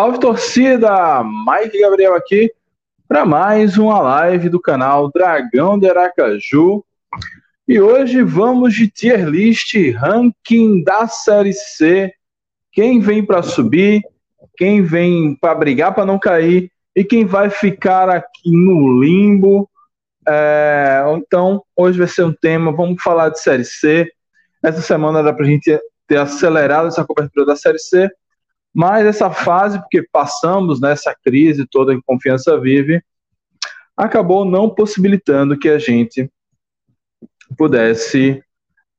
Salve torcida! Mike Gabriel aqui para mais uma live do canal Dragão de Aracaju. E hoje vamos de tier list, ranking da Série C. Quem vem para subir, quem vem para brigar para não cair e quem vai ficar aqui no limbo. É, então, hoje vai ser um tema, vamos falar de Série C. Essa semana dá para a gente ter acelerado essa cobertura da Série C mas essa fase, porque passamos nessa crise toda que confiança vive, acabou não possibilitando que a gente pudesse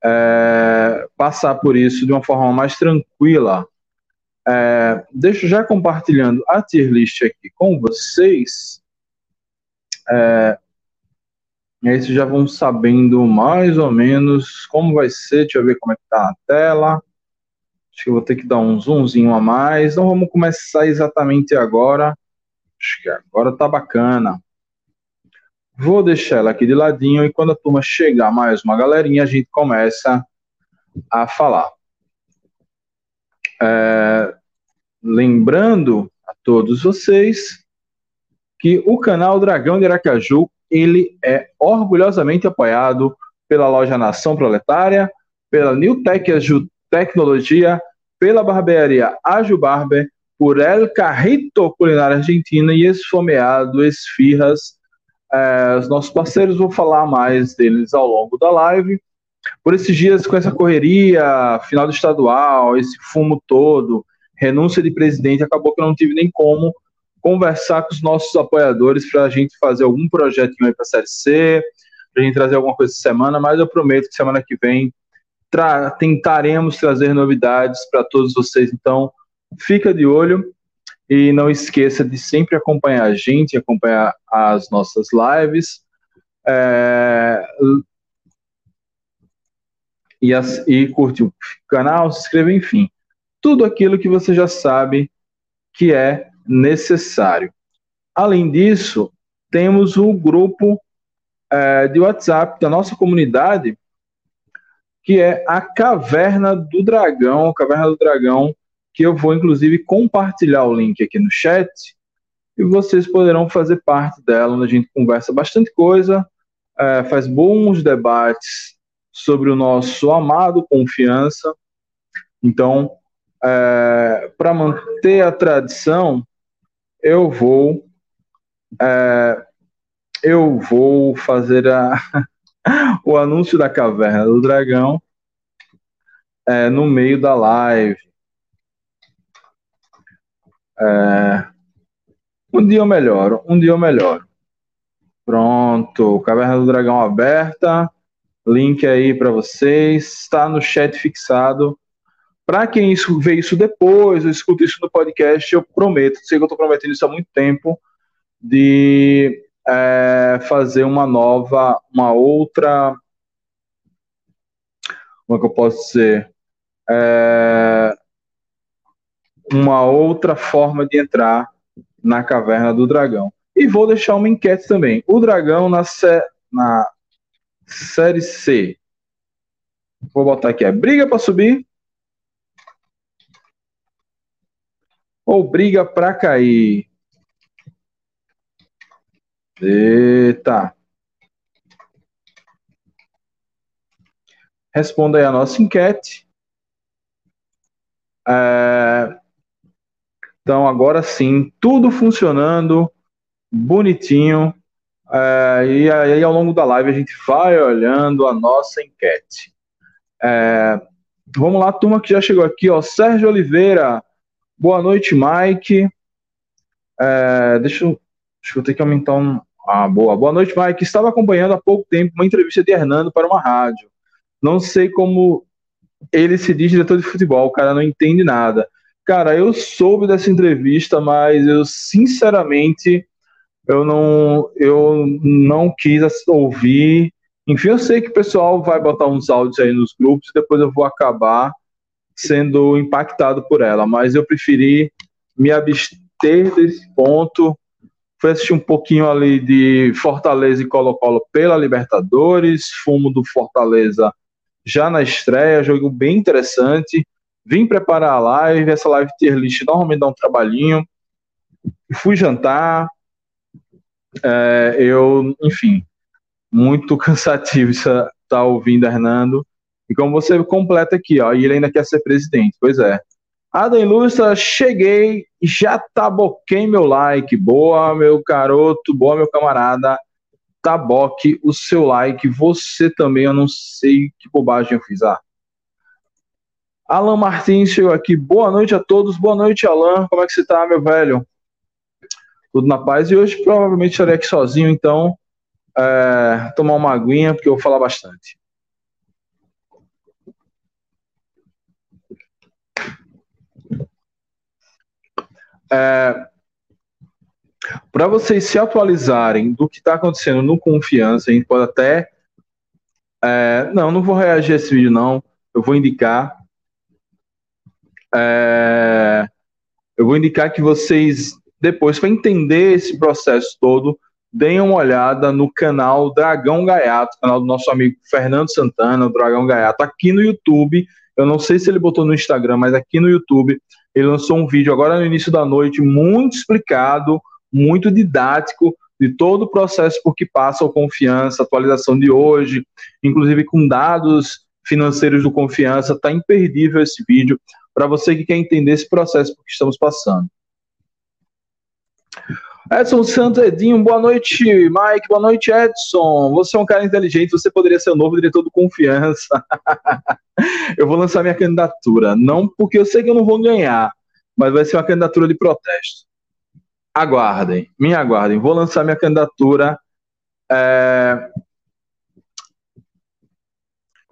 é, passar por isso de uma forma mais tranquila. É, deixo já compartilhando a tier list aqui com vocês. É, e aí vocês já vão sabendo mais ou menos como vai ser. Deixa eu ver como é que tá a tela. Acho que eu vou ter que dar um zoomzinho a mais. Não vamos começar exatamente agora. Acho que agora tá bacana. Vou deixar ela aqui de ladinho e quando a turma chegar mais uma galerinha, a gente começa a falar. É, lembrando a todos vocês que o canal Dragão de Aracaju ele é orgulhosamente apoiado pela loja Nação Proletária, pela New Tech Aju Tecnologia, pela barbearia Aju Barber, por El Carrito Culinária Argentina e Esfomeado Esfirras. É, os nossos parceiros, vou falar mais deles ao longo da live. Por esses dias, com essa correria, final do estadual, esse fumo todo, renúncia de presidente, acabou que eu não tive nem como conversar com os nossos apoiadores para a gente fazer algum projetinho aí para a Série C, para a gente trazer alguma coisa essa semana, mas eu prometo que semana que vem tra tentaremos trazer novidades para todos vocês. Então, fica de olho e não esqueça de sempre acompanhar a gente, acompanhar as nossas lives. É, e, as, e curtir o canal, se inscrever, enfim. Tudo aquilo que você já sabe que é necessário. Além disso, temos o grupo é, de WhatsApp da nossa comunidade, que é a Caverna do Dragão, Caverna do Dragão, que eu vou inclusive compartilhar o link aqui no chat e vocês poderão fazer parte dela, onde a gente conversa bastante coisa, é, faz bons debates sobre o nosso amado confiança. Então, é, para manter a tradição, eu vou é, eu vou fazer a o anúncio da caverna do dragão é, no meio da live. É, um dia eu melhoro, um dia eu melhoro. Pronto, caverna do dragão aberta. Link aí para vocês, está no chat fixado. Para quem vê isso depois, eu escuto isso no podcast, eu prometo, sei que eu estou prometendo isso há muito tempo, de é, fazer uma nova, uma outra. Como é que eu posso dizer? É, uma outra forma de entrar na caverna do dragão. E vou deixar uma enquete também. O dragão na, sé, na série C. Vou botar aqui: é briga para subir ou briga para cair? Eita! Responda aí a nossa enquete. É... Então, agora sim, tudo funcionando, bonitinho. É, e aí, ao longo da live, a gente vai olhando a nossa enquete. É, vamos lá, turma que já chegou aqui, ó. Sérgio Oliveira. Boa noite, Mike. É, deixa, eu, deixa eu ter que aumentar um. Ah, boa. Boa noite, Mike. Estava acompanhando há pouco tempo uma entrevista de Hernando para uma rádio. Não sei como ele se diz diretor de futebol, o cara não entende nada. Cara, eu soube dessa entrevista, mas eu sinceramente eu não eu não quis ouvir. Enfim, eu sei que o pessoal vai botar uns áudios aí nos grupos e depois eu vou acabar sendo impactado por ela, mas eu preferi me abster desse ponto. Fui assistir um pouquinho ali de Fortaleza e Colo-Colo pela Libertadores, fumo do Fortaleza já na estreia, jogo bem interessante. Vim preparar a live, essa live tier list normalmente dá um trabalhinho. Fui jantar. É, eu, enfim, muito cansativo estar tá ouvindo Hernando. E como você completa aqui, ó, e ele ainda quer ser presidente. Pois é. Adam Ilustra, cheguei, já taboquei meu like. Boa, meu garoto, boa, meu camarada. Taboque o seu like. Você também, eu não sei que bobagem eu fiz. Ah. Alan Martins chegou aqui. Boa noite a todos. Boa noite, Alan. Como é que você tá, meu velho? Tudo na paz. E hoje provavelmente estarei aqui sozinho, então é, tomar uma aguinha, porque eu vou falar bastante. É, para vocês se atualizarem do que está acontecendo no Confiança, a gente pode até. É, não, não vou reagir a esse vídeo, não. Eu vou indicar. É, eu vou indicar que vocês, depois, para entender esse processo todo, deem uma olhada no canal Dragão Gaiato, canal do nosso amigo Fernando Santana, o Dragão Gaiato, aqui no YouTube. Eu não sei se ele botou no Instagram, mas aqui no YouTube ele lançou um vídeo agora no início da noite, muito explicado, muito didático de todo o processo por que passa o Confiança, atualização de hoje, inclusive com dados financeiros do Confiança. Está imperdível esse vídeo para você que quer entender esse processo por que estamos passando. Edson Santos Edinho, boa noite, Mike, boa noite, Edson. Você é um cara inteligente, você poderia ser o novo diretor do Confiança. eu vou lançar minha candidatura, não porque eu sei que eu não vou ganhar, mas vai ser uma candidatura de protesto. Aguardem, me aguardem. Vou lançar minha candidatura. É...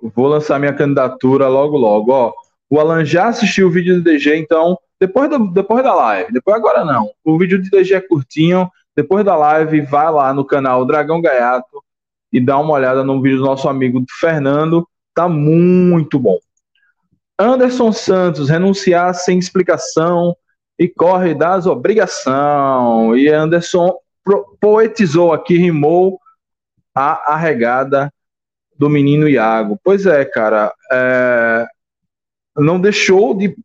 Vou lançar minha candidatura logo, logo. Ó, o Alan já assistiu o vídeo do DG, então depois, do, depois da live, depois agora não. O vídeo de DG é curtinho. Depois da live, vai lá no canal Dragão Gaiato e dá uma olhada no vídeo do nosso amigo Fernando. Tá muito bom. Anderson Santos, renunciar sem explicação e corre das obrigação. E Anderson poetizou aqui, rimou a arregada do menino Iago. Pois é, cara, é... não deixou de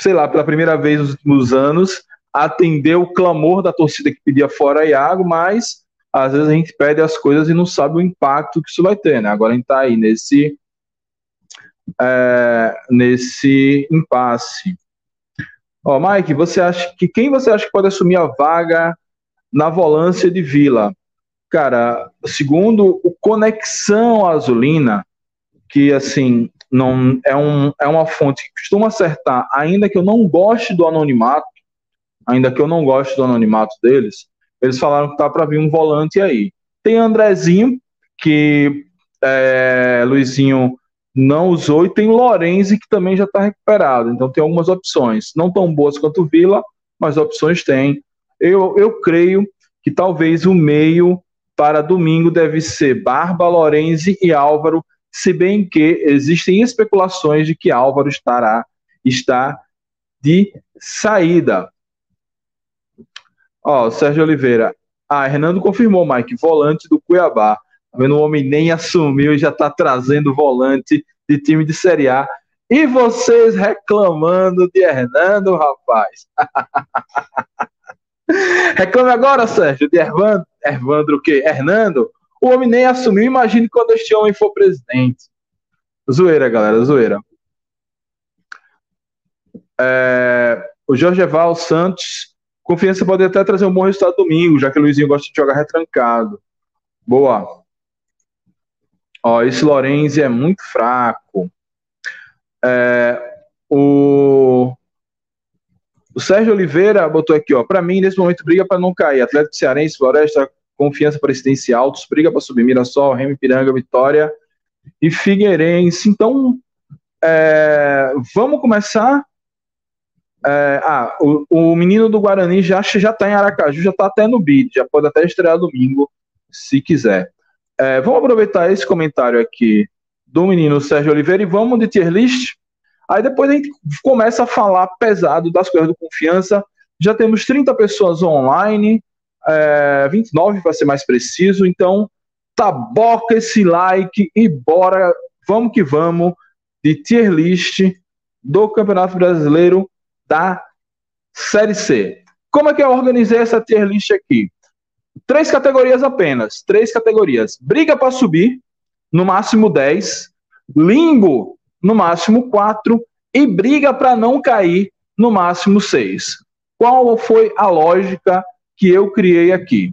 sei lá, pela primeira vez nos últimos anos, atender o clamor da torcida que pedia fora Iago, mas às vezes a gente pede as coisas e não sabe o impacto que isso vai ter, né? Agora a gente tá aí nesse é, nesse impasse. Ó, Mike, você acha que quem você acha que pode assumir a vaga na volância de Vila? Cara, segundo o Conexão Azulina, que assim não é, um, é uma fonte que costuma acertar, ainda que eu não goste do anonimato, ainda que eu não goste do anonimato deles, eles falaram que tá para vir um volante aí. Tem Andrezinho, que é, Luizinho não usou, e tem Lorenzi, que também já está recuperado. Então tem algumas opções, não tão boas quanto Vila, mas opções tem. Eu, eu creio que talvez o meio para domingo deve ser Barba, Lorenzi e Álvaro, se bem que existem especulações de que Álvaro estará está de saída. Ó, Sérgio Oliveira. Ah, Hernando confirmou, Mike, volante do Cuiabá. Tá vendo, o homem nem assumiu e já está trazendo volante de time de Série A. E vocês reclamando de Hernando, rapaz. Reclame agora, Sérgio, de Ervandro, Ervandro o quê? Hernando? O homem nem assumiu. Imagine quando este homem for presidente. Zoeira, galera, zoeira. É, o Jorge Eval Santos. Confiança pode até trazer um bom resultado domingo, já que o Luizinho gosta de jogar retrancado. Boa. Ó, esse Lorenzi é muito fraco. É, o, o Sérgio Oliveira botou aqui, ó. Para mim, nesse momento, briga para não cair. Atlético Cearense, Floresta, Confiança Presidência Altos, briga para subir Mirassol, Remy Piranga, Vitória e Figueirense. Então, é, vamos começar. É, ah, o, o, menino do Guarani já já está em Aracaju, já está até no bid, já pode até estrear domingo, se quiser. É, vamos aproveitar esse comentário aqui do menino Sérgio Oliveira e vamos de tier list. Aí depois a gente começa a falar pesado das coisas do confiança. Já temos 30 pessoas online, é, 29 para ser mais preciso. Então, taboca esse like e bora, vamos que vamos, de tier list do Campeonato Brasileiro da Série C. Como é que eu organizei essa tier list aqui? Três categorias apenas, três categorias. Briga para subir, no máximo 10. Limbo, no máximo 4 e briga para não cair no máximo 6. Qual foi a lógica que eu criei aqui?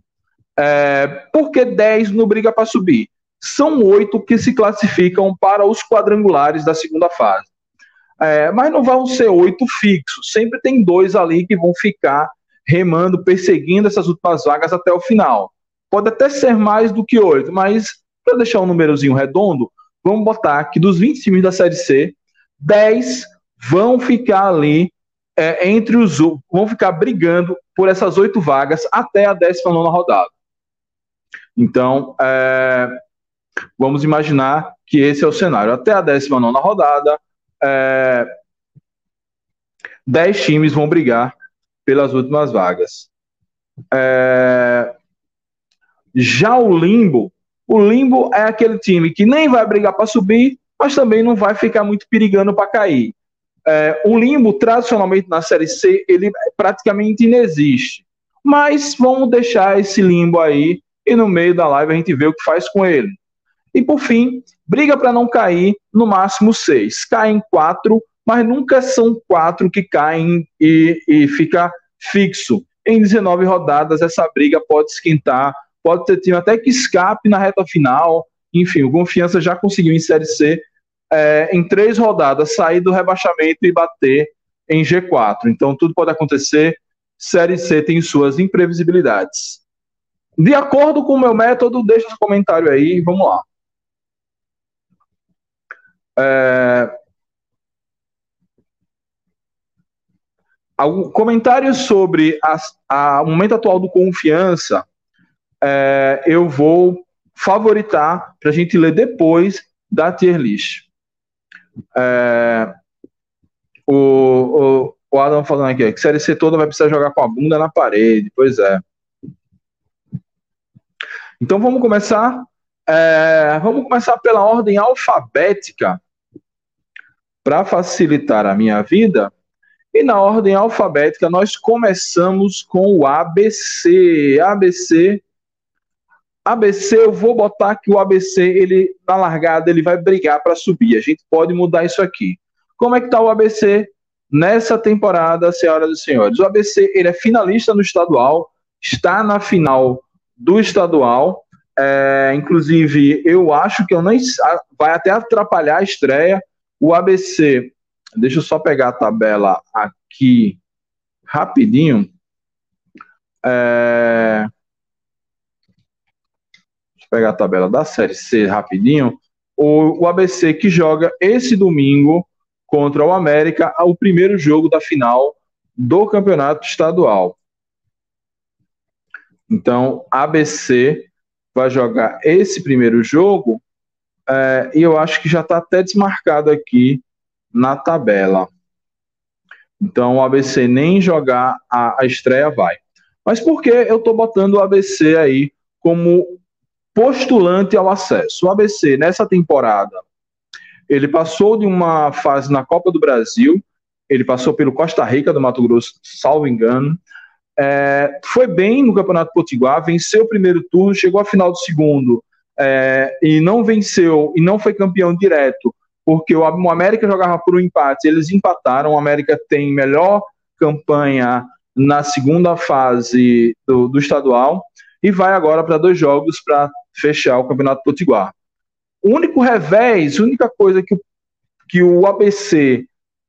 É, por que 10 no briga para subir? São oito que se classificam para os quadrangulares da segunda fase. É, mas não vão ser oito fixos, sempre tem dois ali que vão ficar remando, perseguindo essas últimas vagas até o final. Pode até ser mais do que oito, mas para deixar um númerozinho redondo, vamos botar que dos 20 times da Série C, 10 vão ficar ali é, entre os vão ficar brigando por essas oito vagas até a 19 rodada. Então, é, vamos imaginar que esse é o cenário. Até a 19 rodada, é, 10 times vão brigar pelas últimas vagas. É, já o Limbo o Limbo é aquele time que nem vai brigar para subir, mas também não vai ficar muito perigando para cair. É, o Limbo, tradicionalmente na Série C, ele praticamente inexiste. Mas vamos deixar esse Limbo aí e no meio da live a gente vê o que faz com ele. E por fim, briga para não cair no máximo seis. Caem quatro, mas nunca são quatro que caem e, e fica fixo. Em 19 rodadas, essa briga pode esquentar pode ter tido até que escape na reta final. Enfim, o Confiança já conseguiu em Série C, é, em três rodadas, sair do rebaixamento e bater em G4. Então, tudo pode acontecer. Série C tem suas imprevisibilidades. De acordo com o meu método, deixa seu comentário aí, vamos lá. É... Algum comentário sobre o momento atual do Confiança é, eu vou favoritar para a gente ler depois da tier list. É, o, o, o, Adam falando aqui, que Série C toda vai precisar jogar com a bunda na parede. Pois é. Então vamos começar. É, vamos começar pela ordem alfabética para facilitar a minha vida. E na ordem alfabética nós começamos com o ABC. ABC ABC, eu vou botar que o ABC, ele na largada, ele vai brigar para subir. A gente pode mudar isso aqui. Como é que está o ABC nessa temporada, senhoras e senhores? O ABC, ele é finalista no estadual, está na final do estadual. É, inclusive, eu acho que eu nem vai até atrapalhar a estreia. O ABC, deixa eu só pegar a tabela aqui rapidinho. É, pegar a tabela da Série C rapidinho, o, o ABC que joga esse domingo contra o América, o primeiro jogo da final do campeonato estadual. Então, ABC vai jogar esse primeiro jogo é, e eu acho que já está até desmarcado aqui na tabela. Então, o ABC nem jogar a, a estreia vai. Mas por que eu estou botando o ABC aí como postulante ao acesso. O ABC, nessa temporada, ele passou de uma fase na Copa do Brasil, ele passou pelo Costa Rica do Mato Grosso, salvo engano, é, foi bem no Campeonato Potiguar, venceu o primeiro turno, chegou à final do segundo é, e não venceu e não foi campeão direto, porque o, América jogava por um empate, eles empataram. O América tem melhor campanha na segunda fase do, do estadual e vai agora para dois jogos para fechar o Campeonato Potiguar. O único revés, a única coisa que, que o ABC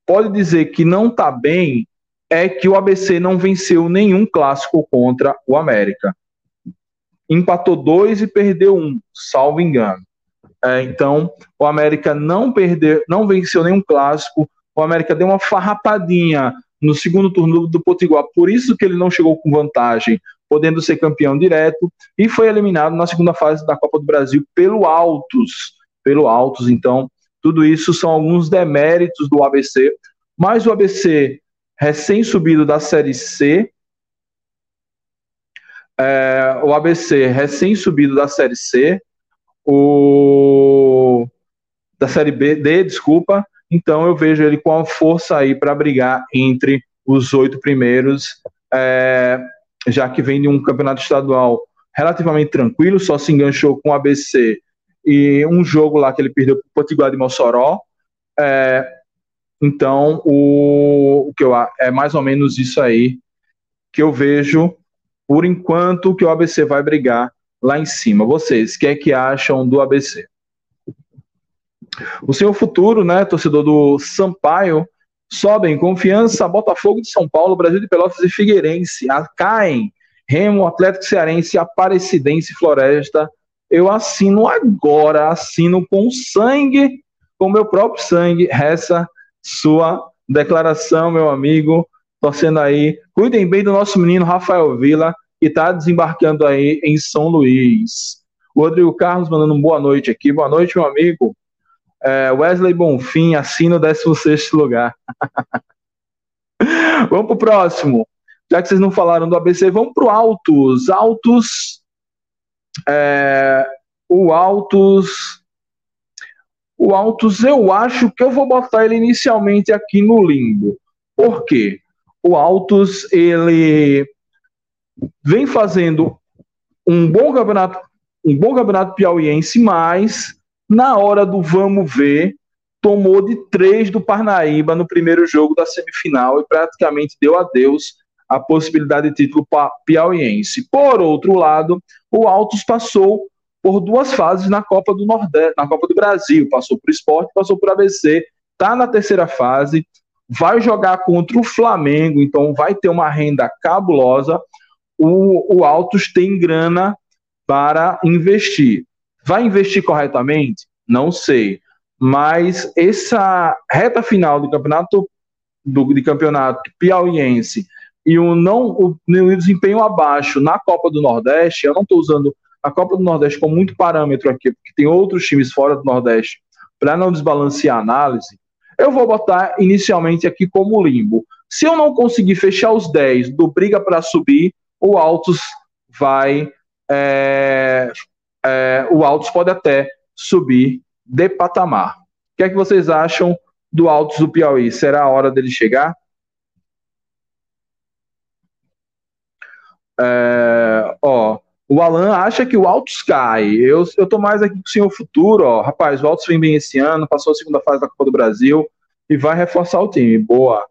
pode dizer que não está bem é que o ABC não venceu nenhum clássico contra o América. Empatou dois e perdeu um, salvo engano. É, então, o América não perdeu, não venceu nenhum clássico. O América deu uma farrapadinha no segundo turno do Potiguar, por isso que ele não chegou com vantagem, podendo ser campeão direto, e foi eliminado na segunda fase da Copa do Brasil pelo Altos, pelo Altos. Então, tudo isso são alguns deméritos do ABC, mas o ABC recém-subido da Série C, é, o ABC recém-subido da Série C, o da Série B, D, desculpa, então eu vejo ele com a força aí para brigar entre os oito primeiros, é, já que vem de um campeonato estadual relativamente tranquilo, só se enganchou com o ABC e um jogo lá que ele perdeu para o Potiguar de Mossoró. É, então, o, o que eu, é mais ou menos isso aí que eu vejo, por enquanto, que o ABC vai brigar lá em cima. Vocês, o que é que acham do ABC? O senhor futuro, né, torcedor do Sampaio, sobem confiança, Botafogo de São Paulo, Brasil de Pelotas e Figueirense, a caem, Remo, Atlético Cearense, Aparecidense Floresta. Eu assino agora, assino com sangue, com meu próprio sangue, essa sua declaração, meu amigo, torcendo aí. Cuidem bem do nosso menino Rafael Vila, que está desembarcando aí em São Luís. O Rodrigo Carlos mandando boa noite aqui. Boa noite, meu amigo. É, Wesley Bonfim assina o 16 lugar. vamos para o próximo. Já que vocês não falaram do ABC, vamos para o Altos. Altos. É, o Altos. O Altos, eu acho que eu vou botar ele inicialmente aqui no limbo. Por quê? O Altos, ele vem fazendo um bom campeonato, um bom campeonato piauiense, mas na hora do vamos ver, tomou de três do Parnaíba no primeiro jogo da semifinal e praticamente deu adeus a possibilidade de título piauiense. Por outro lado, o Altos passou por duas fases na Copa do Nordeste, na Copa do Brasil, passou por Esporte, passou por ABC, está na terceira fase, vai jogar contra o Flamengo, então vai ter uma renda cabulosa. O, o Altos tem grana para investir. Vai investir corretamente? Não sei. Mas essa reta final do campeonato do, de campeonato piauiense e o não o, desempenho abaixo na Copa do Nordeste, eu não estou usando a Copa do Nordeste como muito parâmetro aqui, porque tem outros times fora do Nordeste, para não desbalancear a análise, eu vou botar inicialmente aqui como limbo. Se eu não conseguir fechar os 10 do briga para subir, o Altos vai é, é, o Altos pode até subir de patamar. O que é que vocês acham do Altos do Piauí? Será a hora dele chegar? É, ó, o Alan acha que o Altos cai. Eu, eu tô mais aqui com o senhor futuro, ó. Rapaz, o Altos vem bem esse ano, passou a segunda fase da Copa do Brasil e vai reforçar o time. Boa.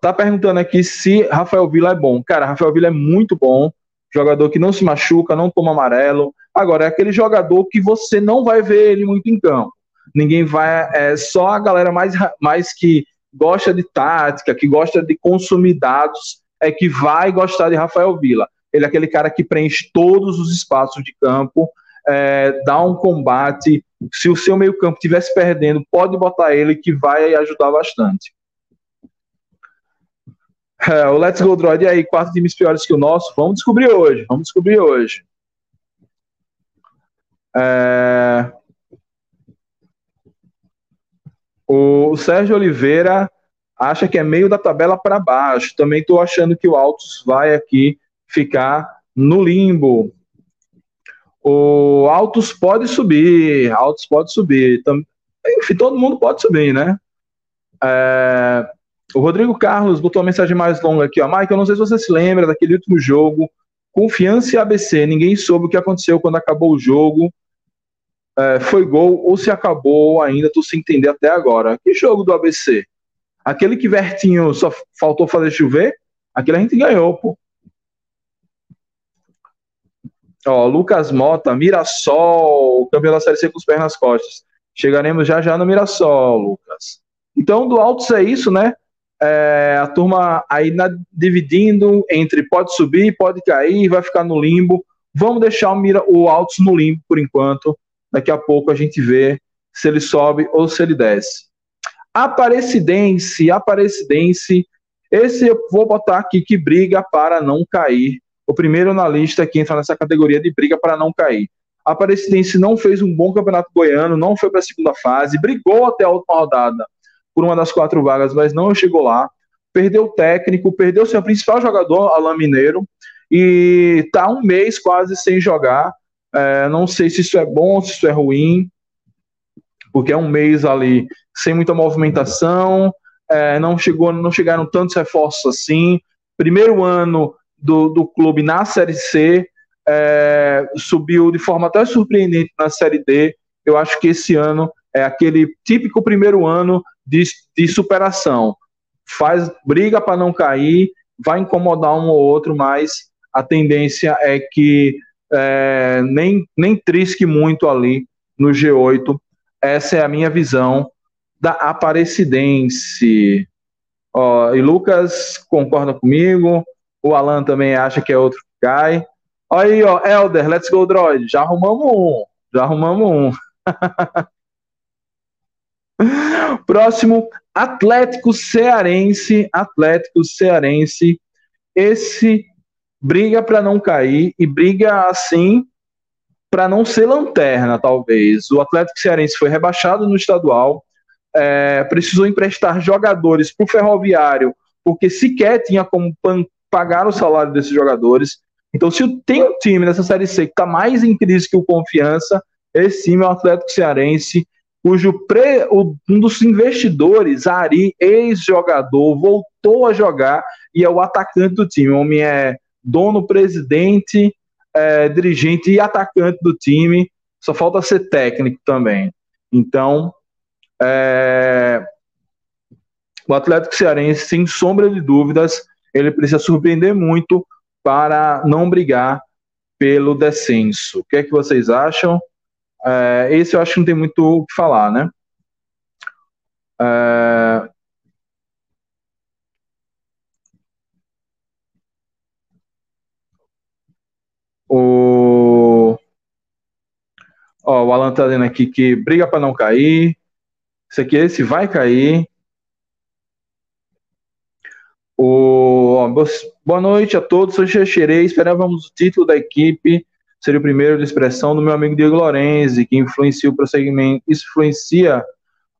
Tá perguntando aqui se Rafael Vila é bom. Cara, Rafael Vila é muito bom jogador que não se machuca, não toma amarelo. Agora, é aquele jogador que você não vai ver ele muito em campo. Ninguém vai. É só a galera mais, mais que gosta de tática, que gosta de consumir dados, é que vai gostar de Rafael Vila. Ele é aquele cara que preenche todos os espaços de campo, é, dá um combate. Se o seu meio-campo estivesse perdendo, pode botar ele que vai ajudar bastante. É, o Let's Go Droid, aí, quatro times piores que o nosso? Vamos descobrir hoje, vamos descobrir hoje. É... O Sérgio Oliveira acha que é meio da tabela para baixo. Também estou achando que o Altos vai aqui ficar no limbo. O Altos pode subir, Altos pode subir. Enfim, todo mundo pode subir, né? É... O Rodrigo Carlos botou uma mensagem mais longa aqui, ó. Mike, eu não sei se você se lembra daquele último jogo, Confiança e ABC. Ninguém soube o que aconteceu quando acabou o jogo. É, foi gol ou se acabou ainda, tô sem entender até agora. Que jogo do ABC? Aquele que Vertinho só faltou fazer chover? Aquele a gente ganhou, pô. Ó, Lucas Mota, Mirassol, campeão da Série C com os pés nas costas. Chegaremos já já no Mirassol, Lucas. Então, do Altos é isso, né? É, a turma aí na, dividindo entre pode subir, pode cair, vai ficar no limbo. Vamos deixar o, o Altos no limbo por enquanto. Daqui a pouco a gente vê se ele sobe ou se ele desce. Aparecidense, Aparecidense. Esse eu vou botar aqui que briga para não cair. O primeiro na lista que entra nessa categoria de briga para não cair. Aparecidense não fez um bom campeonato goiano, não foi para a segunda fase, brigou até a última rodada por uma das quatro vagas, mas não chegou lá. Perdeu o técnico, perdeu seu principal jogador, Alain Mineiro, e está um mês quase sem jogar. É, não sei se isso é bom, se isso é ruim, porque é um mês ali sem muita movimentação, é, não chegou, não chegaram tantos reforços assim. Primeiro ano do, do clube na Série C, é, subiu de forma até surpreendente na Série D. Eu acho que esse ano é aquele típico primeiro ano de, de superação. Faz briga para não cair, vai incomodar um ou outro, mas a tendência é que é, nem, nem trisque muito ali no G8. Essa é a minha visão da Aparecidense. Ó, e Lucas concorda comigo. O Alan também acha que é outro que cai. Aí, ó, Elder, let's go, droid. Já arrumamos um. Já arrumamos um. Próximo, Atlético Cearense. Atlético Cearense. Esse briga para não cair e briga assim para não ser lanterna, talvez. O Atlético Cearense foi rebaixado no estadual, é, precisou emprestar jogadores para o Ferroviário, porque sequer tinha como pagar o salário desses jogadores. Então, se tem um time nessa Série C que está mais em crise que o Confiança, esse time é o Atlético Cearense, cujo um dos investidores, Ari, ex-jogador, voltou a jogar e é o atacante do time. O homem é dono, presidente, é, dirigente e atacante do time. Só falta ser técnico também. Então, é, o Atlético Cearense, sem sombra de dúvidas, ele precisa surpreender muito para não brigar pelo descenso. O que é que vocês acham? É, esse eu acho que não tem muito o que falar, né? É, o, ó, o Alan tá dizendo aqui que briga para não cair. Esse aqui, esse vai cair. O, boa noite a todos, sou Xerei, esperávamos o título da equipe, seria o primeiro de expressão do meu amigo Diego Lorenzi, que influencia o prosseguimento, influencia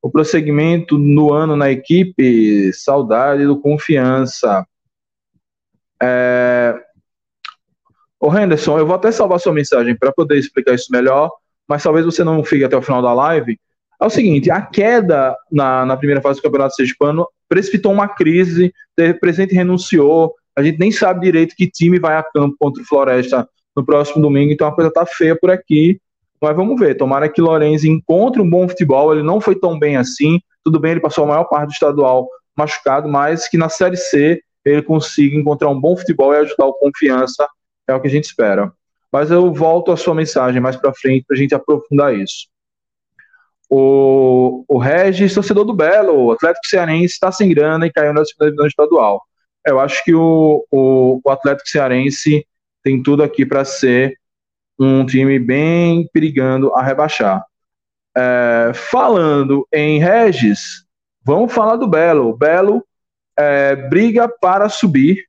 o prosseguimento no ano na equipe, saudade do confiança. É... Henderson, eu vou até salvar sua mensagem para poder explicar isso melhor, mas talvez você não fique até o final da live. É o seguinte, a queda na, na primeira fase do Campeonato Sergipano precipitou uma crise, o presidente renunciou, a gente nem sabe direito que time vai a campo contra o Floresta no próximo domingo, então a coisa tá feia por aqui, mas vamos ver, tomara que Lorenzi encontre um bom futebol, ele não foi tão bem assim, tudo bem, ele passou a maior parte do estadual machucado, mas que na Série C ele consiga encontrar um bom futebol e ajudar o confiança, é o que a gente espera. Mas eu volto à sua mensagem mais para frente para a gente aprofundar isso. O, o Regis, torcedor do Belo, o Atlético Cearense está sem grana e caiu na segunda divisão estadual. Eu acho que o, o, o Atlético Cearense tem tudo aqui para ser um time bem perigando a rebaixar. É, falando em Regis, vamos falar do Belo. O Belo é, briga para subir,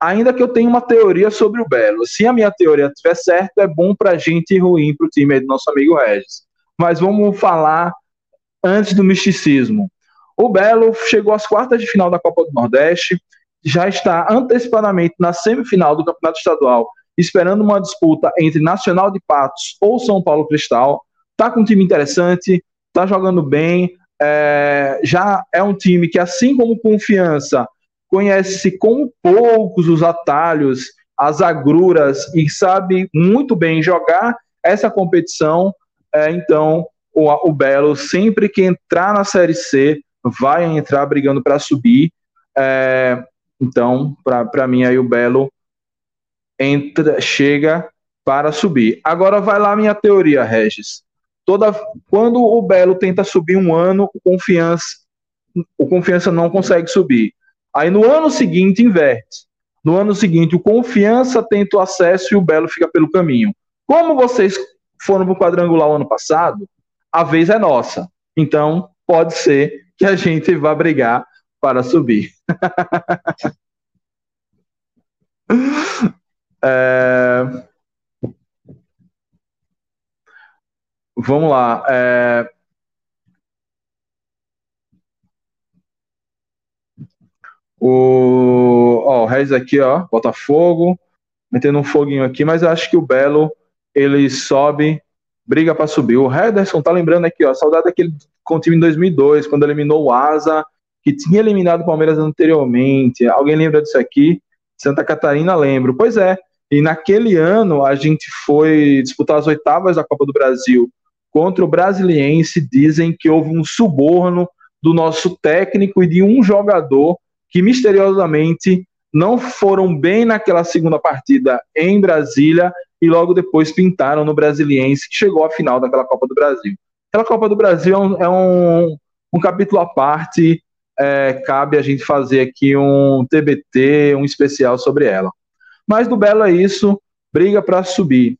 ainda que eu tenha uma teoria sobre o Belo. Se a minha teoria estiver certa, é bom para a gente e ruim para o time do nosso amigo Regis mas vamos falar antes do misticismo. O Belo chegou às quartas de final da Copa do Nordeste, já está antecipadamente na semifinal do Campeonato Estadual, esperando uma disputa entre Nacional de Patos ou São Paulo Cristal. Está com um time interessante, está jogando bem, é, já é um time que, assim como Confiança, conhece como poucos os atalhos, as agruras e sabe muito bem jogar essa competição é, então, o, o Belo, sempre que entrar na Série C, vai entrar brigando para subir. É, então, para mim, aí o Belo entra, chega para subir. Agora vai lá minha teoria, Regis. Toda quando o Belo tenta subir um ano, o confiança o confiança não consegue subir. Aí no ano seguinte inverte. No ano seguinte o confiança tenta o acesso e o Belo fica pelo caminho. Como vocês foram para o quadrangular ano passado, a vez é nossa. Então pode ser que a gente vá brigar para subir. é... Vamos lá. É... O, ó, o aqui, ó, Botafogo, metendo um foguinho aqui, mas eu acho que o Belo ele sobe, briga para subir. O Hederson tá lembrando aqui, ó, saudade daquele com o time em 2002, quando eliminou o Asa, que tinha eliminado o Palmeiras anteriormente. Alguém lembra disso aqui? Santa Catarina lembro. Pois é. E naquele ano a gente foi disputar as oitavas da Copa do Brasil contra o Brasiliense, dizem que houve um suborno do nosso técnico e de um jogador que misteriosamente não foram bem naquela segunda partida em Brasília e logo depois pintaram no Brasiliense, que chegou à final daquela Copa do Brasil. Aquela Copa do Brasil é um, é um, um capítulo à parte, é, cabe a gente fazer aqui um TBT, um especial sobre ela. Mas do Belo é isso, briga para subir.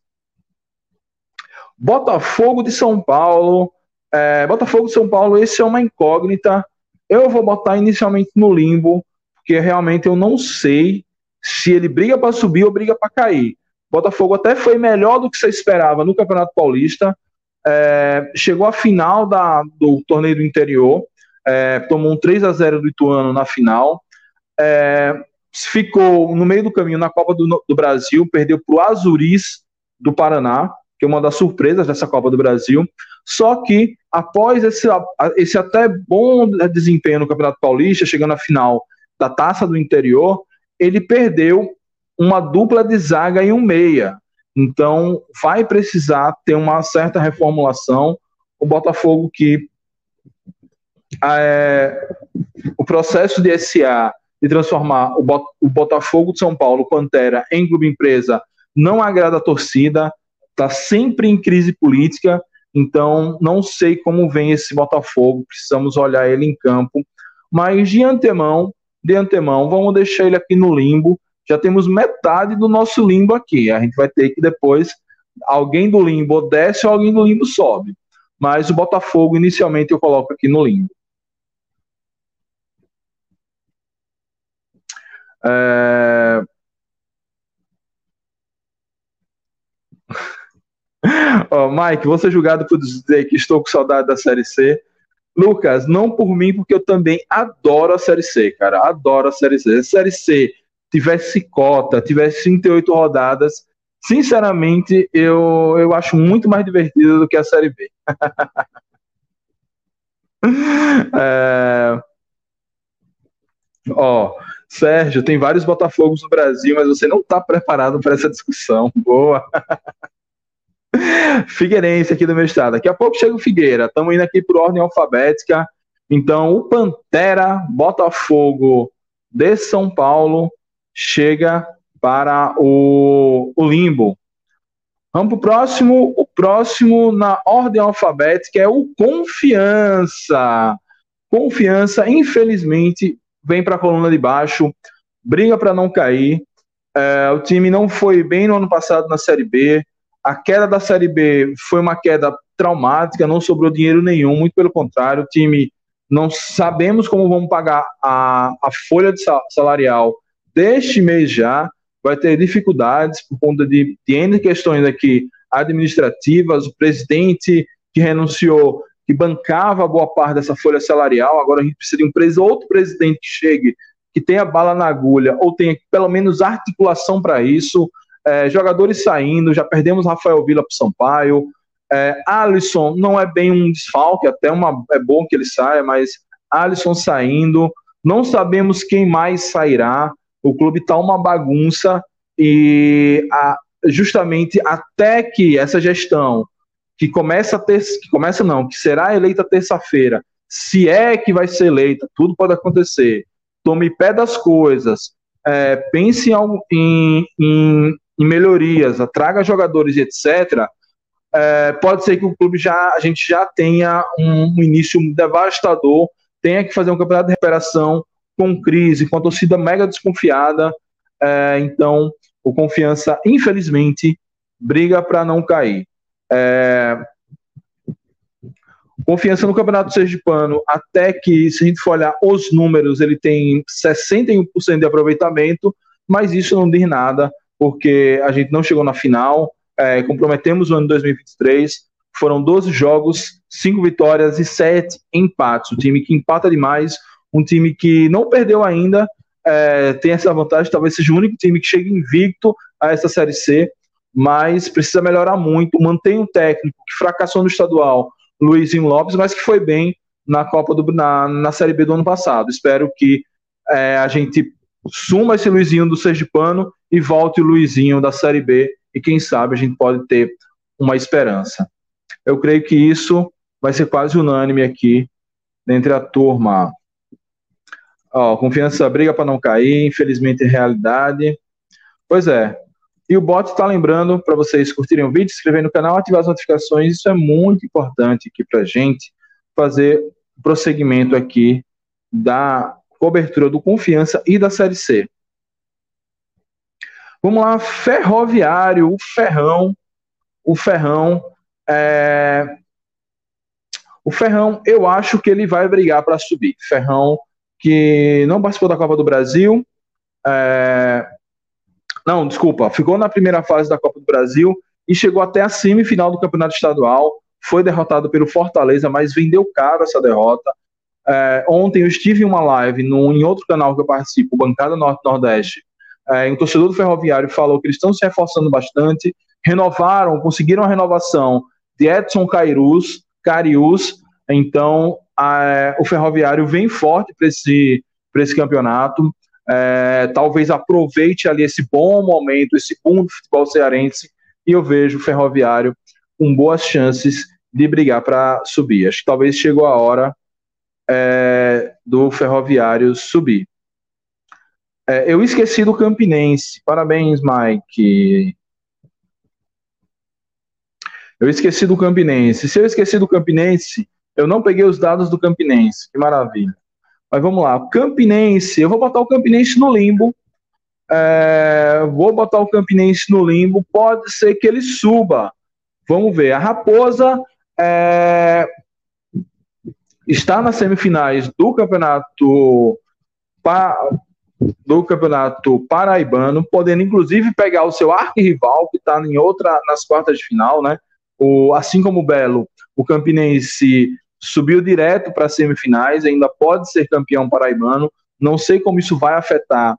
Botafogo de São Paulo. É, Botafogo de São Paulo, esse é uma incógnita. Eu vou botar inicialmente no limbo, porque realmente eu não sei se ele briga para subir ou briga para cair. Botafogo até foi melhor do que você esperava no Campeonato Paulista. É, chegou à final da, do torneio do interior, é, tomou um 3 a 0 do Ituano na final. É, ficou no meio do caminho na Copa do, do Brasil, perdeu para o Azuris do Paraná que é uma das surpresas dessa Copa do Brasil. Só que após esse, esse até bom desempenho no Campeonato Paulista, chegando à final da Taça do Interior, ele perdeu uma dupla de zaga e um meia. Então vai precisar ter uma certa reformulação. O Botafogo que é, o processo de SA de transformar o Botafogo de São Paulo, Pantera, em clube empresa, não agrada a torcida está sempre em crise política, então não sei como vem esse Botafogo, precisamos olhar ele em campo, mas de antemão, de antemão, vamos deixar ele aqui no limbo, já temos metade do nosso limbo aqui, a gente vai ter que depois, alguém do limbo desce ou alguém do limbo sobe, mas o Botafogo inicialmente eu coloco aqui no limbo. É... oh, Mike, vou ser julgado por dizer que estou com saudade da Série C. Lucas, não por mim, porque eu também adoro a Série C, cara. Adoro a Série C. Se a Série C tivesse cota, tivesse 38 rodadas, sinceramente, eu, eu acho muito mais divertida do que a Série B. é... Ó, Sérgio, tem vários Botafogos no Brasil, mas você não está preparado para essa discussão. Boa. Figueirense aqui do meu estado. Daqui a pouco chega o Figueira. Estamos indo aqui por ordem alfabética. Então, o Pantera Botafogo de São Paulo chega para o, o limbo. Vamos para o próximo. O próximo na ordem alfabética é o Confiança. Confiança, infelizmente, vem para a coluna de baixo, briga para não cair. É, o time não foi bem no ano passado na Série B a queda da Série B foi uma queda traumática, não sobrou dinheiro nenhum, muito pelo contrário, o time não sabemos como vamos pagar a, a folha de salarial deste mês já, vai ter dificuldades por conta de, de N questões aqui administrativas, o presidente que renunciou, que bancava boa parte dessa folha salarial, agora a gente precisa de um pres outro presidente que chegue, que tenha bala na agulha, ou tenha pelo menos articulação para isso, é, jogadores saindo, já perdemos Rafael Vila para o Sampaio. É, Alisson não é bem um desfalque, até uma, é bom que ele saia, mas Alisson saindo, não sabemos quem mais sairá. O clube está uma bagunça e a, justamente até que essa gestão que começa ter, que começa não, que será eleita terça-feira, se é que vai ser eleita, tudo pode acontecer. Tome pé das coisas, é, pense em, em, em melhorias, traga jogadores, etc., é, pode ser que o clube já a gente já tenha um, um, início devastador, tenha que fazer um campeonato de recuperação com crise, com a torcida mega desconfiada. É, então, o confiança, infelizmente, briga para não cair. É, confiança no Campeonato Sergipano, até que, se a gente for olhar os números, ele tem 61% de aproveitamento, mas isso não diz nada, porque a gente não chegou na final, é, comprometemos o ano 2023, foram 12 jogos, 5 vitórias e 7 empates. Um time que empata demais, um time que não perdeu ainda, é, tem essa vantagem, talvez seja o único time que chega invicto a essa Série C, mas precisa melhorar muito. Mantém um técnico que fracassou no estadual, Luizinho Lopes, mas que foi bem na Copa do na, na Série B do ano passado. Espero que é, a gente suma esse Luizinho do Sergipano e volte o Luizinho da Série B e quem sabe a gente pode ter uma esperança. Eu creio que isso vai ser quase unânime aqui entre a turma. Ó, confiança briga para não cair, infelizmente é realidade. Pois é. E o bot está lembrando para vocês curtirem o vídeo, se inscreverem no canal, ativar as notificações. Isso é muito importante aqui para gente fazer o prosseguimento aqui da cobertura do Confiança e da Série C. Vamos lá, Ferroviário, o Ferrão. O Ferrão. É... O Ferrão, eu acho que ele vai brigar para subir. Ferrão, que não participou da Copa do Brasil. É... Não, desculpa, ficou na primeira fase da Copa do Brasil e chegou até a semifinal do Campeonato Estadual. Foi derrotado pelo Fortaleza, mas vendeu caro essa derrota. É, ontem eu estive em uma live no, em outro canal que eu participo, Bancada Norte-Nordeste, é, um torcedor do Ferroviário falou que eles estão se reforçando bastante, renovaram, conseguiram a renovação de Edson Cairus, Carius, então o Ferroviário vem forte para esse, esse campeonato, é, talvez aproveite ali esse bom momento, esse boom do futebol cearense, e eu vejo o Ferroviário com boas chances de brigar para subir. Acho que talvez chegou a hora é, do Ferroviário subir. É, eu esqueci do Campinense. Parabéns, Mike. Eu esqueci do Campinense. Se eu esqueci do Campinense, eu não peguei os dados do Campinense. Que maravilha. Mas vamos lá. Campinense, eu vou botar o Campinense no limbo. É, vou botar o Campinense no limbo. Pode ser que ele suba. Vamos ver. A Raposa é, está nas semifinais do campeonato do Campeonato Paraibano, podendo inclusive pegar o seu arquirrival, que está em outra, nas quartas de final, né? O, assim como o Belo, o Campinense subiu direto para as semifinais, ainda pode ser campeão paraibano. Não sei como isso vai afetar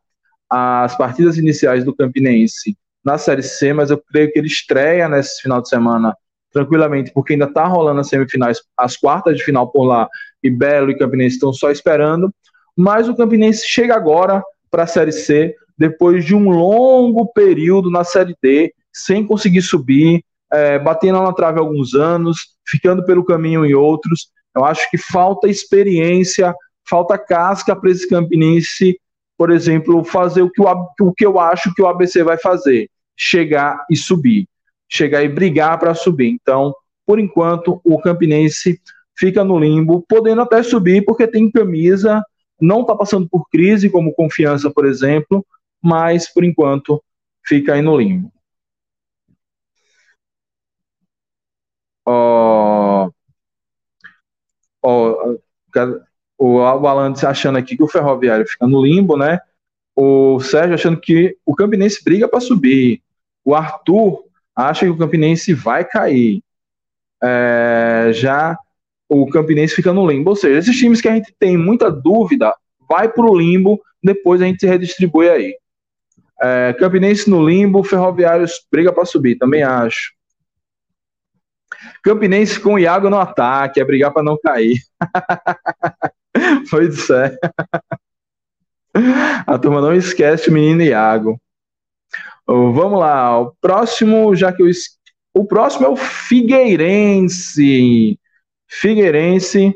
as partidas iniciais do Campinense na Série C, mas eu creio que ele estreia nesse final de semana tranquilamente, porque ainda está rolando as semifinais, as quartas de final por lá, e Belo e Campinense estão só esperando mas o Campinense chega agora para a Série C, depois de um longo período na Série D, sem conseguir subir, é, batendo na trave alguns anos, ficando pelo caminho em outros. Eu acho que falta experiência, falta casca para esse Campinense, por exemplo, fazer o que, o, o que eu acho que o ABC vai fazer: chegar e subir, chegar e brigar para subir. Então, por enquanto, o Campinense fica no limbo, podendo até subir, porque tem camisa não está passando por crise, como confiança, por exemplo, mas por enquanto fica aí no limbo. Oh, oh, o Alan achando aqui que o Ferroviário fica no limbo, né? O Sérgio achando que o Campinense briga para subir. O Arthur acha que o Campinense vai cair. É, já o Campinense fica no limbo. Ou seja, esses times que a gente tem muita dúvida, vai para o limbo, depois a gente se redistribui aí. É, Campinense no limbo, Ferroviários briga para subir, também acho. Campinense com Iago no ataque, é brigar para não cair. pois é. A turma não esquece o menino Iago. Vamos lá, o próximo, já que eu. O próximo é o Figueirense. Figueirense.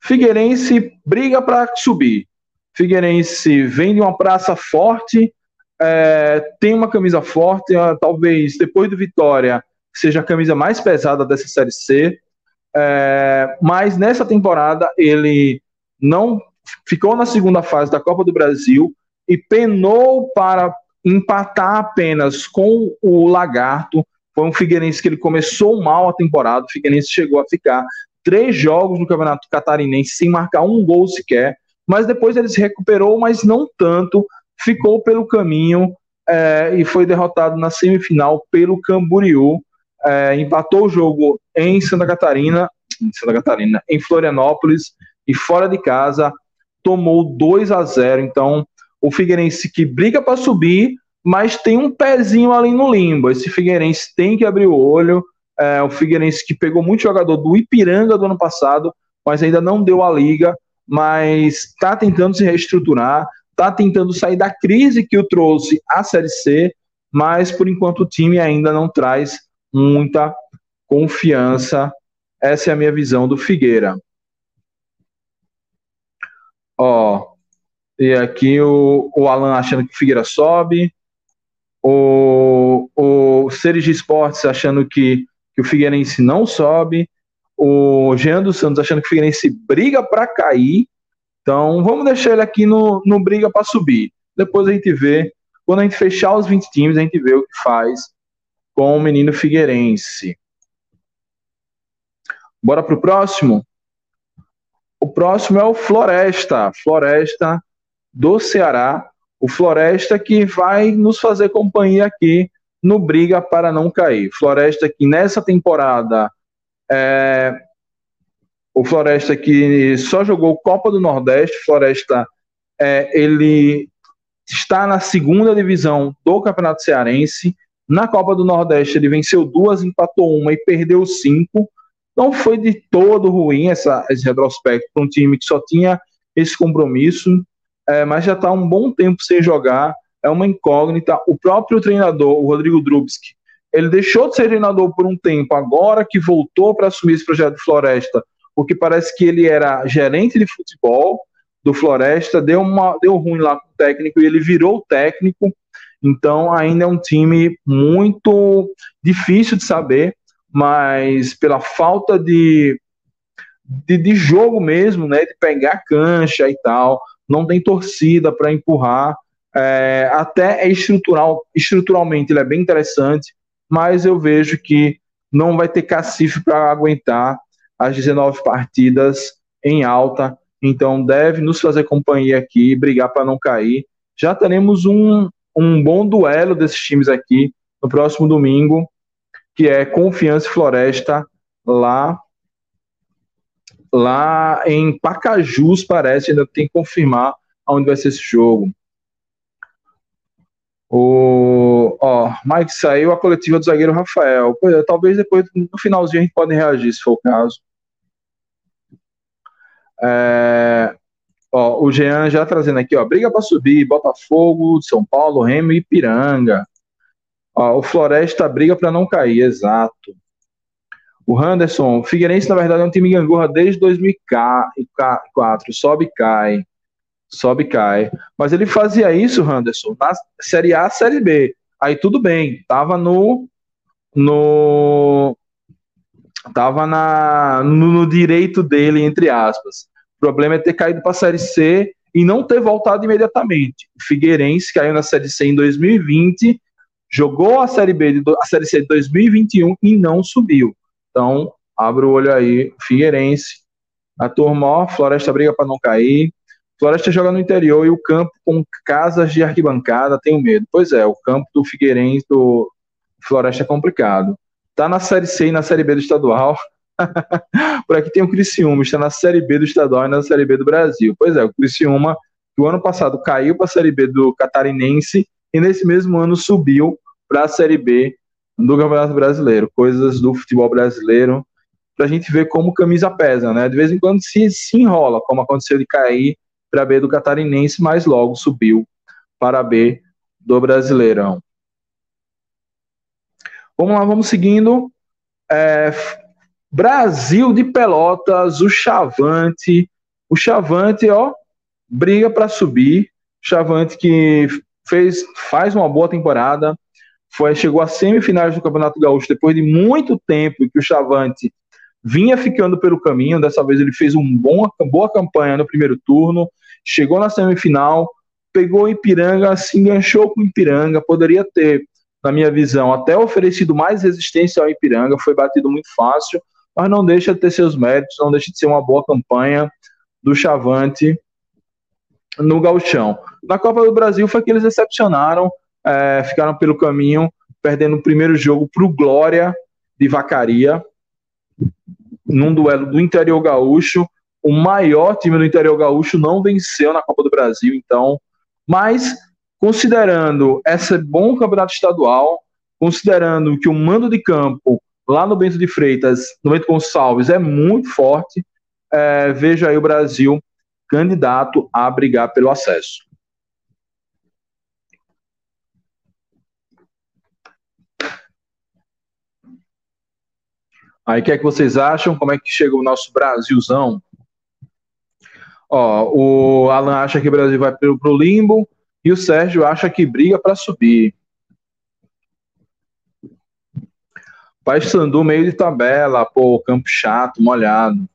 Figueirense briga para subir. Figueirense vem de uma praça forte, é, tem uma camisa forte, talvez depois do Vitória seja a camisa mais pesada dessa Série C, é, mas nessa temporada ele não ficou na segunda fase da Copa do Brasil e penou para empatar apenas com o Lagarto. Foi um Figueirense que ele começou mal a temporada, o Figueirense chegou a ficar três jogos no Campeonato Catarinense sem marcar um gol sequer, mas depois ele se recuperou, mas não tanto, ficou pelo caminho é, e foi derrotado na semifinal pelo Camboriú. É, empatou o jogo em Santa Catarina, em Santa Catarina, em Florianópolis e fora de casa tomou 2 a 0. Então, o Figueirense que briga para subir, mas tem um pezinho ali no limbo. Esse Figueirense tem que abrir o olho. É, o Figueirense que pegou muito jogador do Ipiranga do ano passado, mas ainda não deu a liga, mas está tentando se reestruturar, está tentando sair da crise que o trouxe à Série C, mas por enquanto o time ainda não traz muita confiança. Essa é a minha visão do Figueira. Ó, e aqui o, o Alan achando que o Figueira sobe, o, o Seres de Esportes achando que, que o Figueirense não sobe, o Jean dos Santos achando que o Figueirense briga para cair, então, vamos deixar ele aqui no, no briga para subir. Depois a gente vê, quando a gente fechar os 20 times, a gente vê o que faz com o menino Figueirense. Bora pro próximo? O próximo é o Floresta, Floresta do Ceará. O Floresta que vai nos fazer companhia aqui no Briga para não cair. Floresta que nessa temporada é, o Floresta que só jogou Copa do Nordeste, Floresta é, ele está na segunda divisão do Campeonato Cearense. Na Copa do Nordeste ele venceu duas, empatou uma e perdeu cinco. Não foi de todo ruim essa, esse retrospecto para um time que só tinha esse compromisso, é, mas já está um bom tempo sem jogar. É uma incógnita. O próprio treinador, o Rodrigo Drubski, ele deixou de ser treinador por um tempo, agora que voltou para assumir esse projeto de Floresta, porque parece que ele era gerente de futebol do Floresta, deu, uma, deu ruim lá com o técnico e ele virou técnico. Então ainda é um time muito difícil de saber, mas pela falta de, de, de jogo mesmo, né, de pegar cancha e tal, não tem torcida para empurrar. É, até é estrutural, estruturalmente ele é bem interessante, mas eu vejo que não vai ter cacife para aguentar as 19 partidas em alta, então deve nos fazer companhia aqui, brigar para não cair. Já teremos um, um bom duelo desses times aqui no próximo domingo, que é Confiança e Floresta, lá lá em Pacajus, parece, ainda tem que confirmar onde vai ser esse jogo. O, ó, Mike saiu a coletiva do zagueiro Rafael. Pois é, talvez depois, no finalzinho, a gente pode reagir, se for o caso. É, ó, o Jean já trazendo aqui, ó, briga para subir, Botafogo, São Paulo, Remo e Piranga. Ó, o Floresta briga para não cair, exato. O Henderson, Figueirense na verdade é um time gangorra desde 2004, sobe e cai, sobe e cai. Mas ele fazia isso, Henderson, na Série A, Série B. Aí tudo bem, tava no no Tava na, no, no direito dele, entre aspas. O problema é ter caído para a Série C e não ter voltado imediatamente. O Figueirense caiu na Série C em 2020, jogou a Série B, de, a Série C de 2021 e não subiu. Então, abre o olho aí, Figueirense. A turma, Floresta briga para não cair. Floresta joga no interior e o campo com casas de arquibancada, tenho medo. Pois é, o campo do Figueirense, do Floresta é complicado. Tá na Série C e na Série B do estadual. Por aqui tem o Criciúma, está na Série B do estadual e na Série B do Brasil. Pois é, o Criciúma, que o ano passado caiu para a Série B do Catarinense e nesse mesmo ano subiu para a Série B do Campeonato Brasileiro. Coisas do futebol brasileiro para a gente ver como camisa pesa, né? De vez em quando se, se enrola, como aconteceu de cair para B do Catarinense, mas logo subiu para B do Brasileirão. Vamos lá, vamos seguindo. É, Brasil de Pelotas, o Chavante. O Chavante, ó, briga para subir. Chavante que fez, faz uma boa temporada, foi, chegou às semifinais do Campeonato Gaúcho depois de muito tempo que o Chavante vinha ficando pelo caminho. Dessa vez ele fez uma boa campanha no primeiro turno, chegou na semifinal, pegou o Ipiranga, se enganchou com o Ipiranga, poderia ter, na minha visão, até oferecido mais resistência ao Ipiranga, foi batido muito fácil, mas não deixa de ter seus méritos, não deixa de ser uma boa campanha do Chavante no gauchão. Na Copa do Brasil foi que eles decepcionaram, é, ficaram pelo caminho, perdendo o primeiro jogo para o Glória de Vacaria, num duelo do interior gaúcho. O maior time do interior gaúcho não venceu na Copa do Brasil, então. Mas, considerando esse bom campeonato estadual, considerando que o mando de campo lá no Bento de Freitas, no Bento Gonçalves, é muito forte, é, veja aí o Brasil candidato a brigar pelo acesso. Aí, o que é que vocês acham? Como é que chega o nosso Brasilzão? Ó, o Alan acha que o Brasil vai pro, pro limbo e o Sérgio acha que briga para subir. Sandu meio de tabela, pô, campo chato, molhado.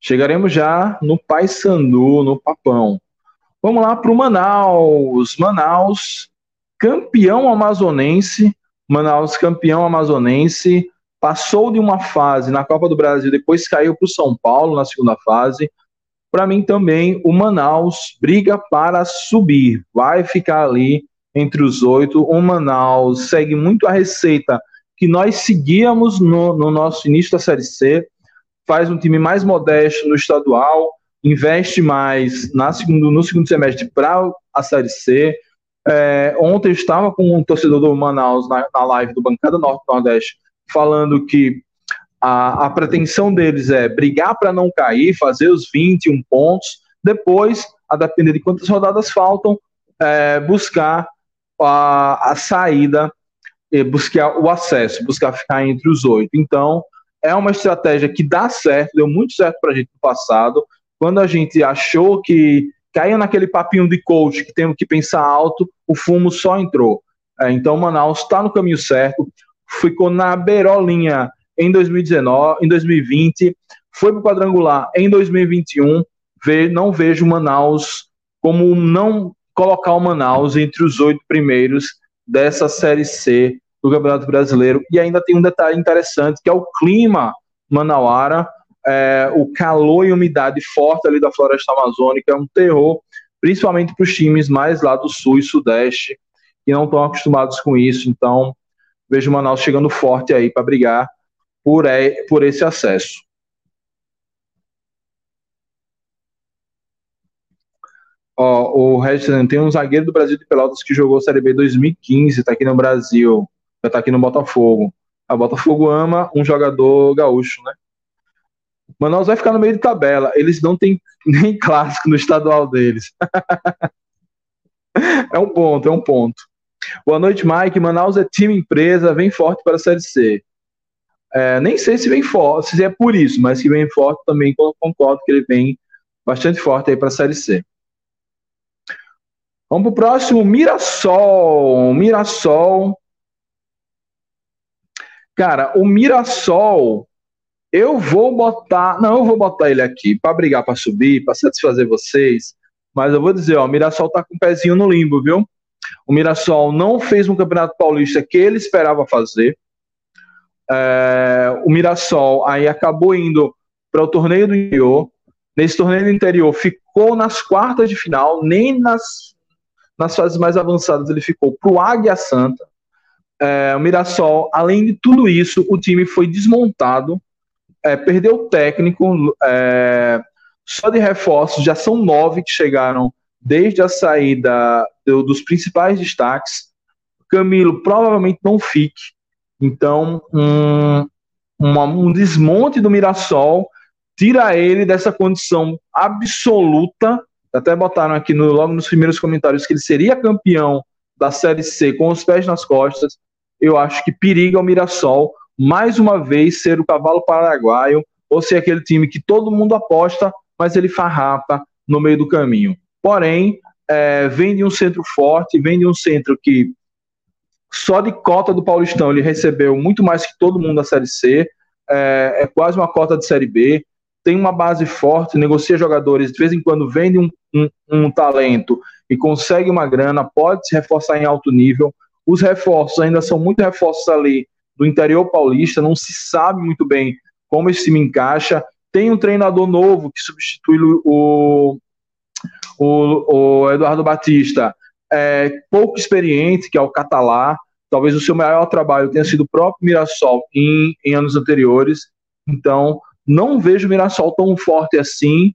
Chegaremos já no Paysandu, no Papão. Vamos lá para o Manaus. Manaus, campeão amazonense. Manaus, campeão amazonense. Passou de uma fase na Copa do Brasil, depois caiu para o São Paulo na segunda fase. Para mim também, o Manaus briga para subir. Vai ficar ali entre os oito. O Manaus segue muito a receita que nós seguíamos no, no nosso início da Série C faz um time mais modesto no estadual, investe mais na segundo, no segundo semestre para a Série C. É, ontem eu estava com um torcedor do Manaus na, na live do Bancada Norte-Nordeste falando que a, a pretensão deles é brigar para não cair, fazer os 21 pontos, depois, a depender de quantas rodadas faltam, é, buscar a, a saída, buscar o acesso, buscar ficar entre os oito. Então, é uma estratégia que dá certo, deu muito certo para a gente no passado. Quando a gente achou que caiu naquele papinho de coach que temos que pensar alto, o fumo só entrou. É, então, Manaus está no caminho certo, ficou na beirolinha em 2019, em 2020, foi para o quadrangular em 2021. Ve, não vejo Manaus como não colocar o Manaus entre os oito primeiros dessa Série C do Campeonato Brasileiro. E ainda tem um detalhe interessante, que é o clima manauara, é, o calor e umidade forte ali da floresta amazônica é um terror, principalmente para os times mais lá do sul e sudeste, que não estão acostumados com isso. Então, vejo Manaus chegando forte aí para brigar por, é, por esse acesso. Ó, o Regis tem um zagueiro do Brasil de Pelotas que jogou Série B 2015, está aqui no Brasil já tá aqui no Botafogo. A Botafogo ama um jogador gaúcho, né? Manaus vai ficar no meio de tabela. Eles não têm nem clássico no estadual deles. é um ponto, é um ponto. Boa noite, Mike. Manaus é time empresa, vem forte para a Série C. É, nem sei se vem forte, se é por isso, mas que vem forte também concordo que ele vem bastante forte aí para a Série C. Vamos para o próximo, Mirassol. Mirassol Cara, o Mirassol, eu vou botar. Não, eu vou botar ele aqui para brigar para subir, para satisfazer vocês. Mas eu vou dizer, ó, o Mirassol tá com o um pezinho no limbo, viu? O Mirassol não fez um Campeonato Paulista que ele esperava fazer. É, o Mirassol aí acabou indo para o torneio do interior. Nesse torneio do interior ficou nas quartas de final, nem nas, nas fases mais avançadas ele ficou para o Águia Santa é, o Mirassol, além de tudo isso, o time foi desmontado, é, perdeu o técnico, é, só de reforços, já são nove que chegaram desde a saída do, dos principais destaques. Camilo provavelmente não fique, então um, uma, um desmonte do Mirassol tira ele dessa condição absoluta. Até botaram aqui no, logo nos primeiros comentários que ele seria campeão da Série C com os pés nas costas eu acho que periga o Mirassol mais uma vez ser o cavalo paraguaio ou ser aquele time que todo mundo aposta, mas ele farrapa no meio do caminho. Porém, é, vem de um centro forte, vem de um centro que só de cota do Paulistão ele recebeu muito mais que todo mundo da Série C, é, é quase uma cota de Série B, tem uma base forte, negocia jogadores, de vez em quando vende um, um, um talento e consegue uma grana, pode se reforçar em alto nível. Os reforços ainda são muito reforços ali do interior paulista, não se sabe muito bem como esse time encaixa. Tem um treinador novo que substitui o, o, o Eduardo Batista, é, pouco experiente, que é o Catalá. Talvez o seu maior trabalho tenha sido o próprio Mirassol em, em anos anteriores. Então, não vejo o Mirassol tão forte assim,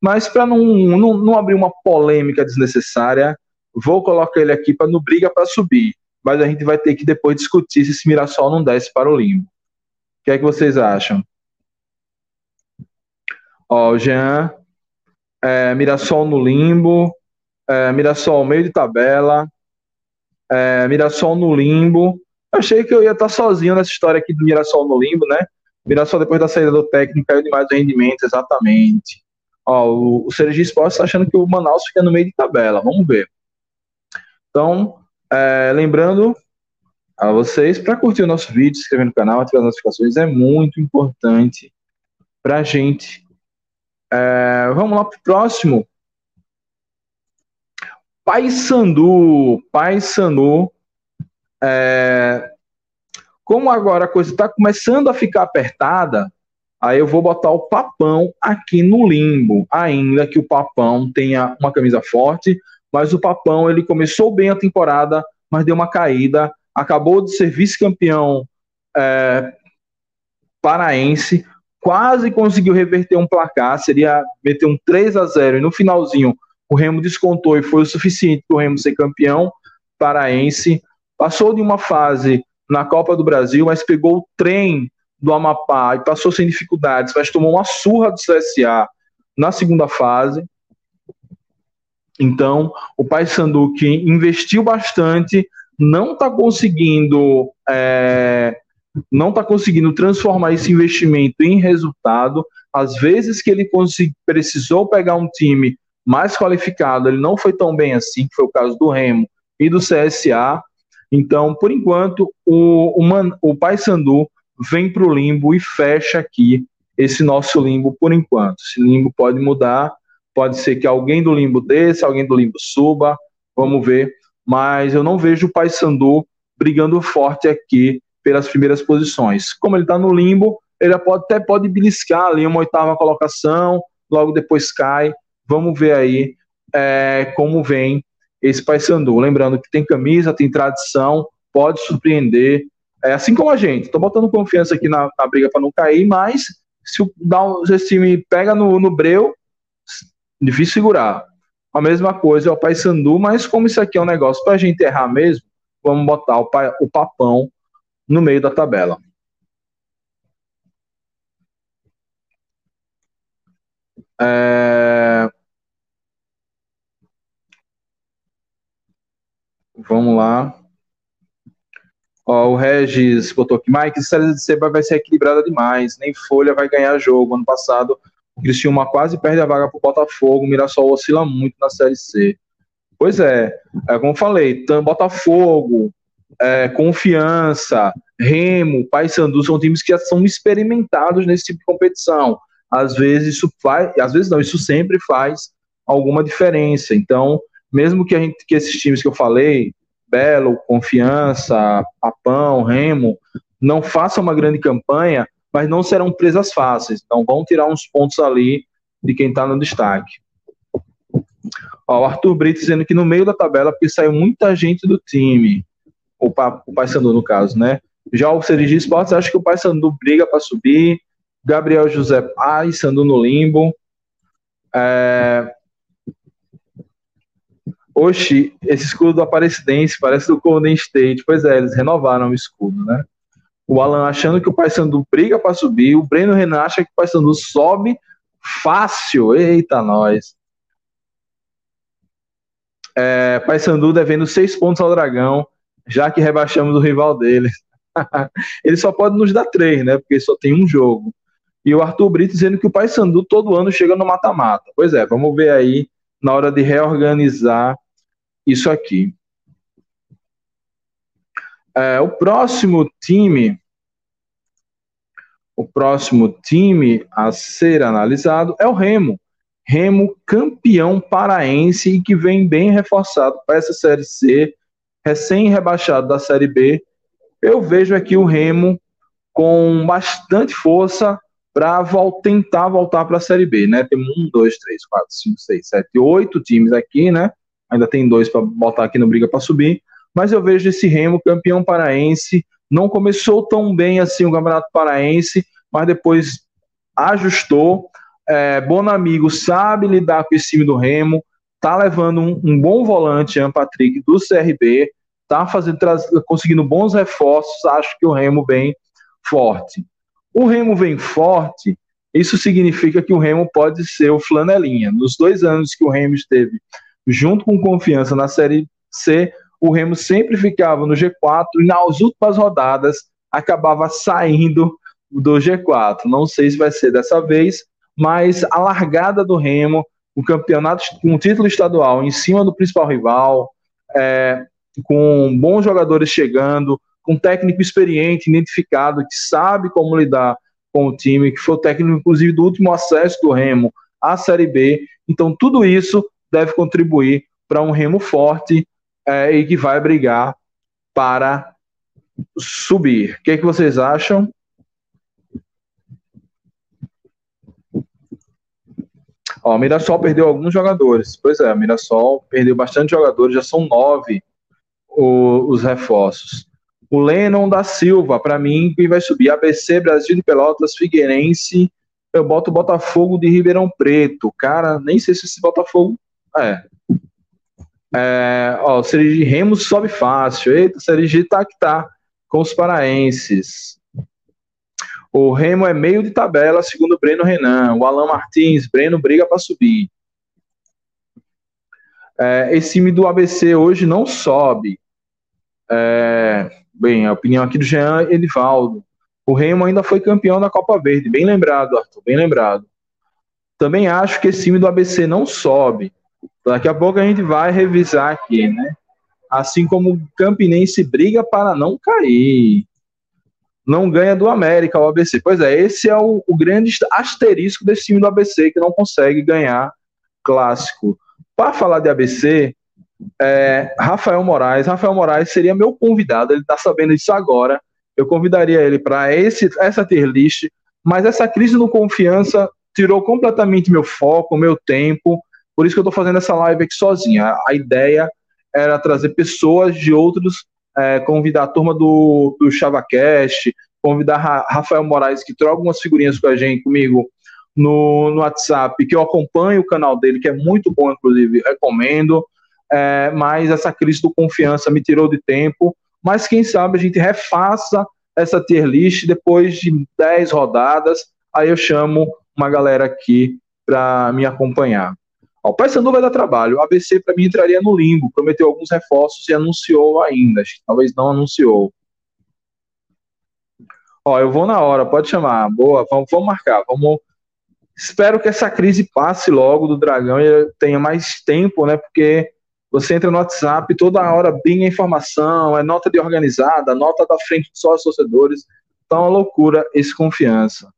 mas para não, não, não, abrir uma polêmica desnecessária, vou colocar ele aqui para no briga para subir. Mas a gente vai ter que depois discutir se esse Mirassol não desce para o limbo. O que é que vocês acham? Ó, o Jean, é, Mirassol no limbo, é, Mirassol meio de tabela, é, Mirassol no limbo. achei que eu ia estar sozinho nessa história aqui do Mirassol no limbo, né? Mirassol, depois da saída do técnico, caiu demais o rendimento, exatamente. Ó, o, o Sergi Esporte está achando que o Manaus fica no meio de tabela. Vamos ver. Então, é, lembrando a vocês, para curtir o nosso vídeo, se inscrever no canal, ativar as notificações, é muito importante para a gente. É, vamos lá para o próximo. Pai Sandu. Pai Sandu. É, como agora a coisa está começando a ficar apertada, aí eu vou botar o Papão aqui no limbo, ainda que o Papão tenha uma camisa forte, mas o Papão ele começou bem a temporada, mas deu uma caída, acabou de ser vice-campeão é, paraense, quase conseguiu reverter um placar, seria meter um 3 a 0 e no finalzinho o Remo descontou e foi o suficiente para o Remo ser campeão paraense. Passou de uma fase na Copa do Brasil, mas pegou o trem do Amapá e passou sem dificuldades, mas tomou uma surra do CSA na segunda fase. Então, o Paysandu que investiu bastante, não está conseguindo é, não está conseguindo transformar esse investimento em resultado. Às vezes que ele precisou pegar um time mais qualificado, ele não foi tão bem assim, que foi o caso do Remo e do CSA. Então, por enquanto, o, o, o Paysandu vem para o limbo e fecha aqui esse nosso limbo por enquanto. Esse limbo pode mudar, pode ser que alguém do limbo desça, alguém do limbo suba, vamos ver. Mas eu não vejo o Paysandu brigando forte aqui pelas primeiras posições. Como ele está no limbo, ele pode, até pode beliscar ali uma oitava colocação, logo depois cai. Vamos ver aí é, como vem esse Paysandu. Lembrando que tem camisa, tem tradição, pode surpreender. É assim como a gente. Estou botando confiança aqui na, na briga para não cair, mas se, o, dá, se esse time pega no, no breu, difícil segurar. A mesma coisa é o Paysandu, mas como isso aqui é um negócio para a gente errar mesmo, vamos botar o, o papão no meio da tabela. É... Vamos lá. Ó, o Regis botou aqui, Mike, a série de C vai ser equilibrada demais, nem Folha vai ganhar jogo. Ano passado, o Cristiúma quase perde a vaga para o Botafogo, o Mirassol oscila muito na série C. Pois é, é como falei, Botafogo, é, Confiança, Remo, Paysandu são times que já são experimentados nesse tipo de competição. Às vezes isso faz, às vezes não, isso sempre faz alguma diferença. Então, mesmo que a gente que esses times que eu falei, Belo, Confiança, Papão, Remo, não façam uma grande campanha, mas não serão presas fáceis. Então vão tirar uns pontos ali de quem está no destaque. Ó, o Arthur Brito dizendo que no meio da tabela, porque saiu muita gente do time o, o Paysandu no caso, né? Já o Serigi Esportes, acho que o Paysandu briga para subir, Gabriel José Paysandu no limbo. É... Oxi, esse escudo do Aparecidense parece do Golden State. Pois é, eles renovaram o escudo, né? O Alan achando que o Paysandu briga para subir, o Breno Renan acha que o Paysandu sobe fácil. Eita, nós. É, Paysandu devendo seis pontos ao Dragão já que rebaixamos o rival dele. ele só pode nos dar três, né? Porque só tem um jogo. E o Arthur Brito dizendo que o Paysandu todo ano chega no mata-mata. Pois é, vamos ver aí na hora de reorganizar isso aqui. É, o próximo time, o próximo time a ser analisado é o Remo. Remo campeão paraense e que vem bem reforçado para essa Série C, recém-rebaixado da Série B. Eu vejo aqui o Remo com bastante força para vol tentar voltar para a Série B, né? Tem um, dois, três, quatro, cinco, seis, sete, oito times aqui, né? Ainda tem dois para botar aqui no briga para subir. Mas eu vejo esse Remo campeão paraense. Não começou tão bem assim o Campeonato Paraense, mas depois ajustou. É, Bonamigo sabe lidar com esse time do Remo, tá levando um, um bom volante, Ian Patrick, do CRB, tá fazendo, conseguindo bons reforços. Acho que o Remo vem forte. O Remo vem forte, isso significa que o Remo pode ser o flanelinha. Nos dois anos que o Remo esteve junto com confiança na Série C, o Remo sempre ficava no G4 e nas últimas rodadas acabava saindo do G4. Não sei se vai ser dessa vez, mas a largada do Remo, o campeonato com um título estadual em cima do principal rival, é, com bons jogadores chegando, com um técnico experiente, identificado, que sabe como lidar com o time, que foi o técnico, inclusive, do último acesso do Remo à Série B. Então, tudo isso deve contribuir para um Remo forte é, e que vai brigar para subir. O que, é que vocês acham? Ó, o Mirassol perdeu alguns jogadores. Pois é, o Mirassol perdeu bastante jogadores, já são nove o, os reforços. O Lennon da Silva, para mim, quem vai subir? ABC, Brasil de Pelotas, Figueirense. Eu boto Botafogo de Ribeirão Preto. Cara, nem sei se esse Botafogo. É. é ó, o Serigi Remos sobe fácil. Eita, o Serigi tá que tá com os paraenses. O Remo é meio de tabela, segundo o Breno Renan. O Alan Martins, Breno briga para subir. É, esse time do ABC hoje não sobe. É, Bem, a opinião aqui do Jean Edivaldo. O Remo ainda foi campeão da Copa Verde. Bem lembrado, Arthur, bem lembrado. Também acho que esse time do ABC não sobe. Daqui a pouco a gente vai revisar aqui, né? Assim como o Campinense briga para não cair. Não ganha do América o ABC. Pois é, esse é o, o grande asterisco desse time do ABC que não consegue ganhar clássico. Para falar de ABC, é, Rafael Moraes. Rafael Moraes seria meu convidado, ele está sabendo disso agora. Eu convidaria ele para essa tier list, mas essa crise no confiança tirou completamente meu foco, meu tempo. Por isso que eu estou fazendo essa live aqui sozinha. A ideia era trazer pessoas de outros, é, convidar a turma do, do ChavaCast, convidar Rafael Moraes, que troca algumas figurinhas com a gente, comigo, no, no WhatsApp, que eu acompanho o canal dele, que é muito bom, inclusive, recomendo é, mas essa crise do confiança me tirou de tempo. Mas quem sabe a gente refaça essa tier list depois de 10 rodadas. Aí eu chamo uma galera aqui para me acompanhar. O Paysandu vai dar trabalho. O ABC para mim entraria no limbo. Prometeu alguns reforços e anunciou ainda. Talvez não anunciou. Ó, eu vou na hora, pode chamar. Boa, vamos, vamos marcar. Vamos. Espero que essa crise passe logo do Dragão e tenha mais tempo, né? Porque você entra no WhatsApp, toda hora bem a informação, é nota de organizada, nota da frente de sócios torcedores. Tá uma loucura esse confiança.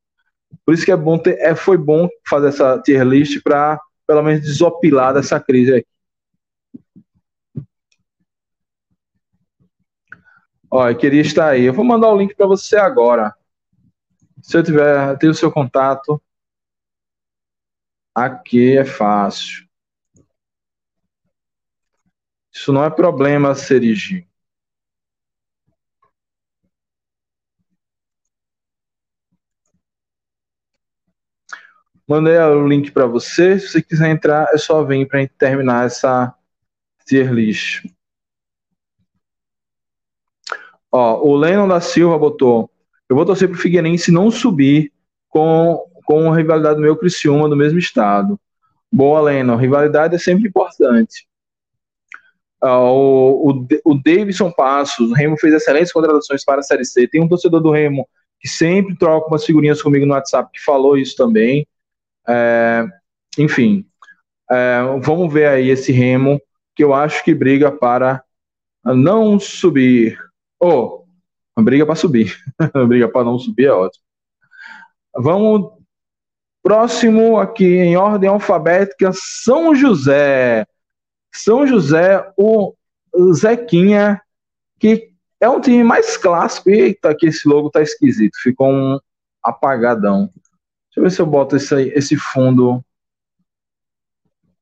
Por isso que é bom ter, é, foi bom fazer essa tier list para pelo menos desopilar dessa crise aqui. Eu queria estar aí. Eu vou mandar o link para você agora. Se eu tiver, ter o seu contato. Aqui é fácil. Isso não é problema, Serigi. Mandei o link para você. Se você quiser entrar, é só vir para terminar essa tier list. Ó, o Lennon da Silva botou: Eu vou torcer para o Figueirense não subir com, com a rivalidade do meu Criciúma do mesmo estado. Boa, Lennon. Rivalidade é sempre importante. Uh, o, o, o Davidson Passos, o Remo fez excelentes contratações para a Série C. Tem um torcedor do Remo que sempre troca umas figurinhas comigo no WhatsApp que falou isso também. É, enfim, É, vamos ver aí esse Remo, que eu acho que briga para não subir. Ou, oh, briga para subir. briga para não subir é ótimo. Vamos próximo aqui em ordem alfabética, São José. São José, o Zequinha, que é um time mais clássico. Eita, que esse logo tá esquisito. Ficou um apagadão. Deixa eu ver se eu boto esse, esse fundo.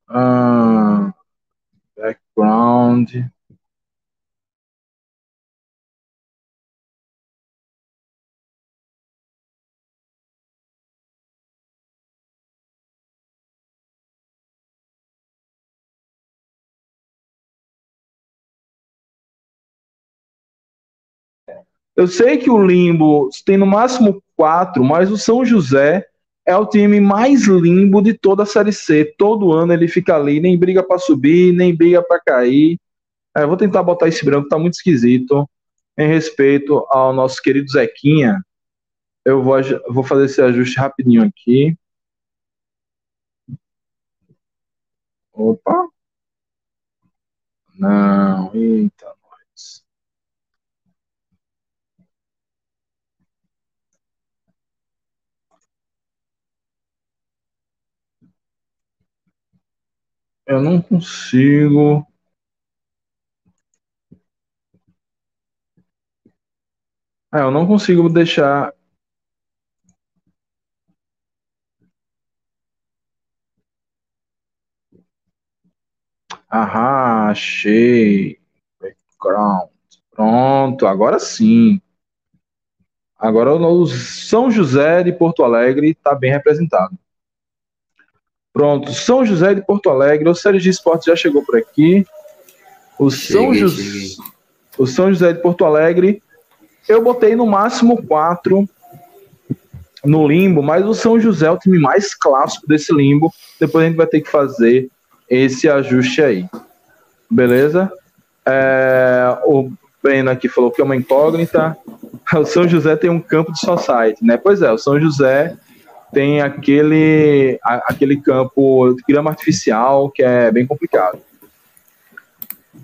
Uh, background. Eu sei que o Limbo tem no máximo quatro, mas o São José é o time mais limbo de toda a Série C. Todo ano ele fica ali, nem briga para subir, nem briga para cair. É, vou tentar botar esse branco, tá muito esquisito. Em respeito ao nosso querido Zequinha, eu vou, vou fazer esse ajuste rapidinho aqui. Opa. Não, eita. Eu não consigo. É, eu não consigo deixar. Ah, achei. Background. Pronto, agora sim. Agora o São José de Porto Alegre está bem representado. Pronto, São José de Porto Alegre, o Série de Esportes já chegou por aqui. O São, cheguei, o São José de Porto Alegre, eu botei no máximo quatro no limbo, mas o São José é o time mais clássico desse limbo. Depois a gente vai ter que fazer esse ajuste aí. Beleza? É, o Breno aqui falou que é uma incógnita. O São José tem um campo de society, né? Pois é, o São José tem aquele, aquele campo de grama artificial que é bem complicado.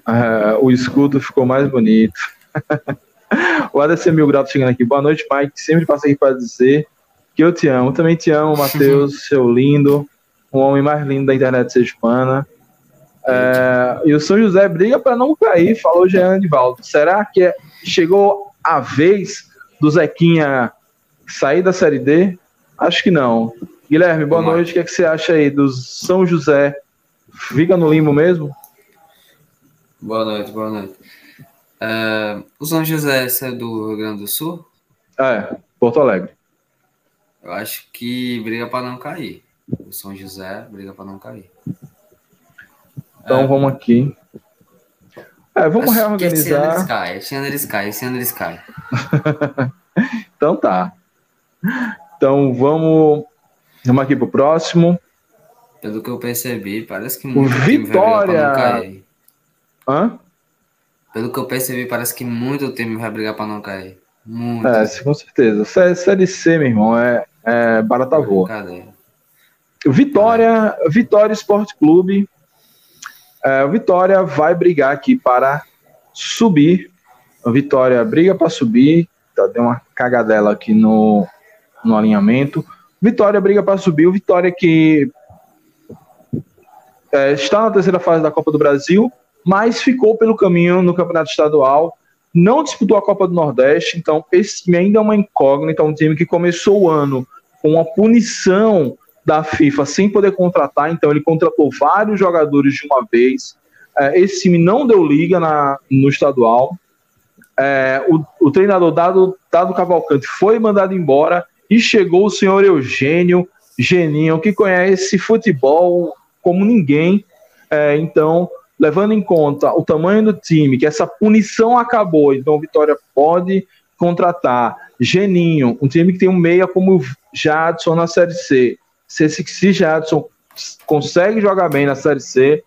Uh, o escudo ficou mais bonito. o ADC Mil Grau tá chegando aqui. Boa noite, Mike. Sempre passo aqui para dizer que eu te amo. Também te amo, Matheus, seu lindo. O homem mais lindo da internet sergipana. Uh, e o São José briga para não cair, falou Jean Divaldo. Será que é, chegou a vez do Zequinha sair da Série D? Acho que não. Guilherme, boa Vamos noite. Lá. O que, é que você acha aí do São José? Fica no limbo mesmo? Boa noite, boa noite. Uh, o São José é do Rio Grande do Sul? É, Porto Alegre. Eu acho que briga para não cair. O São José briga para não cair. Então é. vamos aqui. É, vamos acho reorganizar. Esse ano eles caem, esse ano eles caem, esse ano eles caem. então tá. Então vamos, vamos aqui pro próximo. Pelo que eu percebi, parece que muito Vitória. Time. Hã? Pelo que eu percebi, parece que muito time vai brigar para não cair. Muito. É, com certeza. Série C, meu irmão, é, é barata voa. Vitória, Vitória Esporte Clube. É, Vitória vai brigar aqui para subir. Vitória briga para subir. Tá, deu uma cagadela aqui no, no alinhamento. Vitória briga para subir. O Vitória que é, está na terceira fase da Copa do Brasil, mas ficou pelo caminho no Campeonato Estadual. Não disputou a Copa do Nordeste, então esse time ainda é uma incógnita. Um time que começou o ano com uma punição da FIFA sem poder contratar, então ele contratou vários jogadores de uma vez. É, esse time não deu liga na, no estadual. É, o, o, treinador Dado, Dado Cavalcante foi mandado embora e chegou o senhor Eugênio Geninho, que conhece futebol como ninguém. É, então, levando em conta o tamanho do time, que essa punição acabou, então Vitória pode contratar Geninho, um time que tem um meia como Jadson na Série C. Se, se Jadson consegue jogar bem na Série C,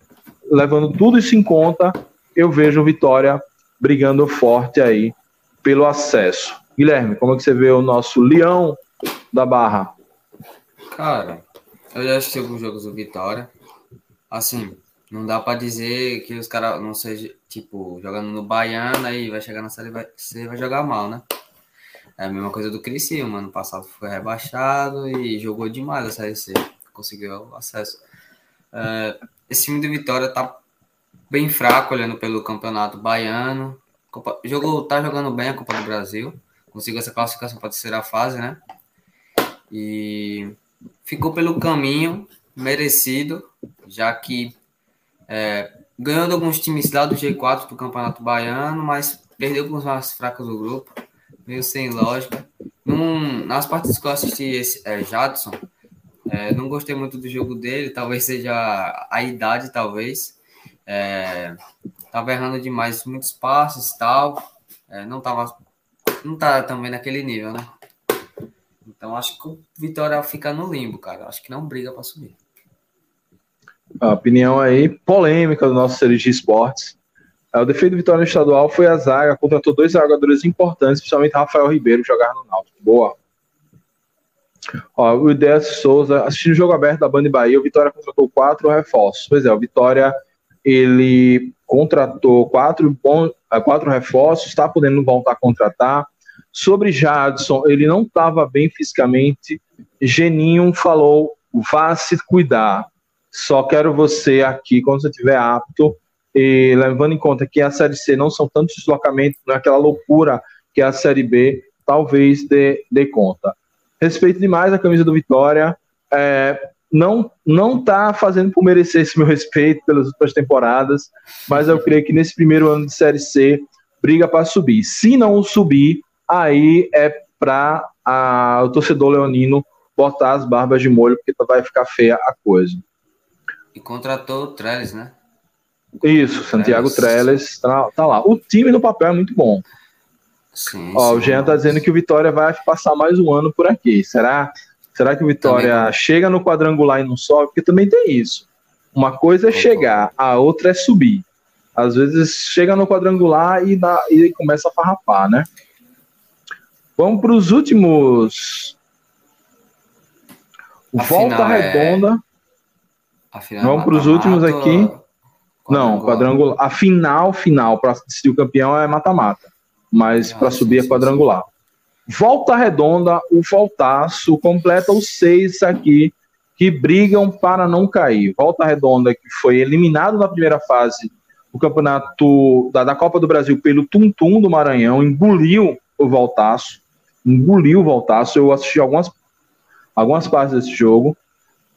levando tudo isso em conta, eu vejo Vitória brigando forte aí pelo acesso. Guilherme, como é que você vê o nosso Leão da Barra? Cara, eu já assisti alguns jogos do Vitória. Assim, não dá para dizer que os caras não seja tipo jogando no Baiano aí vai chegar na série vai vai jogar mal, né? É a mesma coisa do Criciúma, ano passado foi rebaixado e jogou demais a série C, conseguiu acesso. É, esse time de Vitória tá bem fraco olhando pelo campeonato baiano. Copa, jogou, tá jogando bem a Copa do Brasil, conseguiu essa classificação para terceira fase, né? E ficou pelo caminho merecido, já que é, ganhou de alguns times lá do G4 do Campeonato Baiano, mas perdeu com os mais fracos do grupo, meio sem lógica. Num, nas partes que eu assisti esse, é, Jadson, é, não gostei muito do jogo dele, talvez seja a idade, talvez. É, tava errando demais muitos passos e tal. É, não tava. Não tá também naquele nível, né? Então acho que o Vitória fica no limbo, cara. Acho que não briga para subir. A opinião aí polêmica do nosso Serigi Esportes. É, o defeito do Vitória no estadual foi a zaga, contratou dois jogadores importantes, principalmente Rafael Ribeiro, jogar no Náutico. Boa. Ó, o Idécio Souza, assistindo o jogo aberto da Banda Bahia, o Vitória contratou quatro reforços. Pois é, o Vitória ele contratou quatro, é, quatro reforços, está podendo voltar a contratar. Sobre Jadson, ele não estava bem fisicamente. Geninho falou: vá se cuidar. Só quero você aqui quando você estiver apto. E levando em conta que a Série C não são tantos deslocamentos, não é aquela loucura que a Série B, talvez dê, dê conta. Respeito demais a camisa do Vitória. É, não não tá fazendo por merecer esse meu respeito pelas últimas temporadas, mas eu creio que nesse primeiro ano de Série C briga para subir. Se não subir, aí é para o torcedor leonino botar as barbas de molho, porque vai ficar feia a coisa. E contratou o Trellis, né? Isso, Santiago Trellis tá, tá, lá. O time no papel é muito bom. Sim, Ó, sim, o Jean tá dizendo que o Vitória vai passar mais um ano por aqui. Será? Será que o Vitória também. chega no quadrangular e não sobe? Porque também tem isso. Uma coisa é chegar, a outra é subir. Às vezes chega no quadrangular e, dá, e começa a farrapar, né? Vamos para os últimos. A Volta Redonda. É... Vamos para os últimos aqui. Não, quadrangular. A final, final, para decidir o campeão é mata-mata. Mas para subir é quadrangular. Volta Redonda, o Voltaço, completa os seis aqui que brigam para não cair. Volta Redonda, que foi eliminado na primeira fase do campeonato da, da Copa do Brasil pelo Tum Tum do Maranhão, engoliu o Voltaço, engoliu o Voltaço. Eu assisti algumas, algumas partes desse jogo.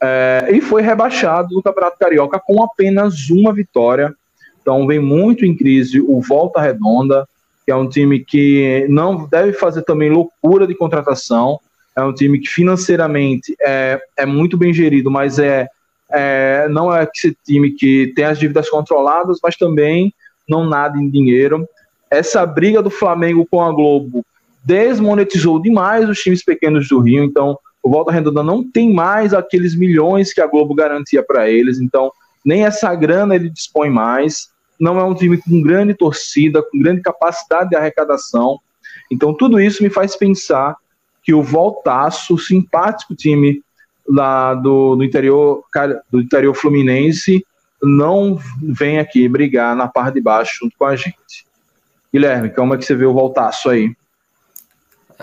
É, e foi rebaixado no Campeonato Carioca com apenas uma vitória. Então vem muito em crise o Volta Redonda que é um time que não deve fazer também loucura de contratação. É um time que financeiramente é, é muito bem gerido, mas é, é não é esse time que tem as dívidas controladas, mas também não nada em dinheiro. Essa briga do Flamengo com a Globo desmonetizou demais os times pequenos do Rio, então o Volta Redonda não tem mais aqueles milhões que a Globo garantia para eles, então nem essa grana ele dispõe mais não é um time com grande torcida, com grande capacidade de arrecadação. Então, tudo isso me faz pensar que o Voltaço, o simpático time lá do, do, interior, do interior fluminense, não vem aqui brigar na parte de baixo junto com a gente. Guilherme, como é que você vê o Voltaço aí?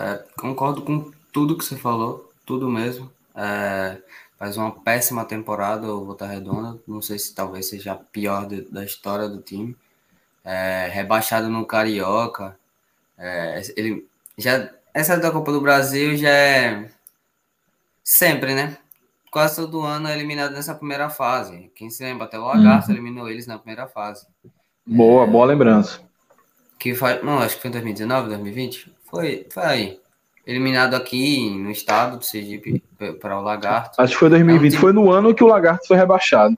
É, concordo com tudo que você falou, tudo mesmo. É, faz uma péssima temporada o Volta Redonda. Não sei se talvez seja a pior de, da história do time. É, rebaixado no Carioca. É, ele já essa da Copa do Brasil já é sempre, né? Quase todo ano é eliminado nessa primeira fase. Quem se lembra, até o Lagarto uhum. eliminou eles na primeira fase. Boa, boa lembrança. Que faz, não, acho que foi em 2019, 2020. Foi, foi aí eliminado aqui no estado do Sergipe para o Lagarto. Acho que foi 2020, é um foi no ano que o Lagarto foi rebaixado.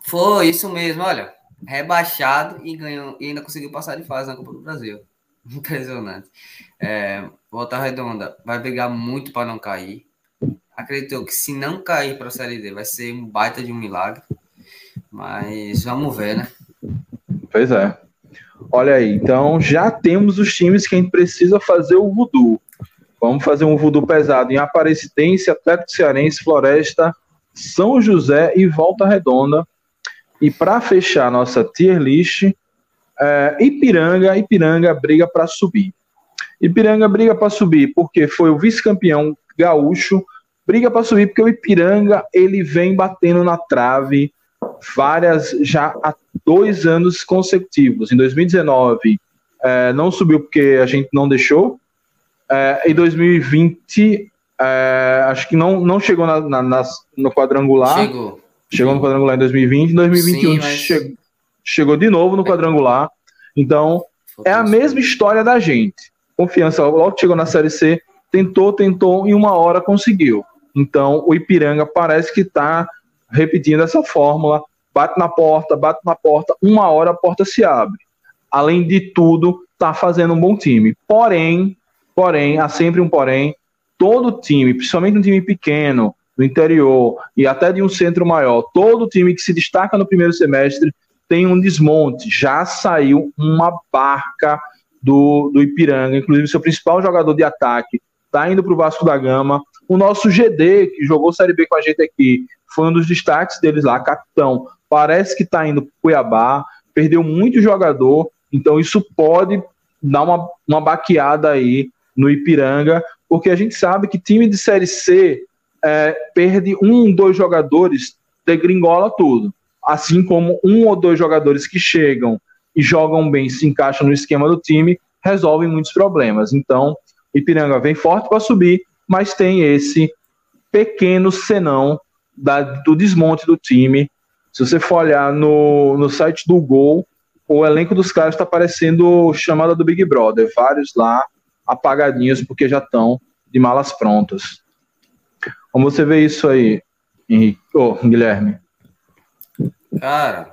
Foi isso mesmo, olha, rebaixado e ganhou e ainda conseguiu passar de fase na Copa do Brasil. Impressionante. É, Volta Redonda vai brigar muito para não cair. Acreditou que se não cair para a Série D vai ser um baita de um milagre. Mas vamos ver, né? Pois é. Olha aí, então já temos os times que a gente precisa fazer o voodoo. Vamos fazer um voodoo pesado em Aparecidense, Atlético Cearense, Floresta, São José e Volta Redonda. E para fechar nossa tier list, é, Ipiranga, Ipiranga briga para subir. Ipiranga briga para subir porque foi o vice-campeão gaúcho, briga para subir porque o Ipiranga ele vem batendo na trave várias já há dois anos consecutivos. Em 2019 é, não subiu porque a gente não deixou. É, em 2020 é, acho que não, não chegou na, na, no quadrangular. Chegou. Chegou no quadrangular em 2020. Em 2021 Sim, mas... chegou, chegou de novo no quadrangular. Então, é a mesma história da gente. Confiança, logo que chegou na Série C, tentou, tentou, e uma hora conseguiu. Então, o Ipiranga parece que está repetindo essa fórmula. Bate na porta, bate na porta, uma hora a porta se abre. Além de tudo, está fazendo um bom time. Porém, porém, há sempre um porém, todo time, principalmente um time pequeno, do interior e até de um centro maior, todo time que se destaca no primeiro semestre tem um desmonte. Já saiu uma barca do, do Ipiranga, inclusive seu principal jogador de ataque está indo para o Vasco da Gama. O nosso GD, que jogou Série B com a gente aqui, foi um dos destaques deles lá, capitão. Parece que está indo para Cuiabá, perdeu muito jogador, então isso pode dar uma, uma baqueada aí no Ipiranga, porque a gente sabe que time de Série C é, perde um, dois jogadores, degringola tudo assim como um ou dois jogadores que chegam e jogam bem, se encaixam no esquema do time, resolvem muitos problemas. Então, Ipiranga vem forte para subir, mas tem esse pequeno senão da, do desmonte do time. Se você for olhar no, no site do Gol, o elenco dos caras está parecendo chamada do Big Brother. Vários lá apagadinhos porque já estão de malas prontas. Como você vê isso aí, Henrique? Oh, Guilherme? Cara,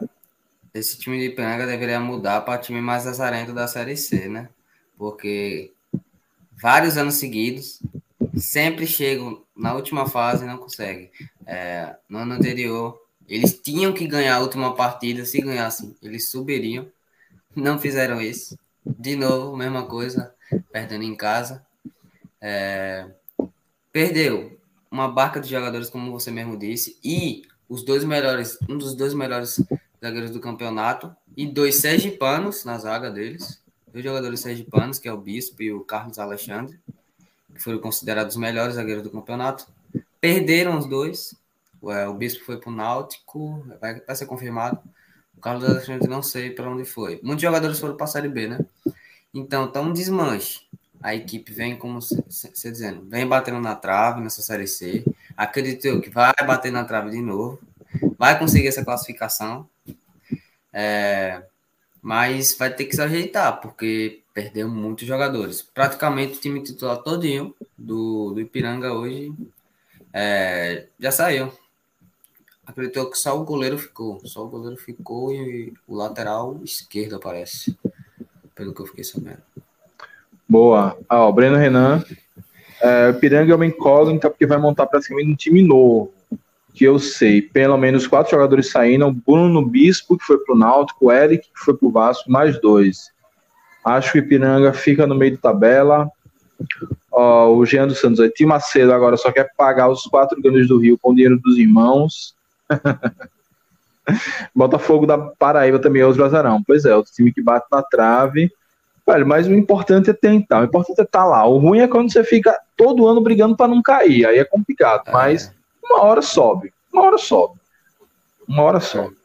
esse time de Ipiranga deveria mudar para time mais azarento da Série C, né? Porque vários anos seguidos, sempre chegam na última fase e não conseguem. É, no ano anterior, eles tinham que ganhar a última partida, se ganhassem, eles subiriam. Não fizeram isso. De novo, mesma coisa, perdendo em casa. É, perdeu uma barca de jogadores, como você mesmo disse, e os dois melhores, um dos dois melhores zagueiros do campeonato e dois sergipanos na zaga deles. Dois jogadores sergipanos, que é o Bispo e o Carlos Alexandre, que foram considerados os melhores zagueiros do campeonato. Perderam os dois. O Bispo foi para o Náutico, vai, vai ser confirmado. O Carlos Alexandre não sei para onde foi. Muitos jogadores foram para a Série B, né? Então, tá um desmanche. A equipe vem, como você dizendo, vem batendo na trave nessa Série C. Acredito eu que vai bater na trave de novo, vai conseguir essa classificação, é, mas vai ter que se ajeitar, porque perdeu muitos jogadores. Praticamente o time titular todinho do, do Ipiranga hoje é, já saiu. Acreditou que só o goleiro ficou. Só o goleiro ficou e o lateral esquerdo aparece. Pelo que eu fiquei sabendo. Boa. Ah, o Breno Renan é, Piranga é uma incógnita porque vai montar praticamente um time novo. Que eu sei, pelo menos quatro jogadores saíram: Bruno Bispo, que foi pro Náutico, Eric, que foi pro Vasco, mais dois. Acho que o Ipiranga fica no meio de tabela. Ó, o Jean dos Santos, Tim Macedo agora só quer pagar os quatro ganhos do Rio com o dinheiro dos irmãos. Botafogo da Paraíba também é outro azarão. Pois é, outro time que bate na trave. Velho, mas o importante é tentar, o importante é estar tá lá. O ruim é quando você fica todo ano brigando para não cair, aí é complicado, é. mas uma hora sobe, uma hora sobe. Uma hora sobe.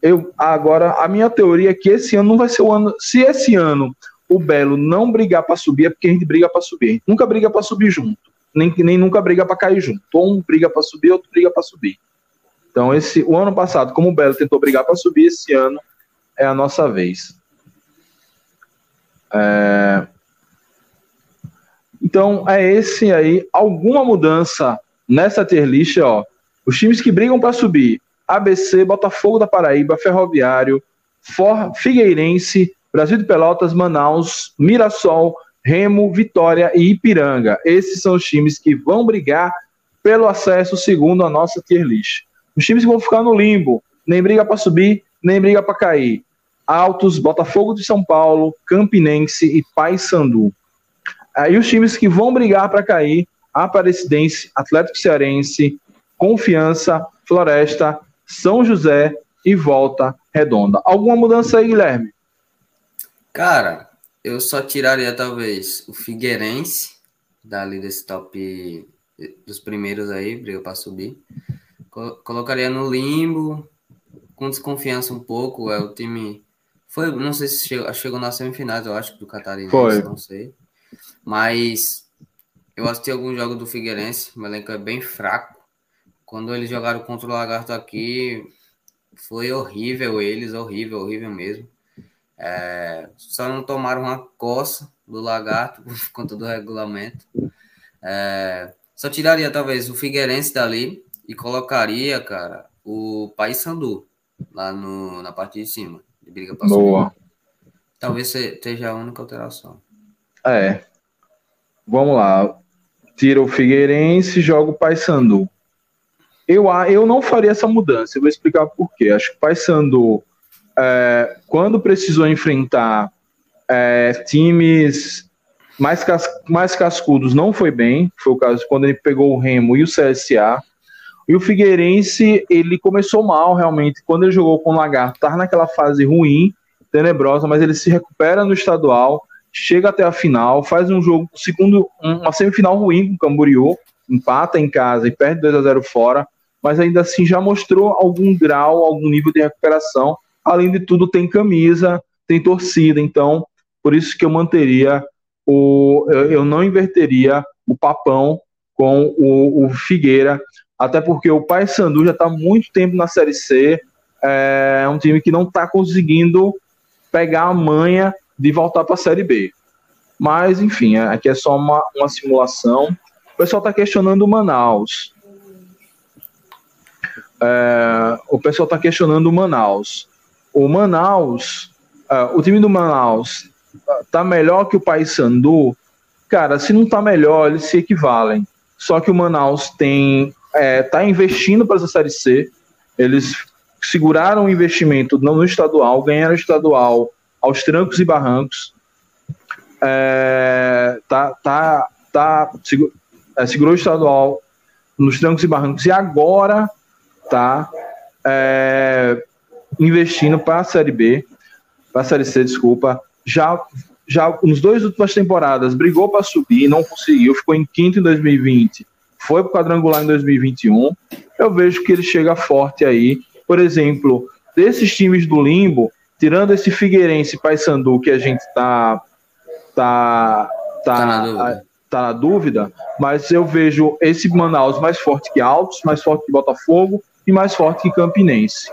Eu, agora, a minha teoria é que esse ano não vai ser o ano. Se esse ano o Belo não brigar para subir, é porque a gente briga para subir. A gente nunca briga para subir junto, nem, nem nunca briga para cair junto. Um briga para subir, outro briga para subir. Então, esse, o ano passado, como o Belo tentou brigar para subir, esse ano é a nossa vez. É... Então, é esse aí. Alguma mudança nessa tier list, ó. Os times que brigam para subir: ABC, Botafogo da Paraíba, Ferroviário, For, Figueirense, Brasil de Pelotas, Manaus, Mirassol, Remo, Vitória e Ipiranga. Esses são os times que vão brigar pelo acesso segundo a nossa tier list. Os times que vão ficar no limbo, nem briga para subir, nem briga para cair. Altos, Botafogo de São Paulo, Campinense e Paysandu. Aí os times que vão brigar para cair, Aparecidense, Atlético Cearense, Confiança, Floresta, São José, e Volta Redonda. Alguma mudança aí, Guilherme? Cara, eu só tiraria talvez o Figueirense dali desse top dos primeiros aí, briga para subir. Colocaria no limbo, com desconfiança um pouco. É o time. Foi, não sei se chegou, chegou nas semifinais, eu acho, do Catarinense, Foi. não sei. Mas eu assisti alguns jogos do Figueirense, o elenco é bem fraco. Quando eles jogaram contra o Lagarto aqui, foi horrível eles, horrível, horrível mesmo. É, só não tomaram uma coça do Lagarto por conta do regulamento. É, só tiraria talvez o Figueirense dali e colocaria, cara, o Paysandu lá no, na parte de cima. De briga pra Boa. Subir. Talvez seja a única alteração. É. Vamos lá. Tira o Figueirense e joga o Paysandu. Eu, eu não faria essa mudança. Eu vou explicar por quê. Acho que o Paysandu, é, quando precisou enfrentar é, times mais, cas mais cascudos, não foi bem. Foi o caso quando ele pegou o Remo e o CSA. E o Figueirense, ele começou mal realmente. Quando ele jogou com o Lagarto, estava naquela fase ruim, tenebrosa, mas ele se recupera no estadual, chega até a final, faz um jogo, segundo, uma semifinal ruim com o Camboriú, empata em casa e perde 2 a 0 fora, mas ainda assim já mostrou algum grau, algum nível de recuperação. Além de tudo, tem camisa, tem torcida, então por isso que eu manteria o. Eu não inverteria o papão com o, o Figueira até porque o Paysandu já está muito tempo na Série C, é um time que não está conseguindo pegar a manha de voltar para a Série B. Mas, enfim, é, aqui é só uma, uma simulação. O pessoal está questionando o Manaus. É, o pessoal está questionando o Manaus. O Manaus, é, o time do Manaus está melhor que o Paysandu? Cara, se não está melhor, eles se equivalem. Só que o Manaus tem está é, investindo para essa Série C. Eles seguraram o investimento no estadual, ganharam o estadual aos trancos e barrancos. É, tá, tá, tá, segurou, é, segurou o estadual nos trancos e barrancos e agora tá é, investindo para a Série B, para a Série C, desculpa. Já, já nos dois últimas temporadas brigou para subir, não conseguiu, ficou em quinto em 2020 foi para o quadrangular em 2021. Eu vejo que ele chega forte aí. Por exemplo, desses times do limbo, tirando esse Figueirense e Paysandu que a gente tá tá tá, tá, na dúvida. tá na dúvida, mas eu vejo esse Manaus mais forte que Altos, mais forte que Botafogo e mais forte que Campinense.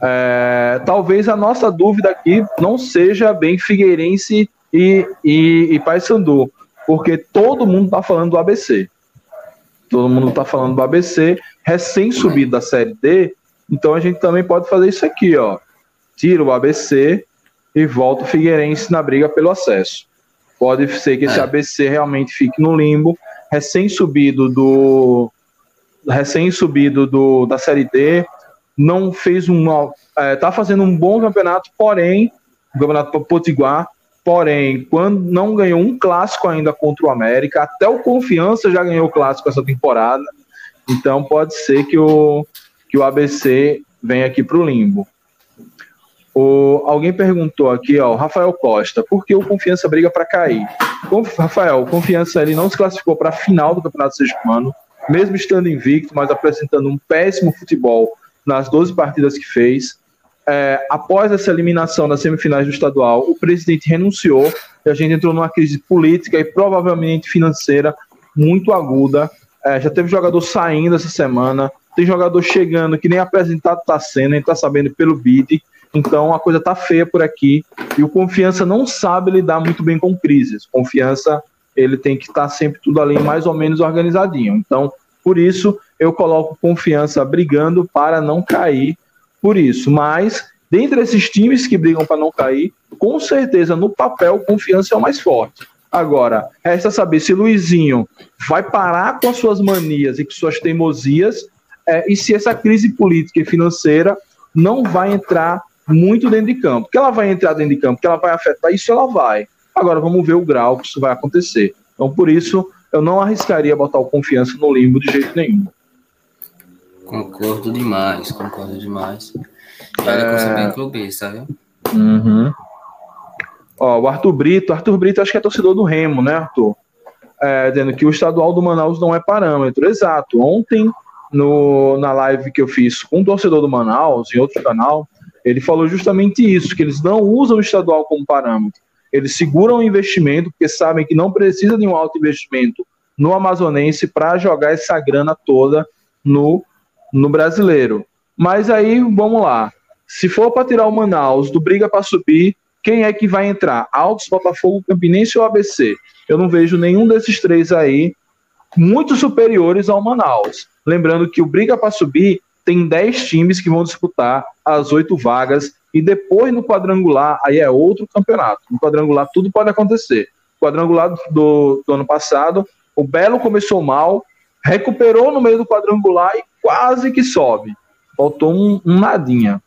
É, talvez a nossa dúvida aqui não seja bem Figueirense e, e, e Paysandu, porque todo mundo está falando do ABC. Todo mundo está falando do ABC, recém-subido da Série D, então a gente também pode fazer isso aqui, ó. Tira o ABC e volta o Figueirense na briga pelo acesso. Pode ser que esse é. ABC realmente fique no limbo, recém-subido do recém-subido do da Série D, não fez um é, tá fazendo um bom campeonato, porém, o campeonato Potiguar, Porém, quando não ganhou um clássico ainda contra o América, até o Confiança já ganhou o clássico essa temporada. Então pode ser que o, que o ABC venha aqui para o limbo. alguém perguntou aqui, ó, Rafael Costa, por que o Confiança briga para cair? Conf, Rafael, o Confiança ele não se classificou para a final do Campeonato Sergipano, mesmo estando invicto, mas apresentando um péssimo futebol nas 12 partidas que fez é, após essa eliminação das semifinais do estadual, o presidente renunciou e a gente entrou numa crise política e provavelmente financeira muito aguda. É, já teve jogador saindo essa semana, tem jogador chegando que nem apresentado está sendo, a gente está sabendo pelo BID. Então a coisa tá feia por aqui e o Confiança não sabe lidar muito bem com crises. Confiança ele tem que estar tá sempre tudo ali mais ou menos organizadinho. Então, por isso eu coloco Confiança brigando para não cair por isso. Mas, dentre esses times que brigam para não cair, com certeza no papel, confiança é o mais forte. Agora, resta saber se Luizinho vai parar com as suas manias e com suas teimosias é, e se essa crise política e financeira não vai entrar muito dentro de campo. Que ela vai entrar dentro de campo, que ela vai afetar isso, ela vai. Agora vamos ver o grau que isso vai acontecer. Então, por isso, eu não arriscaria botar o confiança no limbo de jeito nenhum. Concordo demais, concordo demais. E olha que eu sou bem clubista, viu? Uhum. Ó, o Arthur Brito, Arthur Brito acho que é torcedor do Remo, né, Arthur? É, dizendo que o estadual do Manaus não é parâmetro. Exato. Ontem, no, na live que eu fiz com um torcedor do Manaus, em outro canal, ele falou justamente isso, que eles não usam o estadual como parâmetro. Eles seguram o investimento, porque sabem que não precisa de um alto investimento no amazonense para jogar essa grana toda no, no brasileiro. Mas aí, vamos lá. Se for para tirar o Manaus do briga para subir, quem é que vai entrar? Altos, Botafogo, Campinense ou ABC? Eu não vejo nenhum desses três aí muito superiores ao Manaus. Lembrando que o briga para subir tem 10 times que vão disputar as oito vagas e depois no quadrangular aí é outro campeonato. No quadrangular tudo pode acontecer. quadrangular do, do ano passado, o Belo começou mal, recuperou no meio do quadrangular e quase que sobe. Faltou um, um nadinha.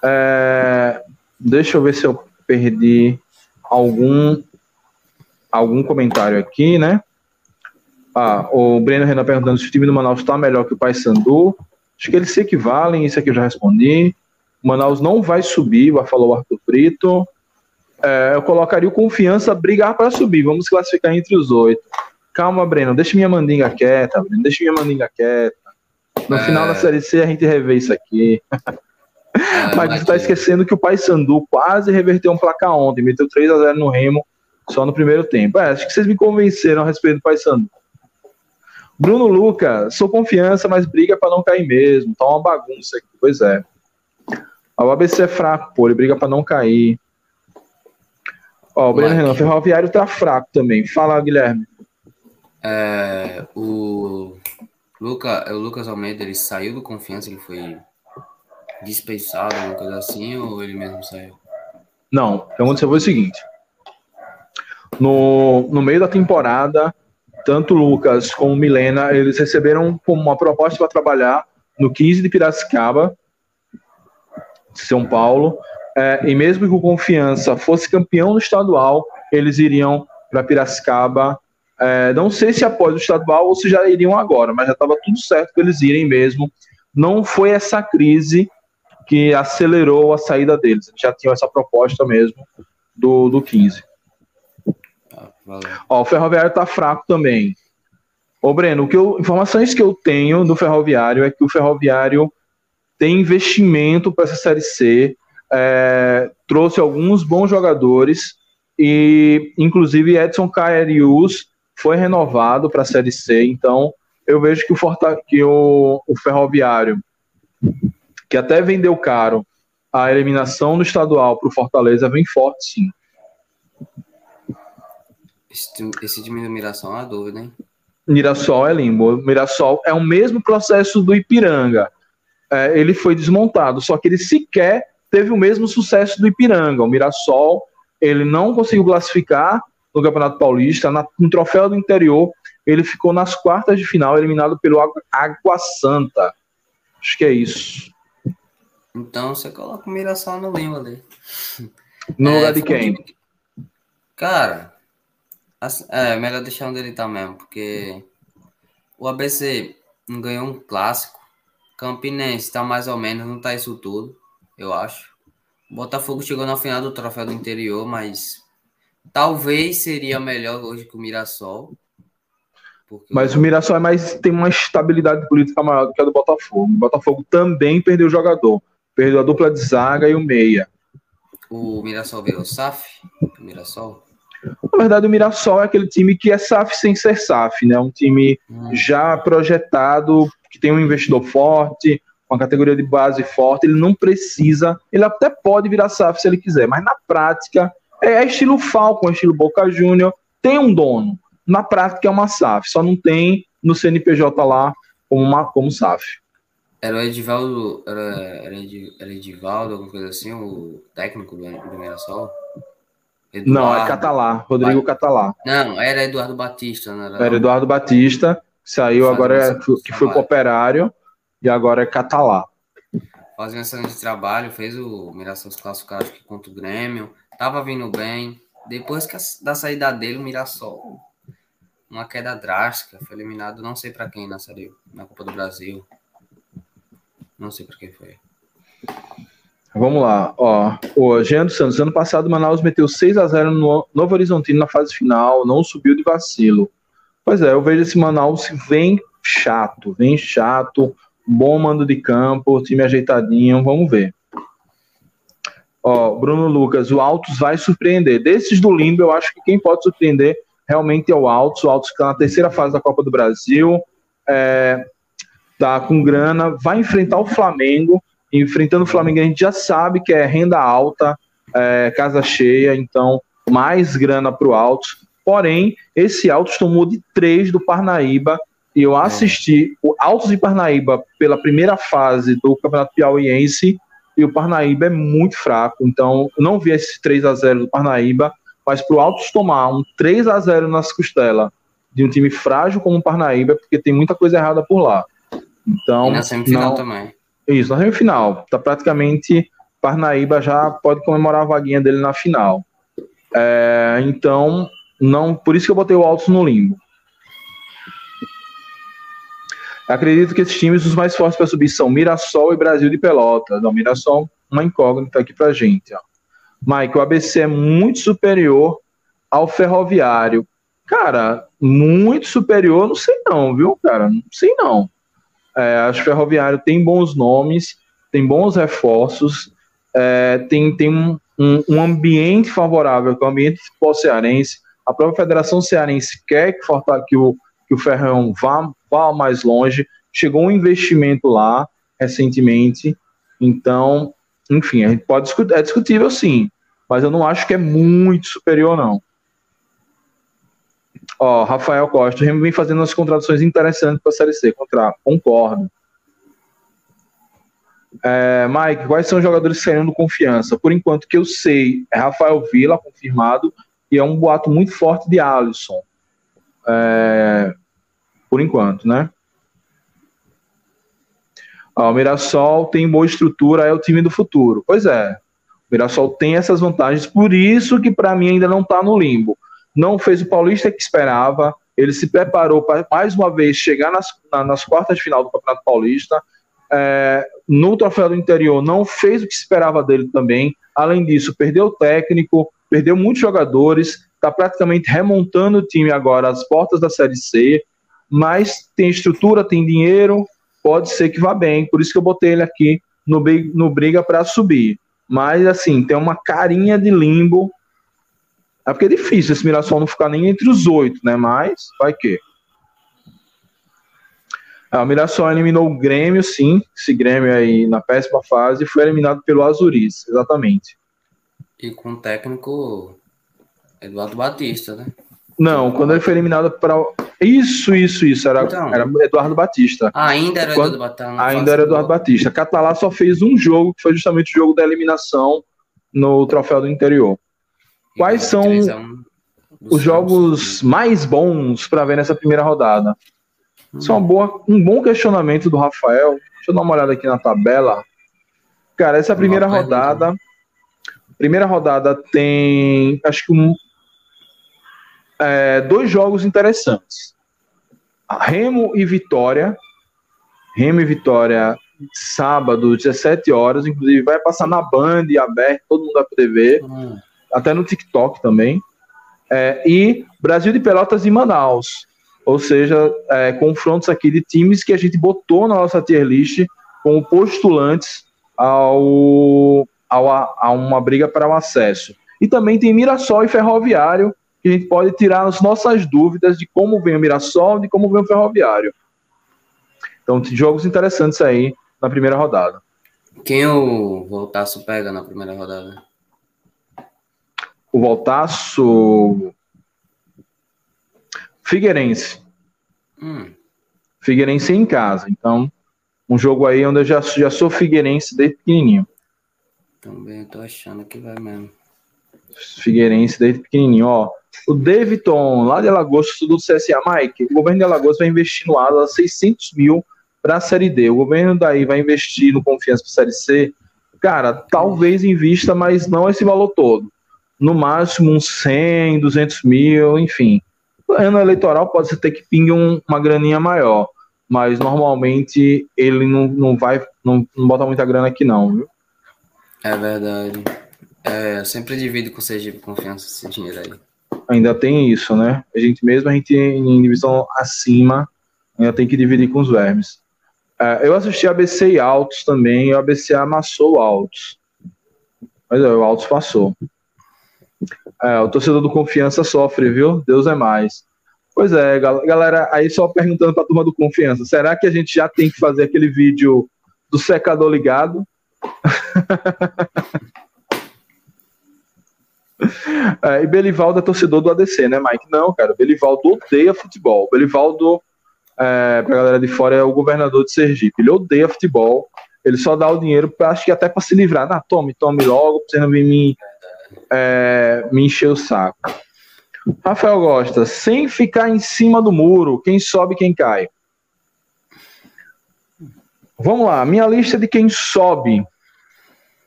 É, deixa eu ver se eu perdi algum algum comentário aqui, né? Ah, o Breno Renan perguntando se o time do Manaus está melhor que o Paysandu. Acho que eles se equivalem, isso aqui eu já respondi. O Manaus não vai subir, vai falar o Arthur Brito. É, eu colocaria o Confiança brigar para subir. Vamos classificar entre os oito. Calma, Breno, deixa minha mandinga quieta, Breno, deixa minha mandinga quieta. No é... final da Série C a gente revê isso aqui. É, Mas você está esquecendo que o Paysandu quase reverteu um placar ontem, meteu 3 a 0 no Remo só no primeiro tempo. É, acho que vocês me convenceram a respeito do Paysandu. Bruno Luca, sou confiança, mas briga para não cair mesmo. Tá uma bagunça aqui. Pois é. O ABC é fraco, pô, ele briga para não cair. Ó, o Breno Renan, Ferroviário tá fraco também. Fala, Guilherme. É, o, Luca, o Lucas Almeida, ele saiu do confiança, ele foi dispensado, alguma coisa assim, ou ele mesmo saiu? Não, o que aconteceu foi o seguinte. No, no meio da temporada, tanto Lucas como Milena, eles receberam uma proposta para trabalhar no 15 de Piracicaba, São Paulo, é, e mesmo que o Confiança fosse campeão no estadual, eles iriam para Piracicaba. É, não sei se após o estadual ou se já iriam agora, mas já estava tudo certo que eles irem mesmo. Não foi essa crise que acelerou a saída deles. Eles já tinham essa proposta mesmo do, do 15. Ó, o Ferroviário tá fraco também. Ô, Breno, o que eu, informações que eu tenho do Ferroviário é que o Ferroviário tem investimento para essa Série C, é, trouxe alguns bons jogadores e, inclusive, Edson Caerius foi renovado para a Série C. Então, eu vejo que o, Forta, que o, o Ferroviário, que até vendeu caro a eliminação do estadual para o Fortaleza, vem forte, sim. Esse, esse time do Mirassol é uma dúvida, hein? Mirassol é limbo. Mirassol é o mesmo processo do Ipiranga. É, ele foi desmontado, só que ele sequer teve o mesmo sucesso do Ipiranga. O Mirassol, ele não conseguiu classificar no Campeonato Paulista, na, no Troféu do Interior, ele ficou nas quartas de final, eliminado pelo Água Santa. Acho que é isso. Então você coloca o Mirassol no limbo ali. No é, lugar de quem? Cara, é, melhor deixar onde ele tá mesmo, porque o ABC não ganhou um clássico. Campinense tá mais ou menos, não tá isso tudo, eu acho. Botafogo chegou na final do troféu do interior, mas talvez seria melhor hoje que o Mirassol. Mas o Mirassol é mais, tem uma estabilidade política maior do que a do Botafogo. O Botafogo também perdeu o jogador. Perdeu a dupla de zaga e o meia. O Mirassol virou SAF? O Mirassol? Na verdade, o Mirassol é aquele time que é SAF sem ser SAF, né? Um time hum. já projetado, que tem um investidor forte, uma categoria de base forte, ele não precisa, ele até pode virar SAF se ele quiser, mas na prática é estilo Falcon, estilo Boca Júnior, tem um dono. Na prática é uma SAF, só não tem no CNPJ lá como, uma, como SAF. Era o Edivaldo, era, era, Edivaldo, alguma coisa assim, o técnico do, do Mirassol? Eduardo. Não, é Catalá, Rodrigo Bat... Catalá. Não, era Eduardo Batista, não era? Era Eduardo Batista, saiu agora, é, que foi pro operário, e agora é Catalá. Fazendo excelente trabalho, fez o Mirassol se classificar acho que contra o Grêmio, tava vindo bem. Depois que a, da saída dele, o Mirassol uma queda drástica. Foi eliminado, não sei para quem na série, na Copa do Brasil. Não sei para quem foi. Vamos lá, ó. O Jean dos Santos, ano passado, Manaus meteu 6 a 0 no Novo Horizontino na fase final, não subiu de vacilo. Pois é, eu vejo esse Manaus vem chato, vem chato, bom mando de campo, time ajeitadinho, vamos ver. Ó, Bruno Lucas, o Altos vai surpreender. Desses do Limbo, eu acho que quem pode surpreender realmente é o Altos. O Altos está na terceira fase da Copa do Brasil, é, tá com grana, vai enfrentar o Flamengo. Enfrentando o Flamengo, a gente já sabe que é renda alta, é, casa cheia, então mais grana para o Altos. Porém, esse Altos tomou de três do Parnaíba e eu assisti o Altos e Parnaíba pela primeira fase do Campeonato Piauiense e o Parnaíba é muito fraco. Então, não vi esse 3 a 0 do Parnaíba, mas para o Altos tomar um 3 a 0 nas costelas de um time frágil como o Parnaíba, é porque tem muita coisa errada por lá. Então, e na semifinal não... também. Isso, na semifinal. Tá praticamente Parnaíba já pode comemorar a vaguinha dele na final. É, então, não, por isso que eu botei o Altos no limbo. Acredito que esses times, os mais fortes para subir, são Mirassol e Brasil de Pelotas. Não, Mirassol, uma incógnita aqui para gente. Ó. Mike, o ABC é muito superior ao Ferroviário. Cara, muito superior, não sei não, viu, cara? Não sei não. É, acho que o Ferroviário tem bons nomes, tem bons reforços, é, tem, tem um, um, um, ambiente favorável, que é o ambiente futebol cearense. A própria Federação Cearense quer que, que o, que o Ferrão vá vá mais longe. Chegou um investimento lá recentemente, então, enfim, a gente pode discutir, é discutível sim, mas eu não acho que é muito superior, não. Ó, Rafael Costa, o Remo vem fazendo umas contratações interessantes para a Série C, contra, concordo. É, Mike, quais são os jogadores que saíram do confiança? Por enquanto que eu sei, é Rafael Vila, confirmado, e é um boato muito forte de Alisson. É, por enquanto, né? Ah, o Mirassol tem boa estrutura, é o time do futuro. Pois é, o Mirassol tem essas vantagens, por isso que para mim ainda não está no limbo. Não fez o Paulista que esperava, ele se preparou para mais uma vez chegar nas, nas quartas de final do Campeonato Paulista. É, no troféu do interior não fez o que se esperava dele também. Além disso, perdeu o técnico, perdeu muitos jogadores, está praticamente remontando o time agora às portas da Série C mas tem estrutura, tem dinheiro, pode ser que vá bem. Por isso que eu botei ele aqui no, no briga para subir. Mas assim, tem uma carinha de limbo. É porque é difícil esse Mirassol não ficar nem entre os oito, né? Mas vai que. É, o Mirassol eliminou o Grêmio, sim. Esse Grêmio aí na péssima fase foi eliminado pelo Azuris, exatamente. E com o técnico Eduardo Batista, né? Não, quando ele foi eliminado para. Isso, isso, isso. Era, então, era Eduardo Batista. Ainda era quando... Eduardo Batista. Ainda era Eduardo Batista. Catalá só fez um jogo, que foi justamente o jogo da eliminação no troféu do interior. Quais são os jogos mais bons para ver nessa primeira rodada? Hum. Isso é uma boa, um bom questionamento do Rafael. Deixa eu dar uma olhada aqui na tabela. Cara, essa primeira rodada. Primeira rodada tem, acho que um, é, dois jogos interessantes. Remo e Vitória. Remo e Vitória, sábado, 17 horas. Inclusive, vai passar na Band, aberto, todo mundo vai poder ver. Hum. Até no TikTok também. É, e Brasil de Pelotas e Manaus. Ou seja, é, confrontos aqui de times que a gente botou na nossa tier list como postulantes ao, ao, a uma briga para o acesso. E também tem Mirassol e Ferroviário, que a gente pode tirar as nossas dúvidas de como vem o Mirassol, de como vem o Ferroviário. Então, jogos interessantes aí na primeira rodada. Quem o Voltaço pega na primeira rodada? O Voltaço. Figueirense. Hum. Figueirense em casa. Então, um jogo aí onde eu já, já sou Figueirense desde pequenininho. Também tô achando que vai mesmo. Figueirense desde pequenininho. Ó, o Davidson, lá de Alagoas, do CSA, Mike, o governo de Alagoas vai investir no Asa 600 mil para a Série D. O governo daí vai investir no Confiança para a Série C. Cara, talvez invista, mas não esse valor todo. No máximo uns 100, 200 mil, enfim. Ano eleitoral pode ser ter que pingue um, uma graninha maior, mas normalmente ele não, não vai, não, não bota muita grana aqui não, viu? É verdade. É, eu sempre divido com o Sergipe Confiança esse dinheiro aí. Ainda tem isso, né? A gente mesmo, a gente em divisão acima, ainda tem que dividir com os vermes. É, eu assisti ABC e Altos também, e o ABC amassou Altos. Mas é, o Altos passou. É, o torcedor do Confiança sofre, viu? Deus é mais. Pois é, galera, aí só perguntando para a turma do Confiança, será que a gente já tem que fazer aquele vídeo do secador ligado? é, e Belivaldo é torcedor do ADC, né, Mike? Não, cara, Belivaldo odeia futebol. Belivaldo, é, pra galera de fora, é o governador de Sergipe. Ele odeia futebol. Ele só dá o dinheiro, pra, acho que até para se livrar. Ah, tome, tome logo, pra você não vir me, é, me encher o saco. Rafael Gosta, sem ficar em cima do muro, quem sobe, quem cai. Vamos lá, minha lista de quem sobe.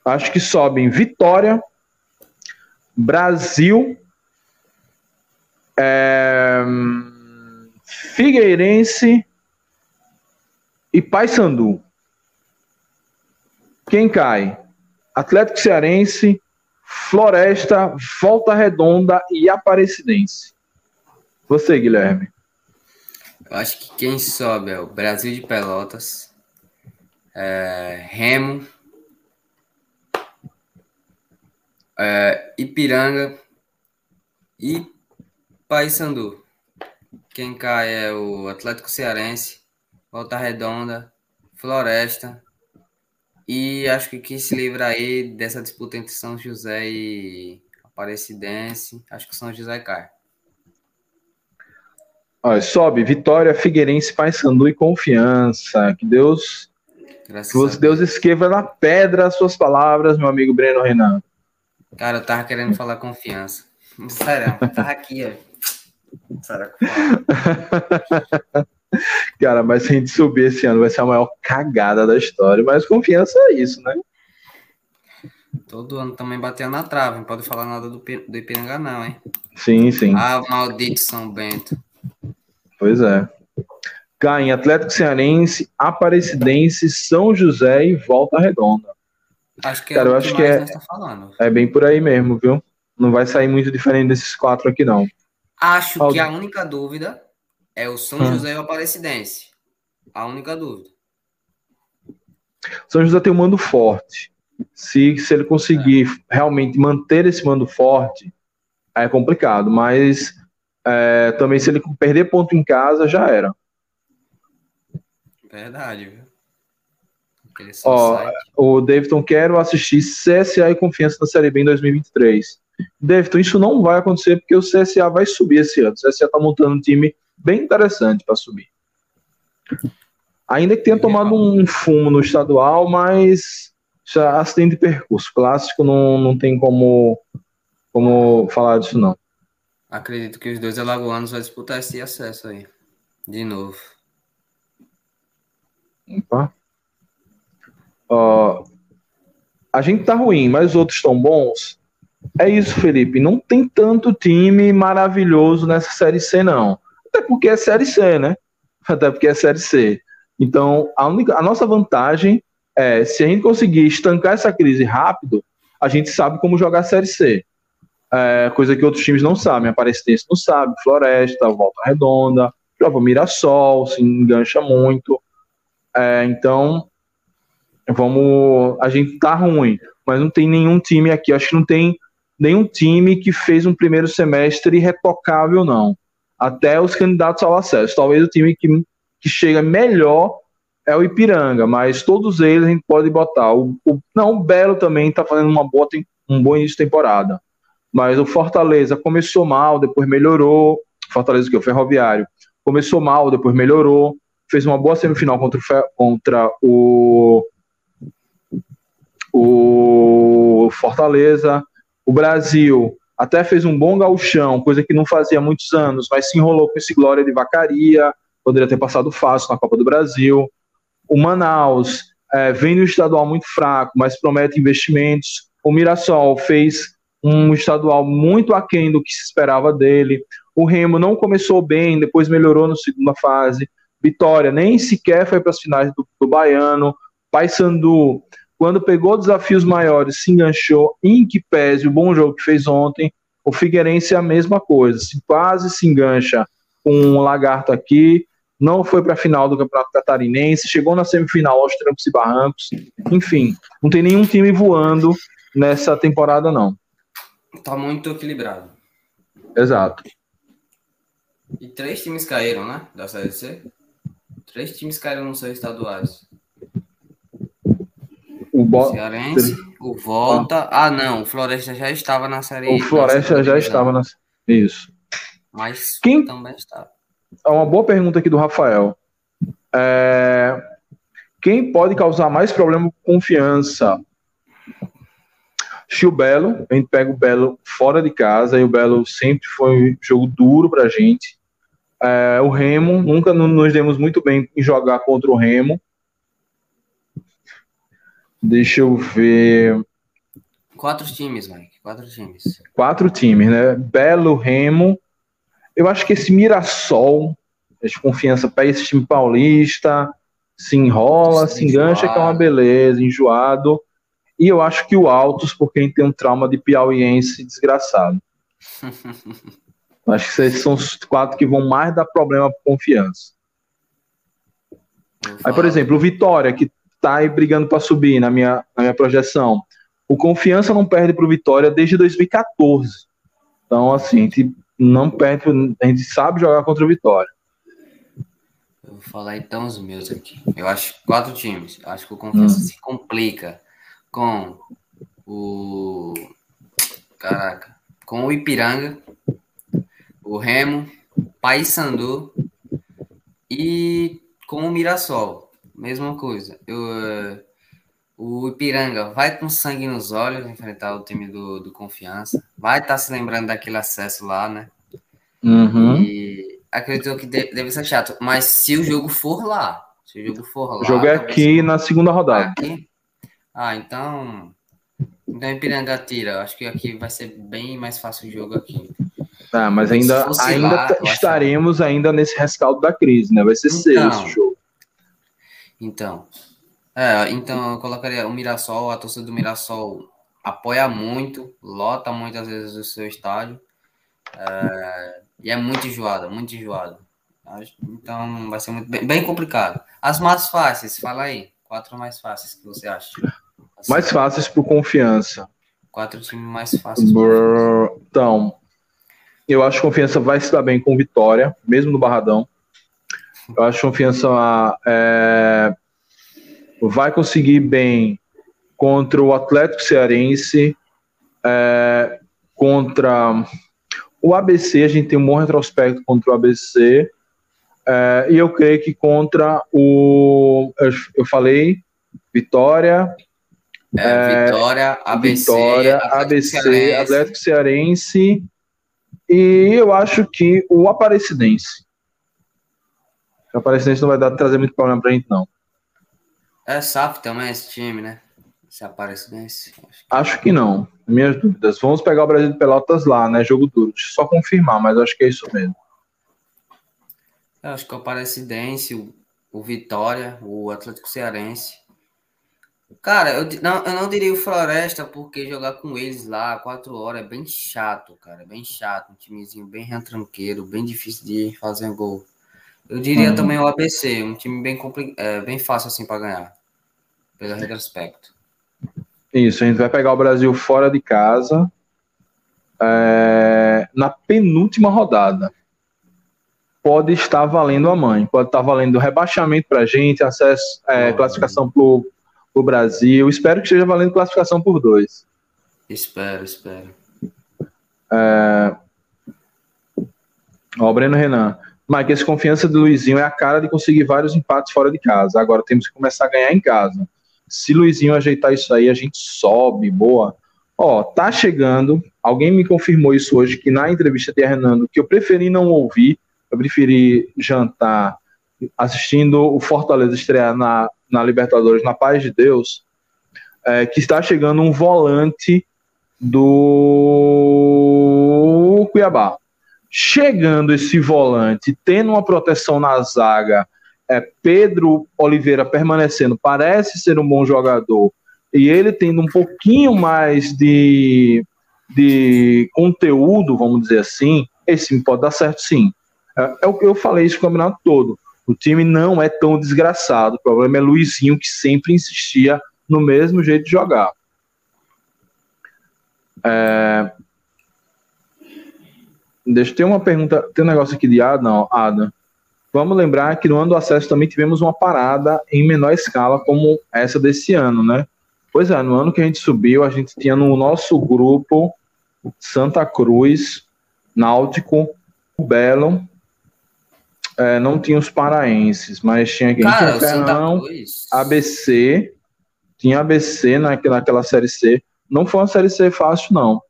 Acho que sobem Vitória, Brasil, é, Figueirense e Paysandu. Quem cai? Atlético Cearense, Floresta, Volta Redonda e Aparecidense. Você, Guilherme. Eu acho que quem sobe é o Brasil de Pelotas, é, Remo, é, Ipiranga e Paysandu. Quem cai é o Atlético Cearense, Volta Redonda, Floresta e acho que quem se livra aí dessa disputa entre São José e Aparecidense, acho que São José cai. Olha, sobe Vitória, Figueirense, Paysandu e Confiança. Que Deus, Graças que Deus esqueva na pedra as suas palavras, meu amigo Breno Renan. Cara, eu tava querendo falar confiança. Sério, tava aqui, ó. Sério. Cara, mas se a gente subir esse ano vai ser a maior cagada da história. Mas confiança é isso, né? Todo ano também bateu na trave, não pode falar nada do, do Ipiranga, não, hein? Sim, sim. Ah, maldito São Bento. Pois é. Caem Atlético Cearense, Aparecidense, São José e Volta Redonda. Acho que é Cara, eu acho que é, tá é bem por aí mesmo, viu? Não vai sair muito diferente desses quatro aqui, não. Acho que a única dúvida é o São hum. José e o Aparecidense. A única dúvida. São José tem um mando forte. Se, se ele conseguir é. realmente manter esse mando forte, é complicado. Mas é, também se ele perder ponto em casa, já era. Verdade, viu? Ó, o Davidson, quero assistir CSA e Confiança na Série B em 2023. Davidson, isso não vai acontecer porque o CSA vai subir esse ano. O CSA está montando um time bem interessante para subir. Ainda que tenha tomado um fumo no estadual, mas já acidente de percurso. Clássico não, não tem como, como falar disso, não. Acredito que os dois alagoanos vão disputar esse acesso aí. De novo. Opa. Uh, a gente tá ruim, mas os outros estão bons. É isso, Felipe. Não tem tanto time maravilhoso nessa Série C, não. Até porque é Série C, né? Até porque é Série C. Então, a, única, a nossa vantagem é, se a gente conseguir estancar essa crise rápido, a gente sabe como jogar a Série C. É, coisa que outros times não sabem. Aparecidense não sabe, Floresta, Volta Redonda, próprio Mirassol, se engancha muito. É, então, vamos. A gente tá ruim, mas não tem nenhum time aqui. Acho que não tem nenhum time que fez um primeiro semestre irretocável, não até os candidatos ao acesso. Talvez o time que, que chega melhor é o Ipiranga, mas todos eles a gente pode botar. O, o não, o Belo também está fazendo uma boa, um bom início de temporada. Mas o Fortaleza começou mal, depois melhorou. Fortaleza que o Ferroviário. Começou mal, depois melhorou. Fez uma boa semifinal contra o, contra o, o Fortaleza. O Brasil até fez um bom gauchão, coisa que não fazia muitos anos, mas se enrolou com esse Glória de Vacaria, poderia ter passado fácil na Copa do Brasil. O Manaus é, vem no estadual muito fraco, mas promete investimentos. O Mirassol fez um estadual muito aquém do que se esperava dele. O Remo não começou bem, depois melhorou na segunda fase. Vitória nem sequer foi para as finais do, do Baiano. Paysandu, quando pegou desafios maiores, se enganchou. Em que pese o bom jogo que fez ontem, o Figueirense é a mesma coisa. Se quase se engancha com um lagarto aqui, não foi para a final do Campeonato Catarinense, chegou na semifinal aos trancos e barrancos. Enfim, não tem nenhum time voando nessa temporada, não. Tá muito equilibrado. Exato. E três times caíram, né? Da Série C? Três times caíram nos seus estaduais. O Bo... Cearense, o Volta. Ah, não, o Floresta já estava na série. O Floresta já estava na. Isso. Mas Quem... também estava. É uma boa pergunta aqui do Rafael. É... Quem pode causar mais problema com confiança? Acho o Belo, a gente pega o Belo fora de casa e o Belo sempre foi um jogo duro pra gente. É, o Remo, nunca nos demos muito bem em jogar contra o Remo. Deixa eu ver. Quatro times, Mike. Quatro times. Quatro times, né? Belo, Remo. Eu acho que esse Mirassol, de confiança para esse time paulista, se enrola, se engancha, que é uma beleza, enjoado. E eu acho que o Altos, porque tem um trauma de piauiense desgraçado. acho que esses são os quatro que vão mais dar problema para confiança. Aí, por exemplo, o Vitória, que tá aí brigando para subir na minha, na minha projeção. O Confiança não perde para o Vitória desde 2014. Então, assim, a gente não perde, a gente sabe jogar contra o Vitória. Eu vou falar então os meus aqui. Eu acho quatro times. Eu acho que o Confiança hum. se complica com o. Caraca. Com o Ipiranga, o Remo, Paysandu e com o Mirassol. Mesma coisa. Eu, uh, o Ipiranga vai com sangue nos olhos enfrentar o time do, do Confiança. Vai estar tá se lembrando daquele acesso lá, né? Uhum. E acredito que deve ser chato. Mas se o jogo for lá, se o jogo for lá. O jogo é aqui na segunda rodada. Aqui? Ah, então. Então Ipiranga tira. Acho que aqui vai ser bem mais fácil o jogo aqui. Ah, mas ainda, ainda lá, estaremos ainda nesse rescaldo da crise, né? Vai ser então, esse jogo. Então, é, então eu colocaria o Mirassol, a torcida do Mirassol apoia muito, lota muitas vezes o seu estádio. É, e é muito enjoada, muito enjoada. Então vai ser muito, bem, bem, complicado. As mais fáceis, fala aí. Quatro mais fáceis que você acha? Assim, mais fáceis por confiança. Quatro times mais fáceis. Então, eu acho que confiança vai se dar bem com vitória, mesmo no Barradão. Eu acho que confiança é, vai conseguir bem contra o Atlético Cearense, é, contra o ABC, a gente tem um bom retrospecto contra o ABC, é, e eu creio que contra o. Eu, eu falei, Vitória. É, Vitória, ABC, Vitória, Atlético ABC, Cearense. Atlético Cearense. E eu acho que o Aparecidense. O Aparecidense não vai dar, trazer muito problema pra gente, não. É SAF também esse time, né? Se Aparecidense. Acho que... acho que não. Minhas dúvidas. Vamos pegar o Brasil de Pelotas lá, né? Jogo duro. Deixa eu só confirmar, mas acho que é isso mesmo. Eu acho que o Aparecidense, o, o Vitória, o Atlético Cearense. Cara, eu não, eu não diria o Floresta, porque jogar com eles lá quatro horas é bem chato, cara. É bem chato. Um timezinho bem retranqueiro, bem difícil de fazer gol. Eu diria uhum. também o ABC, um time bem, é, bem fácil assim para ganhar, pelo retrospecto. Isso, a gente vai pegar o Brasil fora de casa é, na penúltima rodada. Pode estar valendo a mãe, pode estar valendo rebaixamento para a gente, acesso, é, classificação para o Brasil. Espero que esteja valendo classificação por dois. Espero, espero. É... Ó, Breno Renan. Essa confiança do Luizinho é a cara de conseguir vários empates fora de casa. Agora temos que começar a ganhar em casa. Se Luizinho ajeitar isso aí, a gente sobe, boa. Ó, tá chegando. Alguém me confirmou isso hoje, que na entrevista de Renando, que eu preferi não ouvir, eu preferi jantar assistindo o Fortaleza estrear na, na Libertadores, na paz de Deus, é, que está chegando um volante do Cuiabá. Chegando esse volante, tendo uma proteção na zaga, é, Pedro Oliveira permanecendo, parece ser um bom jogador, e ele tendo um pouquinho mais de, de conteúdo, vamos dizer assim, esse pode dar certo sim. É, é o que eu falei isso o campeonato todo. O time não é tão desgraçado. O problema é Luizinho, que sempre insistia no mesmo jeito de jogar. É... Deixa eu ter uma pergunta. Tem um negócio aqui de Adam. Adam. Vamos lembrar que no ano do acesso também tivemos uma parada em menor escala, como essa desse ano, né? Pois é, no ano que a gente subiu, a gente tinha no nosso grupo Santa Cruz, Náutico, Belo, é, não tinha os paraenses, mas tinha quem? Cara, tinha Ferrão, ABC, tinha ABC naquela, naquela série C. Não foi uma série C fácil, não.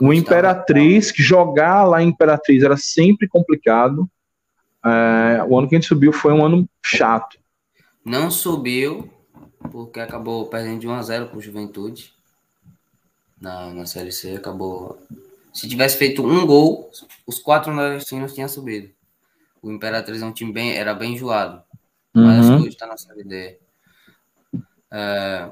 O Imperatriz, que jogar lá em Imperatriz era sempre complicado. É, o ano que a gente subiu foi um ano chato. Não subiu, porque acabou perdendo de 1 a 0 com o Juventude. Na, na Série C, acabou. Se tivesse feito um gol, os quatro nordestinos tinham subido. O Imperatriz é um time bem, era bem enjoado. Mas uhum. hoje está na Série D. É,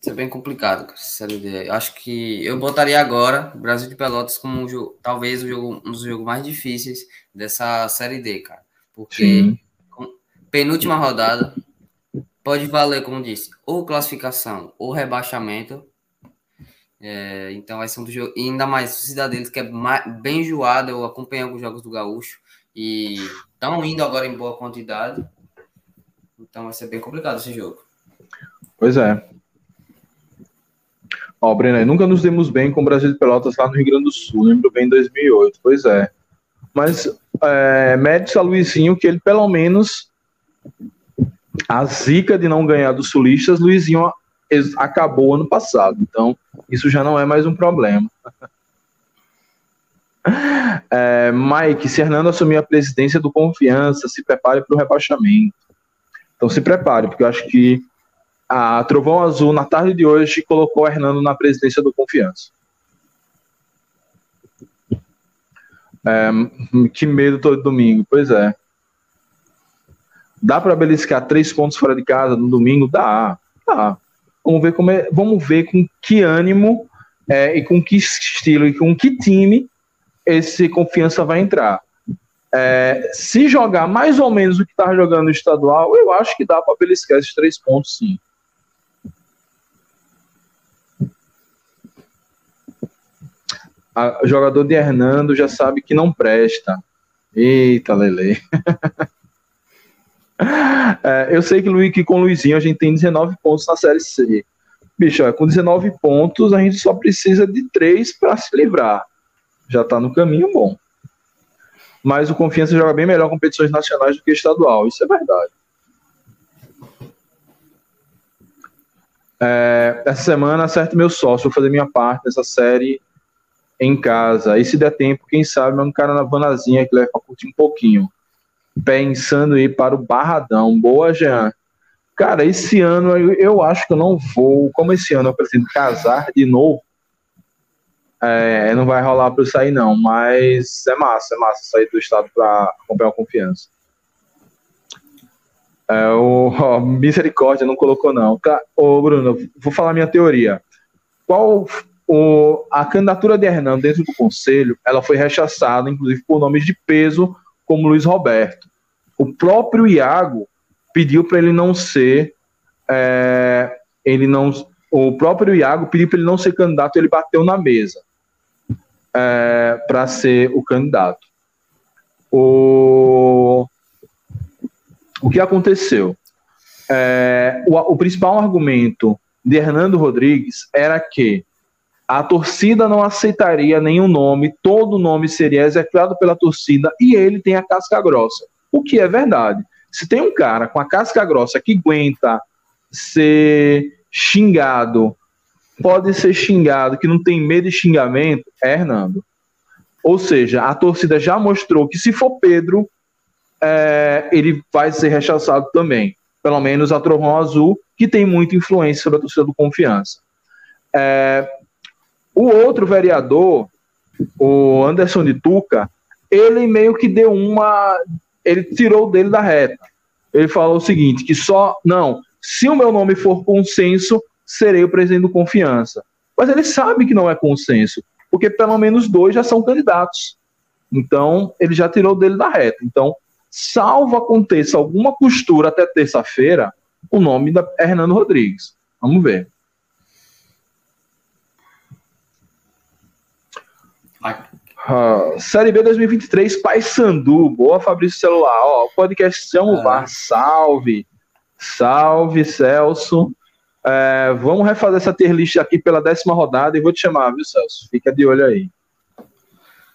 isso é bem complicado, Série D. Acho que eu botaria agora o Brasil de Pelotas como um jogo, talvez o jogo, um dos jogos mais difíceis dessa Série D, cara. Porque penúltima rodada pode valer, como disse, ou classificação ou rebaixamento. É, então vai ser um dos jogos. E ainda mais o Cidadeles, que é bem enjoado. Eu acompanhei alguns jogos do Gaúcho e estão indo agora em boa quantidade. Então vai ser bem complicado esse jogo. Pois é. Ó, Breno, nunca nos demos bem com o Brasil de Pelotas lá no Rio Grande do Sul, lembro bem em 2008, pois é. Mas é, mérito a Luizinho que ele pelo menos a zica de não ganhar dos sulistas, Luizinho acabou ano passado, então isso já não é mais um problema. É, Mike, se Hernando assumir a presidência do Confiança, se prepare para o rebaixamento. Então se prepare, porque eu acho que a Trovão Azul, na tarde de hoje, colocou Hernando na presidência do Confiança. É, que medo todo domingo. Pois é. Dá para beliscar três pontos fora de casa no domingo? Dá. Dá. Vamos ver como é, vamos ver com que ânimo é, e com que estilo e com que time esse confiança vai entrar. É, se jogar mais ou menos o que estava jogando no estadual, eu acho que dá para beliscar esses três pontos, sim. O jogador de Hernando já sabe que não presta. Eita, Lele. é, eu sei que, Luiz, que com o Luizinho a gente tem 19 pontos na Série C. Bicho, com 19 pontos a gente só precisa de 3 para se livrar. Já está no caminho bom. Mas o Confiança joga bem melhor competições nacionais do que estadual. Isso é verdade. É, essa semana acerte meu sócio, vou fazer minha parte nessa série em casa. E se der tempo, quem sabe, um cara na vanazinha que leva pra curtir um pouquinho. Pensando em ir para o Barradão. Boa, Jean. Cara, esse ano eu, eu acho que eu não vou. Como esse ano eu pretendo casar de novo, é, não vai rolar para eu sair, não. Mas é massa, é massa sair do estado para acompanhar a confiança. É, o ó, Misericórdia não colocou, não. Ô, Bruno, vou falar minha teoria. Qual o, a candidatura de Hernando dentro do conselho, ela foi rechaçada, inclusive por nomes de peso, como Luiz Roberto. O próprio Iago pediu para ele não ser, é, ele não, o próprio Iago pediu para ele não ser candidato, ele bateu na mesa é, para ser o candidato. O, o que aconteceu? É, o, o principal argumento de Hernando Rodrigues era que a torcida não aceitaria nenhum nome, todo nome seria executado pela torcida e ele tem a casca grossa. O que é verdade. Se tem um cara com a casca grossa que aguenta ser xingado, pode ser xingado, que não tem medo de xingamento, é Hernando. Ou seja, a torcida já mostrou que se for Pedro, é, ele vai ser rechaçado também. Pelo menos a Trovão Azul, que tem muita influência sobre a torcida do Confiança. É, o outro vereador o Anderson de Tuca, ele meio que deu uma. Ele tirou dele da reta. Ele falou o seguinte: que só. Não, se o meu nome for consenso, serei o presidente do Confiança. Mas ele sabe que não é consenso, porque pelo menos dois já são candidatos. Então, ele já tirou dele da reta. Então, salvo aconteça alguma costura até terça-feira, o nome é Hernando Rodrigues. Vamos ver. Uh, Série B 2023, Paysandu. Boa, Fabrício Celular. Ó, podcast São é. Bar. Salve. Salve, Celso. É, vamos refazer essa tier list aqui pela décima rodada e vou te chamar, viu, Celso? Fica de olho aí.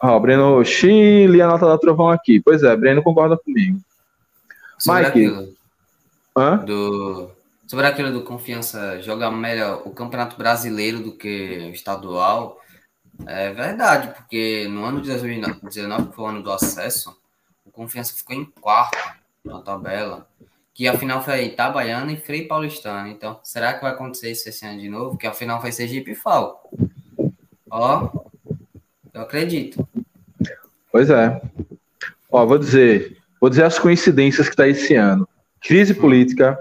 Ó, Breno Chile, a nota da Trovão aqui. Pois é, Breno concorda comigo. Sobre Mike. Aquilo, hã? Do, sobre aquilo do Confiança jogar melhor o Campeonato Brasileiro do que o estadual, é verdade, porque no ano de 2019, que foi o ano do acesso, o Confiança ficou em quarto na tabela, que a final foi Itabaiana e Frei Paulistano. Então, será que vai acontecer isso esse ano de novo? Que a final foi Sergipe e Falco. Ó, eu acredito. Pois é. Ó, vou dizer, vou dizer as coincidências que tá esse ano. Crise política,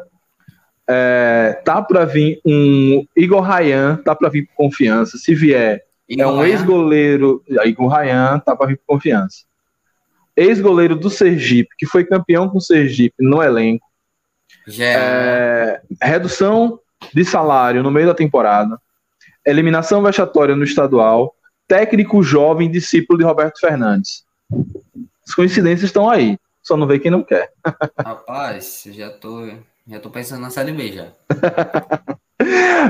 é, tá para vir um Igor Rayan, tá para vir confiança. Se vier, Igor é um ex-goleiro. Igor Rayan tá para vir por confiança. Ex-goleiro do Sergipe, que foi campeão com o Sergipe no elenco. É, redução de salário no meio da temporada. Eliminação vexatória no estadual técnico jovem discípulo de Roberto Fernandes. As coincidências estão aí, só não vê quem não quer. Rapaz, já tô, já tô pensando na Série B já.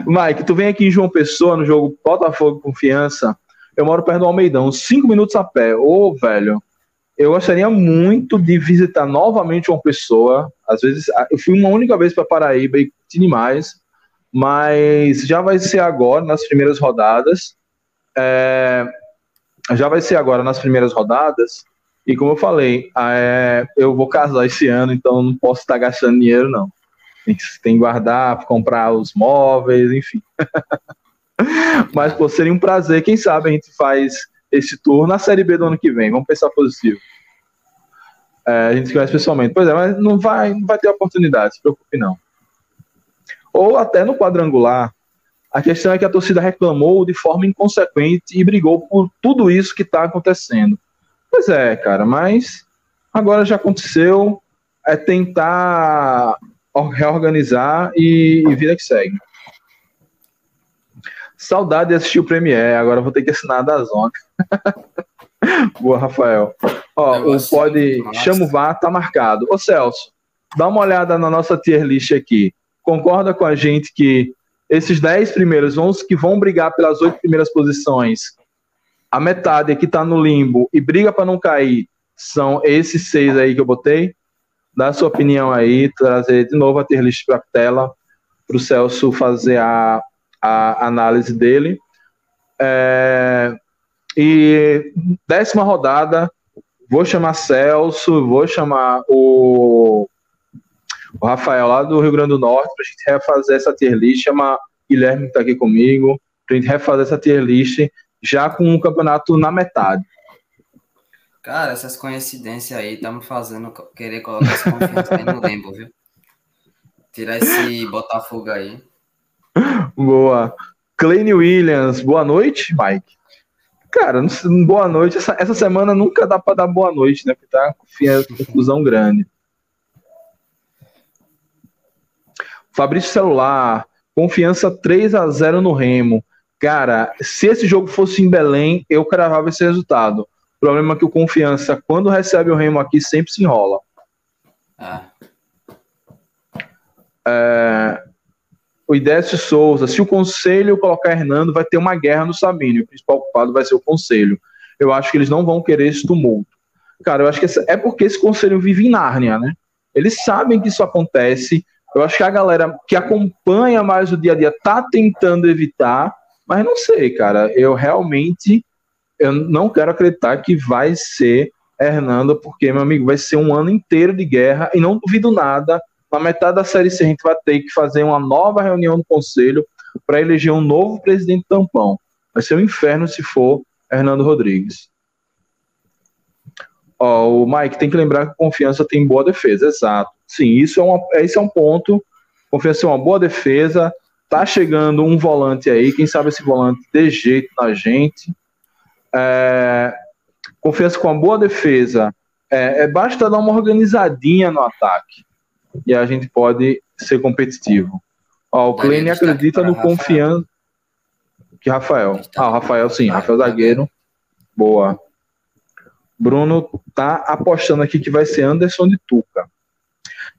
Mike, tu vem aqui em João Pessoa no jogo Botafogo Confiança. Eu moro perto do Almeidão, cinco minutos a pé. Ô, velho, eu gostaria muito de visitar novamente João Pessoa. Às vezes, eu fui uma única vez para Paraíba e demais, mas já vai ser agora, nas primeiras rodadas. É, já vai ser agora nas primeiras rodadas. E como eu falei, é, eu vou casar esse ano, então não posso estar gastando dinheiro, não. Tem, tem que guardar, comprar os móveis, enfim. Mas pô, seria um prazer, quem sabe a gente faz esse tour na Série B do ano que vem. Vamos pensar positivo. É, a gente se conhece pessoalmente. Pois é, mas não vai, não vai ter oportunidade, se preocupe não. Ou até no quadrangular, a questão é que a torcida reclamou de forma inconsequente e brigou por tudo isso que está acontecendo. Pois é, cara, mas agora já aconteceu. É tentar reorganizar e, e vida que segue. Saudade de assistir o Premiere, agora vou ter que assinar da Zona. Boa, Rafael. Ó, o pode chama o VAR, tá marcado. Ô Celso, dá uma olhada na nossa tier list aqui. Concorda com a gente que esses dez primeiros vão, que vão brigar pelas oito primeiras posições, a metade que está no limbo e briga para não cair, são esses seis aí que eu botei. A sua opinião aí, trazer de novo a ter list para a tela, para o Celso fazer a, a análise dele. É, e décima rodada, vou chamar Celso, vou chamar o o Rafael lá do Rio Grande do Norte para a gente refazer essa tier list, chama Guilherme que está aqui comigo, para a gente refazer essa tier list já com o campeonato na metade. Cara, essas coincidências aí tá me fazendo querer colocar essa confiança aí no lembo, viu? Tirar esse Botafogo aí. Boa. Cleine Williams, boa noite, Mike. Cara, boa noite. Essa, essa semana nunca dá para dar boa noite, né? Porque tá confusão grande. Fabrício Celular, confiança 3 a 0 no Remo. Cara, se esse jogo fosse em Belém, eu cravava esse resultado. O problema é que o Confiança, quando recebe o Remo aqui, sempre se enrola. Ah. É, o Idécio Souza, se o Conselho colocar Hernando, vai ter uma guerra no Sabino. O principal culpado vai ser o Conselho. Eu acho que eles não vão querer esse tumulto. Cara, eu acho que é porque esse Conselho vive em Nárnia, né? Eles sabem que isso acontece, eu acho que a galera que acompanha mais o dia a dia tá tentando evitar, mas não sei, cara. Eu realmente eu não quero acreditar que vai ser Hernando, porque, meu amigo, vai ser um ano inteiro de guerra e não duvido nada. Na metade da série C, a gente vai ter que fazer uma nova reunião do conselho para eleger um novo presidente tampão. Vai ser um inferno se for Hernando Rodrigues. O Mike tem que lembrar que confiança tem boa defesa, exato. Sim, isso é, uma, esse é um ponto. Confiança é uma boa defesa. Tá chegando um volante aí, quem sabe esse volante dê jeito na gente. É, confiança com uma boa defesa. É, é, basta dar uma organizadinha no ataque. E a gente pode ser competitivo. Ó, o Kleine acredita no confiança. Que Rafael. Ah, o Rafael sim, Rafael Zagueiro. Boa. Bruno tá apostando aqui que vai ser Anderson de Tuca.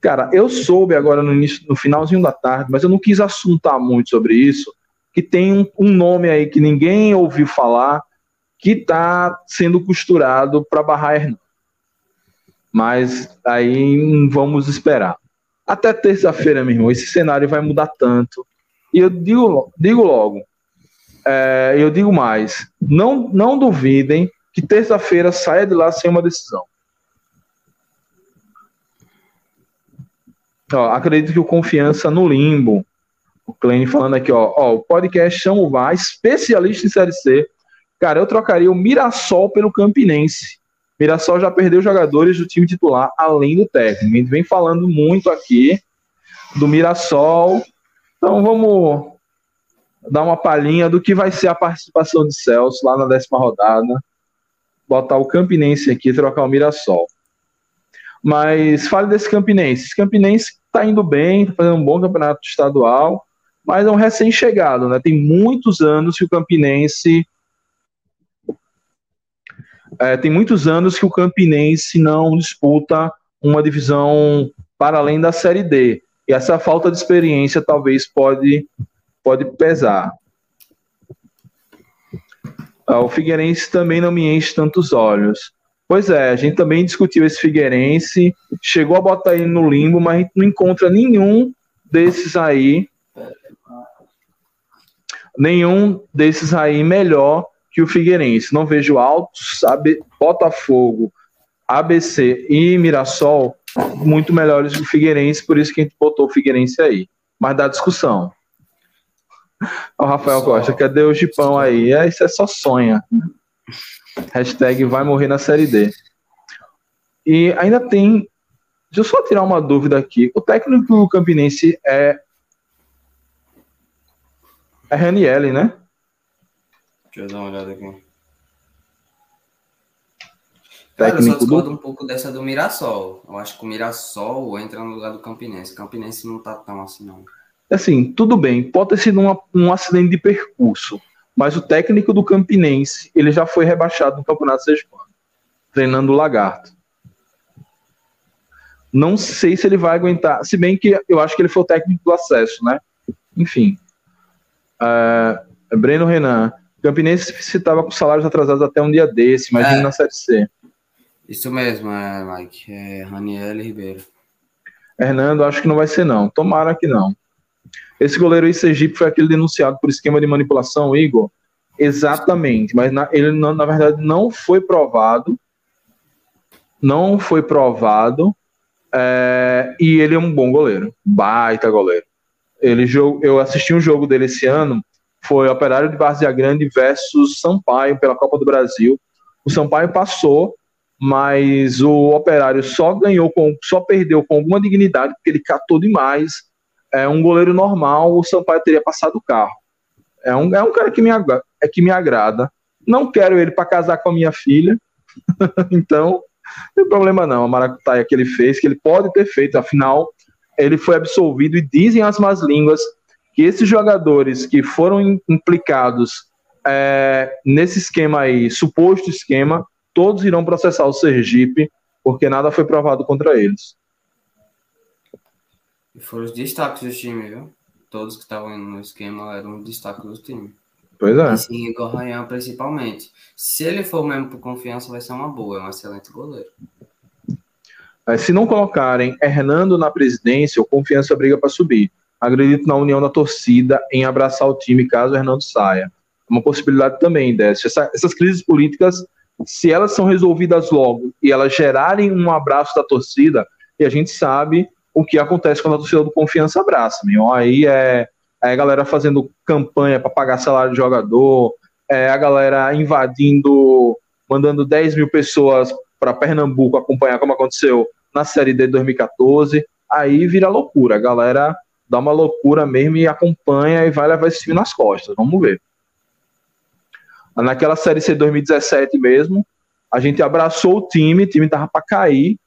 Cara, eu soube agora no, início, no finalzinho da tarde, mas eu não quis assuntar muito sobre isso, que tem um, um nome aí que ninguém ouviu falar, que está sendo costurado para barrar Hernan. Mas aí vamos esperar. Até terça-feira, meu irmão, esse cenário vai mudar tanto. E eu digo, digo logo, é, eu digo mais, não, não duvidem que terça-feira saia de lá sem uma decisão. Ó, acredito que o confiança no limbo. O Klein falando aqui, ó, ó, o podcast chama o VAR, especialista em Série C. Cara, eu trocaria o Mirassol pelo Campinense. Mirassol já perdeu jogadores do time titular, além do técnico. A gente vem falando muito aqui do Mirassol. Então vamos dar uma palhinha do que vai ser a participação de Celso lá na décima rodada. Botar o Campinense aqui trocar o Mirassol. Mas fale desse Campinense. Esse Campinense está indo bem, está fazendo um bom campeonato estadual, mas é um recém-chegado, né? Tem muitos anos que o Campinense é, tem muitos anos que o Campinense não disputa uma divisão para além da Série D. E essa falta de experiência talvez pode, pode pesar. Ah, o Figueirense também não me enche tantos olhos. Pois é, a gente também discutiu esse Figueirense, chegou a botar ele no limbo, mas a gente não encontra nenhum desses aí, nenhum desses aí melhor que o Figueirense. Não vejo Altos, AB, Botafogo, ABC e Mirassol muito melhores que o Figueirense, por isso que a gente botou o Figueirense aí. Mas dá discussão. O Rafael só... Costa, cadê o Gipão aí? É, isso é só sonha. Hashtag vai morrer na série D. E ainda tem. Deixa eu só tirar uma dúvida aqui. O técnico do Campinense é. É Ranielli, né? Deixa eu dar uma olhada aqui. Cara, eu só discordo do... um pouco dessa do Mirassol. Eu acho que o Mirassol entra no lugar do Campinense. O Campinense não tá tão assim, não. Assim, tudo bem. Pode ter sido uma, um acidente de percurso mas o técnico do Campinense ele já foi rebaixado no Campeonato Sergipano, treinando o Lagarto. Não sei se ele vai aguentar, se bem que eu acho que ele foi o técnico do acesso, né? Enfim. Uh, Breno Renan, Campinense estava com salários atrasados até um dia desse, imagina é, na Série C. Isso mesmo, é, Mike. É Raniel Ribeiro. Hernando, acho que não vai ser, não. Tomara que não. Esse goleiro aí, Sergipe, foi aquele denunciado por esquema de manipulação, Igor? Exatamente, mas na, ele, na, na verdade, não foi provado. Não foi provado. É, e ele é um bom goleiro. Baita goleiro. Ele, eu assisti um jogo dele esse ano. Foi Operário de Várzea Grande versus Sampaio pela Copa do Brasil. O Sampaio passou, mas o Operário só ganhou, com, só perdeu com alguma dignidade, porque ele catou demais é um goleiro normal, o Sampaio teria passado o carro. É um, é um cara que me, é que me agrada. Não quero ele para casar com a minha filha. então, não tem problema não. A maracutaia que ele fez, que ele pode ter feito, afinal, ele foi absolvido e dizem as más línguas que esses jogadores que foram implicados é, nesse esquema aí, suposto esquema, todos irão processar o Sergipe, porque nada foi provado contra eles. E foram os destaques do time, viu? Todos que estavam no esquema eram destaques do time. Pois é. E sim, Igor Rayan principalmente. Se ele for mesmo por confiança, vai ser uma boa, é um excelente goleiro. Se não colocarem Hernando na presidência, o confiança briga para subir. Acredito na união da torcida em abraçar o time caso o Hernando saia. Uma possibilidade também dessa. Essa, essas crises políticas, se elas são resolvidas logo e elas gerarem um abraço da torcida, e a gente sabe o que acontece quando a torcida do Confiança abraça. Meu. Aí é, é a galera fazendo campanha para pagar salário de jogador, é, a galera invadindo, mandando 10 mil pessoas para Pernambuco acompanhar como aconteceu na Série D de 2014, aí vira loucura. A galera dá uma loucura mesmo e acompanha e vai levar esse time nas costas. Vamos ver. Naquela Série C 2017 mesmo, a gente abraçou o time, o time tava para cair.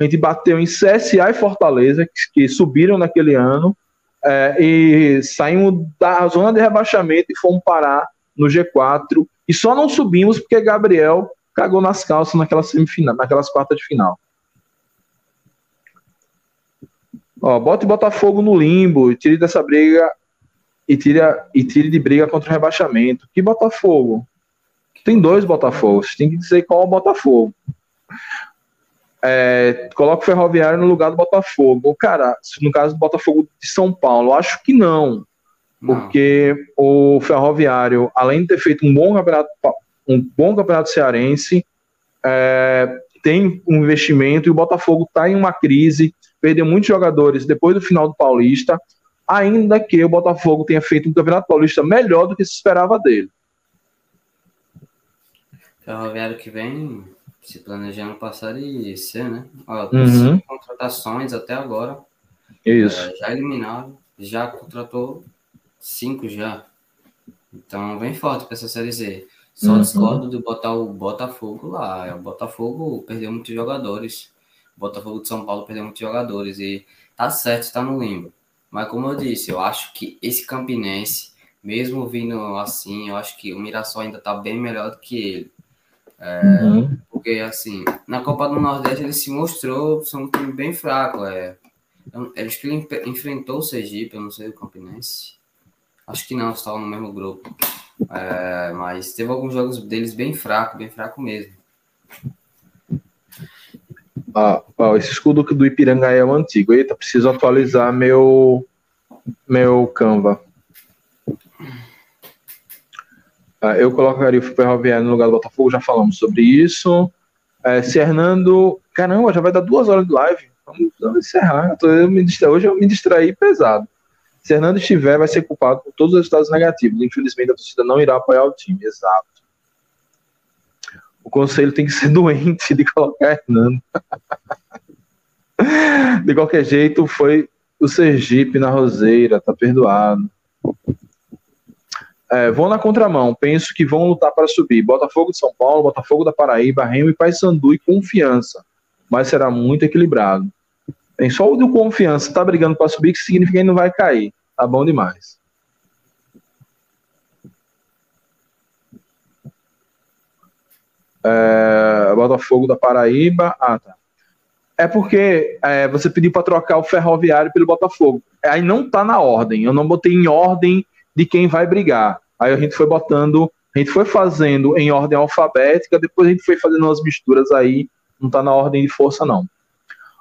A gente bateu em CSA e Fortaleza, que, que subiram naquele ano, é, e saímos da zona de rebaixamento e fomos parar no G4. E só não subimos porque Gabriel cagou nas calças naquela semifinal, naquelas quartas de final. Ó, bota o Botafogo no limbo e tire dessa briga e tire, e tire de briga contra o rebaixamento. Que Botafogo? Tem dois Botafogos, tem que dizer qual é o Botafogo. É, coloca o Ferroviário no lugar do Botafogo. Cara, no caso do Botafogo de São Paulo, acho que não. não. Porque o Ferroviário, além de ter feito um bom campeonato, um bom campeonato cearense, é, tem um investimento e o Botafogo está em uma crise, perdeu muitos jogadores depois do final do Paulista, ainda que o Botafogo tenha feito um campeonato paulista melhor do que se esperava dele. Ferroviário que vem se planejando passar e ser, né? Ó, uhum. contratações até agora. Isso. É, já eliminaram, já contratou cinco já. Então vem forte para essa série Z. Só uhum. discordo de botar o Botafogo lá. O Botafogo perdeu muitos jogadores. O Botafogo de São Paulo perdeu muitos jogadores. E tá certo, está no limbo. Mas como eu disse, eu acho que esse Campinense, mesmo vindo assim, eu acho que o Mirassol ainda tá bem melhor do que ele. É, uhum. Porque, assim, na Copa do Nordeste ele se mostrou ser um time bem fraco. É, acho que ele enfrentou o Sergipe, eu não sei o Campinense. Acho que não, estavam no mesmo grupo. É, mas teve alguns jogos deles bem fraco, bem fraco mesmo. Ah, ah, esse escudo do Ipiranga é o antigo. Eita, preciso atualizar meu meu Canva. Ah, eu colocaria o Ferroviário no lugar do Botafogo, já falamos sobre isso. É, se Hernando. Caramba, já vai dar duas horas de live. Vamos, vamos encerrar. Eu me distra... Hoje eu me distraí pesado. Se Hernando estiver, vai ser culpado por todos os resultados negativos. Infelizmente, a torcida não irá apoiar o time. Exato. O conselho tem que ser doente de colocar Hernando. de qualquer jeito, foi o Sergipe na Roseira, tá perdoado. É, vão na contramão, penso que vão lutar para subir. Botafogo de São Paulo, Botafogo da Paraíba, Remo e Paysandu e Confiança. Mas será muito equilibrado. Tem só o do Confiança tá brigando para subir, que significa que ele não vai cair. Tá bom demais. É, Botafogo da Paraíba. Ah, tá. É porque é, você pediu para trocar o Ferroviário pelo Botafogo. Aí não tá na ordem. Eu não botei em ordem de quem vai brigar. Aí a gente foi botando, a gente foi fazendo em ordem alfabética, depois a gente foi fazendo umas misturas aí, não tá na ordem de força, não.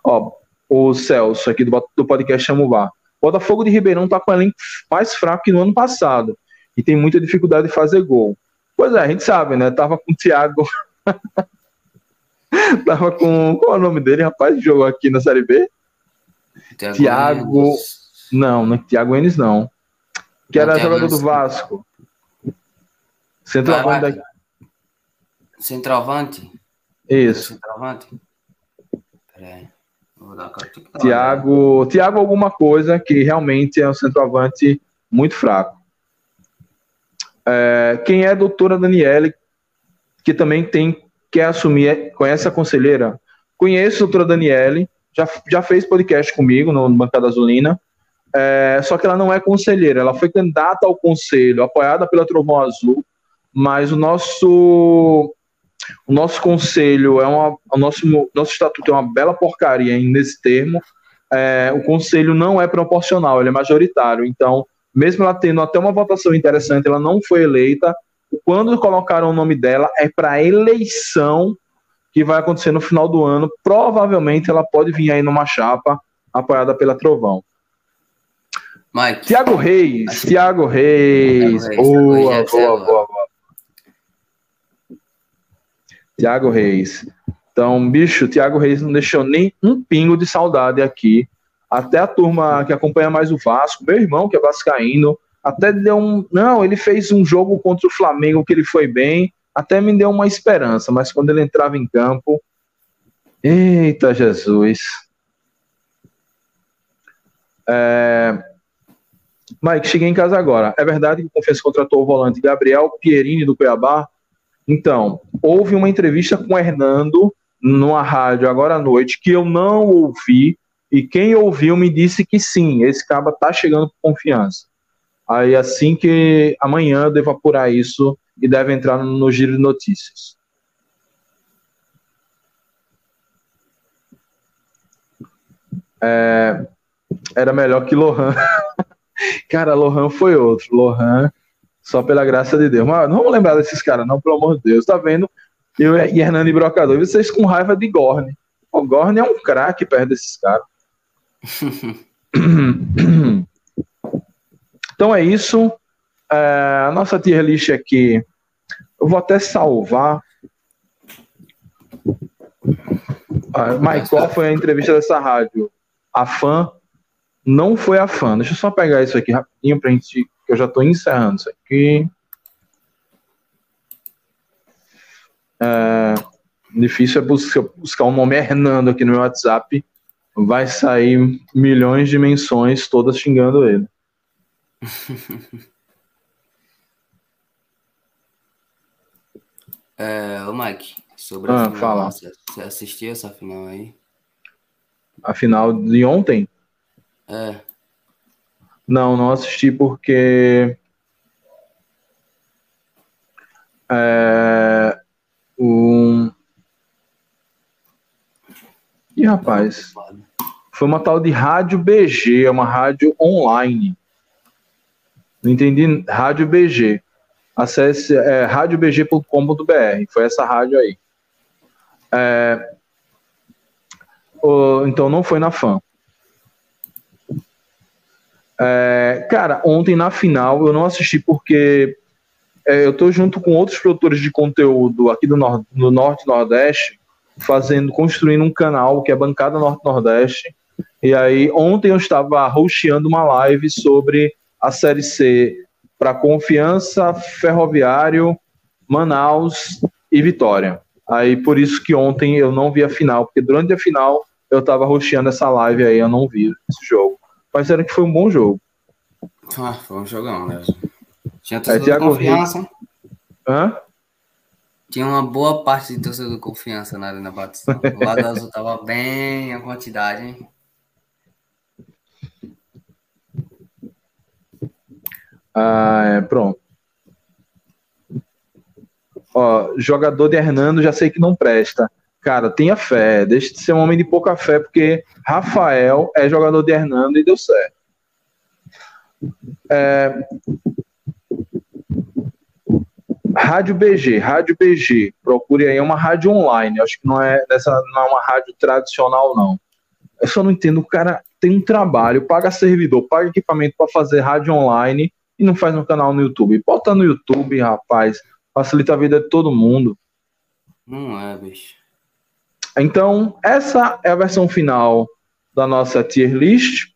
Ó, o Celso aqui do, do podcast Chamo Bar. Botafogo de Ribeirão tá com o elenco mais fraco que no ano passado e tem muita dificuldade de fazer gol. Pois é, a gente sabe, né? Tava com o Thiago. Tava com. Qual é o nome dele, rapaz? Jogou aqui na Série B? Thiago. Não, não é Thiago Enes, não. Que era jogador do Vasco. Centroavante. Da... Centroavante? Isso. Centroavante? Peraí. Tiago, Tiago alguma coisa que realmente é um centroavante muito fraco. É, quem é a doutora Daniele, que também tem quer assumir, conhece a conselheira? Conheço a doutora Daniele, já, já fez podcast comigo no, no Bancada Azulina, é, só que ela não é conselheira, ela foi candidata ao conselho, apoiada pela Trovão Azul, mas o nosso o nosso conselho é uma o nosso nosso estatuto é uma bela porcaria nesse termo. É, o conselho não é proporcional ele é majoritário. Então mesmo ela tendo até uma votação interessante ela não foi eleita quando colocaram o nome dela é para eleição que vai acontecer no final do ano provavelmente ela pode vir aí numa chapa apoiada pela Trovão Mike. Tiago Reis, Tiago Reis. Reis. Boa, boa, boa, boa. Tiago Reis. Então, bicho, Tiago Reis não deixou nem um pingo de saudade aqui. Até a turma que acompanha mais o Vasco, meu irmão que é vascaíno, até deu um. Não, ele fez um jogo contra o Flamengo que ele foi bem, até me deu uma esperança, mas quando ele entrava em campo. Eita Jesus! É... Mike, cheguei em casa agora. É verdade que o Confesso contratou o volante Gabriel Pierini do Cuiabá? Então, houve uma entrevista com o Hernando numa rádio agora à noite que eu não ouvi e quem ouviu me disse que sim, esse caba tá chegando com confiança. Aí assim que amanhã eu devo apurar isso e deve entrar no giro de notícias. É, era melhor que Lohan. Cara, Lohan foi outro. Lohan, só pela graça de Deus. Mas não vamos lembrar desses caras, não, pelo amor de Deus. Tá vendo? Eu e Hernani Brocador, vocês com raiva de Gorne. O Gorne é um craque perto desses caras. então é isso. É, a nossa tier list aqui. Eu vou até salvar. Ah, qual foi a entrevista dessa rádio? A fã não foi a fã. Deixa eu só pegar isso aqui rapidinho pra gente. Que eu já tô encerrando isso aqui. É, difícil é buscar, buscar um nome Hernando aqui no meu WhatsApp vai sair milhões de menções todas xingando ele. é, o Mike, sobre a ah, final, fala. Você, você assistiu essa final aí? A final de ontem? É. Não, não assisti porque é, um, e rapaz, foi uma tal de rádio BG, é uma rádio online. Não entendi, rádio BG. Acesse é, radiobg.com.br, foi essa rádio aí. É, o, então não foi na fã. É, cara, ontem na final eu não assisti porque é, eu tô junto com outros produtores de conteúdo aqui do, nor do Norte Nordeste fazendo, construindo um canal que é Bancada Norte-Nordeste. E aí, ontem eu estava hosteando uma live sobre a Série C para Confiança, Ferroviário, Manaus e Vitória. Aí, por isso que ontem eu não vi a final, porque durante a final eu estava hosteando essa live aí, eu não vi esse jogo. Mas era que foi um bom jogo. Ah, foi um jogão mesmo. Tinha toda é, confiança. Hã? Tinha uma boa parte de torcedor de confiança na Arena Batistão. O lado azul tava bem a quantidade, hein? Ah, é, pronto. Ó, jogador de Hernando já sei que não presta. Cara, tenha fé, deixe de ser um homem de pouca fé, porque Rafael é jogador de Hernando e deu certo. É, Rádio BG, Rádio BG, procure aí, é uma rádio online, acho que não é, dessa, não é uma rádio tradicional, não. Eu só não entendo, o cara tem um trabalho, paga servidor, paga equipamento para fazer rádio online e não faz no canal no YouTube. Bota no YouTube, rapaz, facilita a vida de todo mundo. Não é, bicho. Então, essa é a versão final da nossa tier list.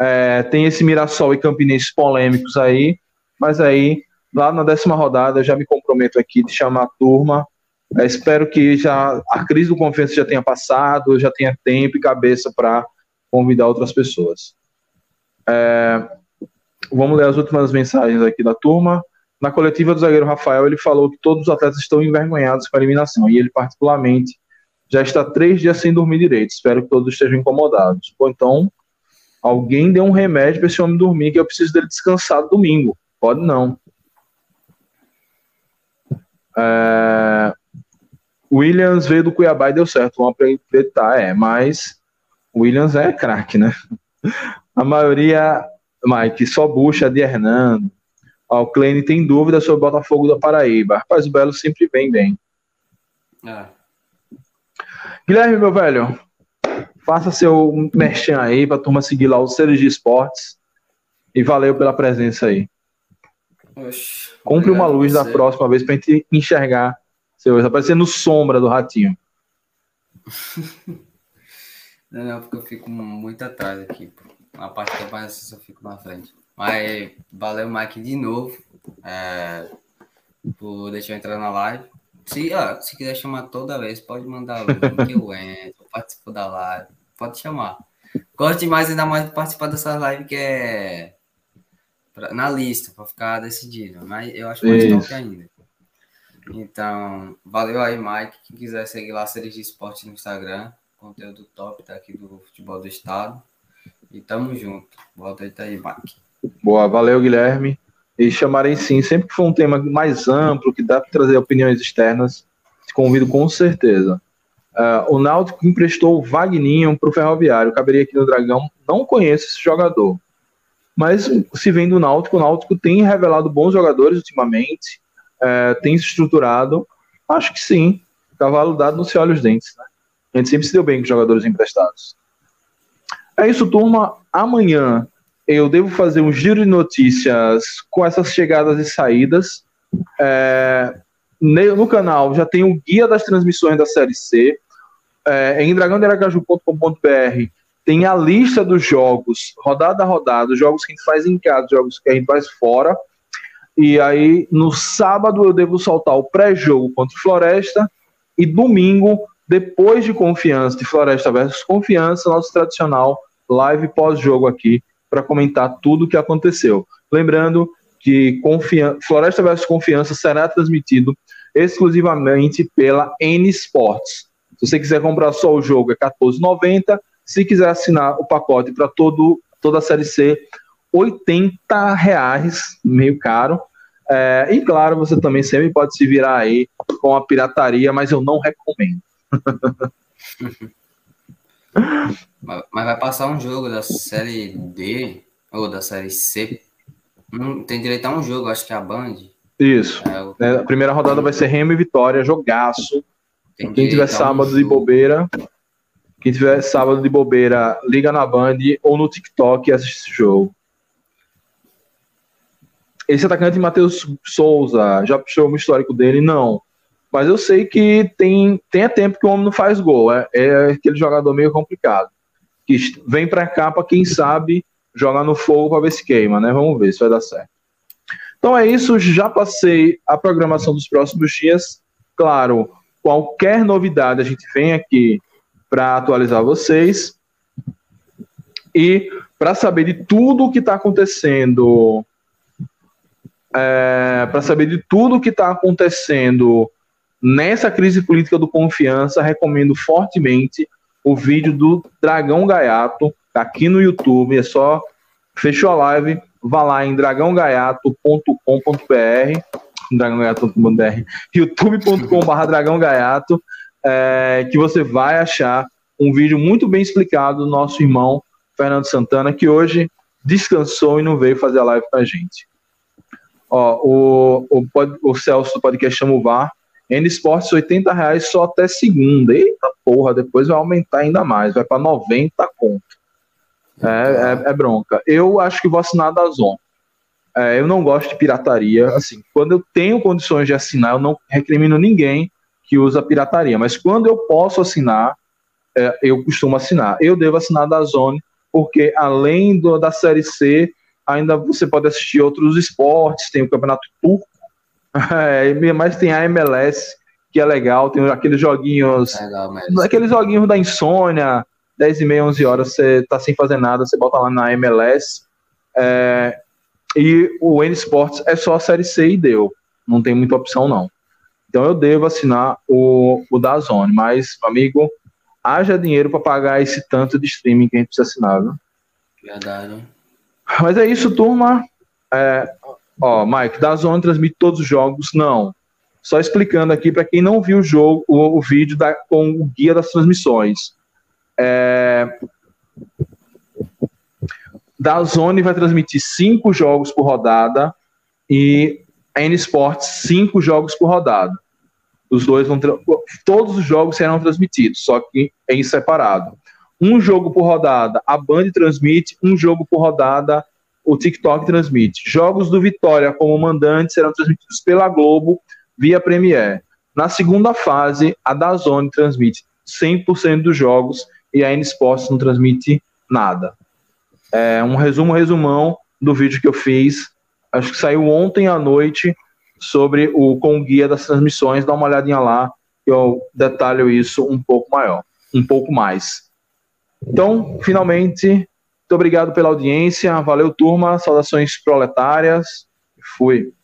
É, tem esse Mirassol e Campinense polêmicos aí, mas aí lá na décima rodada, eu já me comprometo aqui de chamar a turma. É, espero que já a crise do confiança já tenha passado, já tenha tempo e cabeça para convidar outras pessoas. É, vamos ler as últimas mensagens aqui da turma. Na coletiva do zagueiro Rafael, ele falou que todos os atletas estão envergonhados com a eliminação e ele, particularmente, já está três dias sem dormir direito. Espero que todos estejam incomodados. Ou então, alguém dê um remédio para esse homem dormir, que eu preciso dele descansar domingo. Pode não. É... Williams veio do Cuiabá e deu certo, vamos acreditar, é, mas Williams é craque, né? A maioria, Mike, só bucha de Hernando. o Kleine tem dúvida sobre o Botafogo da Paraíba. Rapaz, o Belo sempre vem bem. É. Guilherme, meu velho, faça seu merchan aí pra turma seguir lá os Seres de Esportes. E valeu pela presença aí. Oxe. Compre uma luz da próxima vez pra gente enxergar seu tá parecendo sombra do ratinho. não, não, porque eu fico muito atrás aqui. A parte que aparece, eu fico na frente. Mas valeu, Mike, de novo. É, por deixar eu entrar na live. Se, ó, se quiser chamar toda vez, pode mandar o link que eu entro, participo da live. Pode chamar. Gosto demais ainda mais de participar dessa live que é pra, na lista, para ficar decidido. Mas eu acho mais top ainda. Então, valeu aí, Mike. Quem quiser seguir lá, Series de Esporte no Instagram. Conteúdo top tá aqui do Futebol do Estado. E tamo junto. Volta aí, Mike. Boa, valeu, Guilherme. E chamarem sim, sempre que for um tema mais amplo, que dá para trazer opiniões externas, te convido com certeza. Uh, o Náutico emprestou o Vagninho para o Ferroviário, caberia aqui no Dragão. Não conheço esse jogador, mas se vem do Náutico, o Náutico tem revelado bons jogadores ultimamente, uh, tem se estruturado. Acho que sim, cavalo dado não se olha os dentes. Né? A gente sempre se deu bem com jogadores emprestados. É isso, turma. Amanhã eu devo fazer um giro de notícias com essas chegadas e saídas. É, no canal já tem o guia das transmissões da Série C. É, em dragãoderacaju.com.br tem a lista dos jogos, rodada a rodada, jogos que a gente faz em casa, jogos que a gente faz fora. E aí, no sábado, eu devo soltar o pré-jogo contra o Floresta. E domingo, depois de Confiança, de Floresta versus Confiança, nosso tradicional live pós-jogo aqui para comentar tudo o que aconteceu. Lembrando que Confian Floresta versus Confiança será transmitido exclusivamente pela N Sports. Se você quiser comprar só o jogo é R$14,90. Se quiser assinar o pacote para todo toda a série C, 80 reais, meio caro. É, e claro, você também sempre pode se virar aí com a pirataria, mas eu não recomendo. Mas vai passar um jogo da série D ou da série C. Hum, tem direito a um jogo, acho que é a Band. Isso. É, é, a primeira rodada vai ser Remo e Vitória, jogaço. Tem quem tiver sábado um de bobeira, quem tiver sábado de bobeira, liga na Band ou no TikTok e assiste esse jogo. Esse atacante Matheus Souza, já puxou o histórico dele? Não. Mas eu sei que tem, tem tempo que o homem não faz gol. É, é aquele jogador meio complicado. Que vem para cá para quem sabe jogar no fogo para ver se queima, né? Vamos ver se vai dar certo. Então é isso, já passei a programação dos próximos dias. Claro, qualquer novidade a gente vem aqui para atualizar vocês. E para saber de tudo o que está acontecendo, é, para saber de tudo o que está acontecendo Nessa crise política do confiança, recomendo fortemente o vídeo do Dragão Gaiato, tá aqui no YouTube, é só fechou a live, vá lá em dragãogaiato.com.br, dragãogaiato.com.br, youtube.com.br dragãogaiato, é, que você vai achar um vídeo muito bem explicado do nosso irmão Fernando Santana, que hoje descansou e não veio fazer a live com a gente. Ó, o, o, o Celso do podcast Chama o VAR N Sports 80 reais só até segunda. Eita porra, depois vai aumentar ainda mais, vai para 90 conto. É, é, é, bronca. Eu acho que vou assinar da Zona. É, eu não gosto de pirataria. Assim, quando eu tenho condições de assinar, eu não recrimino ninguém que usa pirataria. Mas quando eu posso assinar, é, eu costumo assinar. Eu devo assinar da Zone, porque além do, da Série C, ainda você pode assistir outros esportes, tem o Campeonato Turco, É, mas tem a MLS, que é legal, tem aqueles joguinhos. Legal, aqueles joguinhos da insônia, 10 e meia, 11 horas, você tá sem fazer nada, você bota lá na MLS. É, e o N Sports é só a série C e deu. Não tem muita opção, não. Então eu devo assinar o, o da Zone, mas, amigo, haja dinheiro para pagar esse tanto de streaming que a gente precisa assinar, viu? Verdade. Mas é isso, turma. É, Ó, Mike, da Zone transmite todos os jogos? Não. Só explicando aqui para quem não viu o jogo, o, o vídeo da, com o guia das transmissões. É... Da Zone vai transmitir cinco jogos por rodada e a N Sports cinco jogos por rodada. Os dois vão todos os jogos serão transmitidos, só que em separado. Um jogo por rodada, a Band transmite, um jogo por rodada, o TikTok transmite. Jogos do Vitória como mandante serão transmitidos pela Globo via Premiere. Na segunda fase, a Dazone transmite 100% dos jogos e a N Sports não transmite nada. É um resumo, resumão do vídeo que eu fiz, acho que saiu ontem à noite, sobre o com o guia das transmissões, dá uma olhadinha lá, eu detalho isso um pouco maior, um pouco mais. Então, finalmente, muito obrigado pela audiência, valeu turma, saudações proletárias, fui.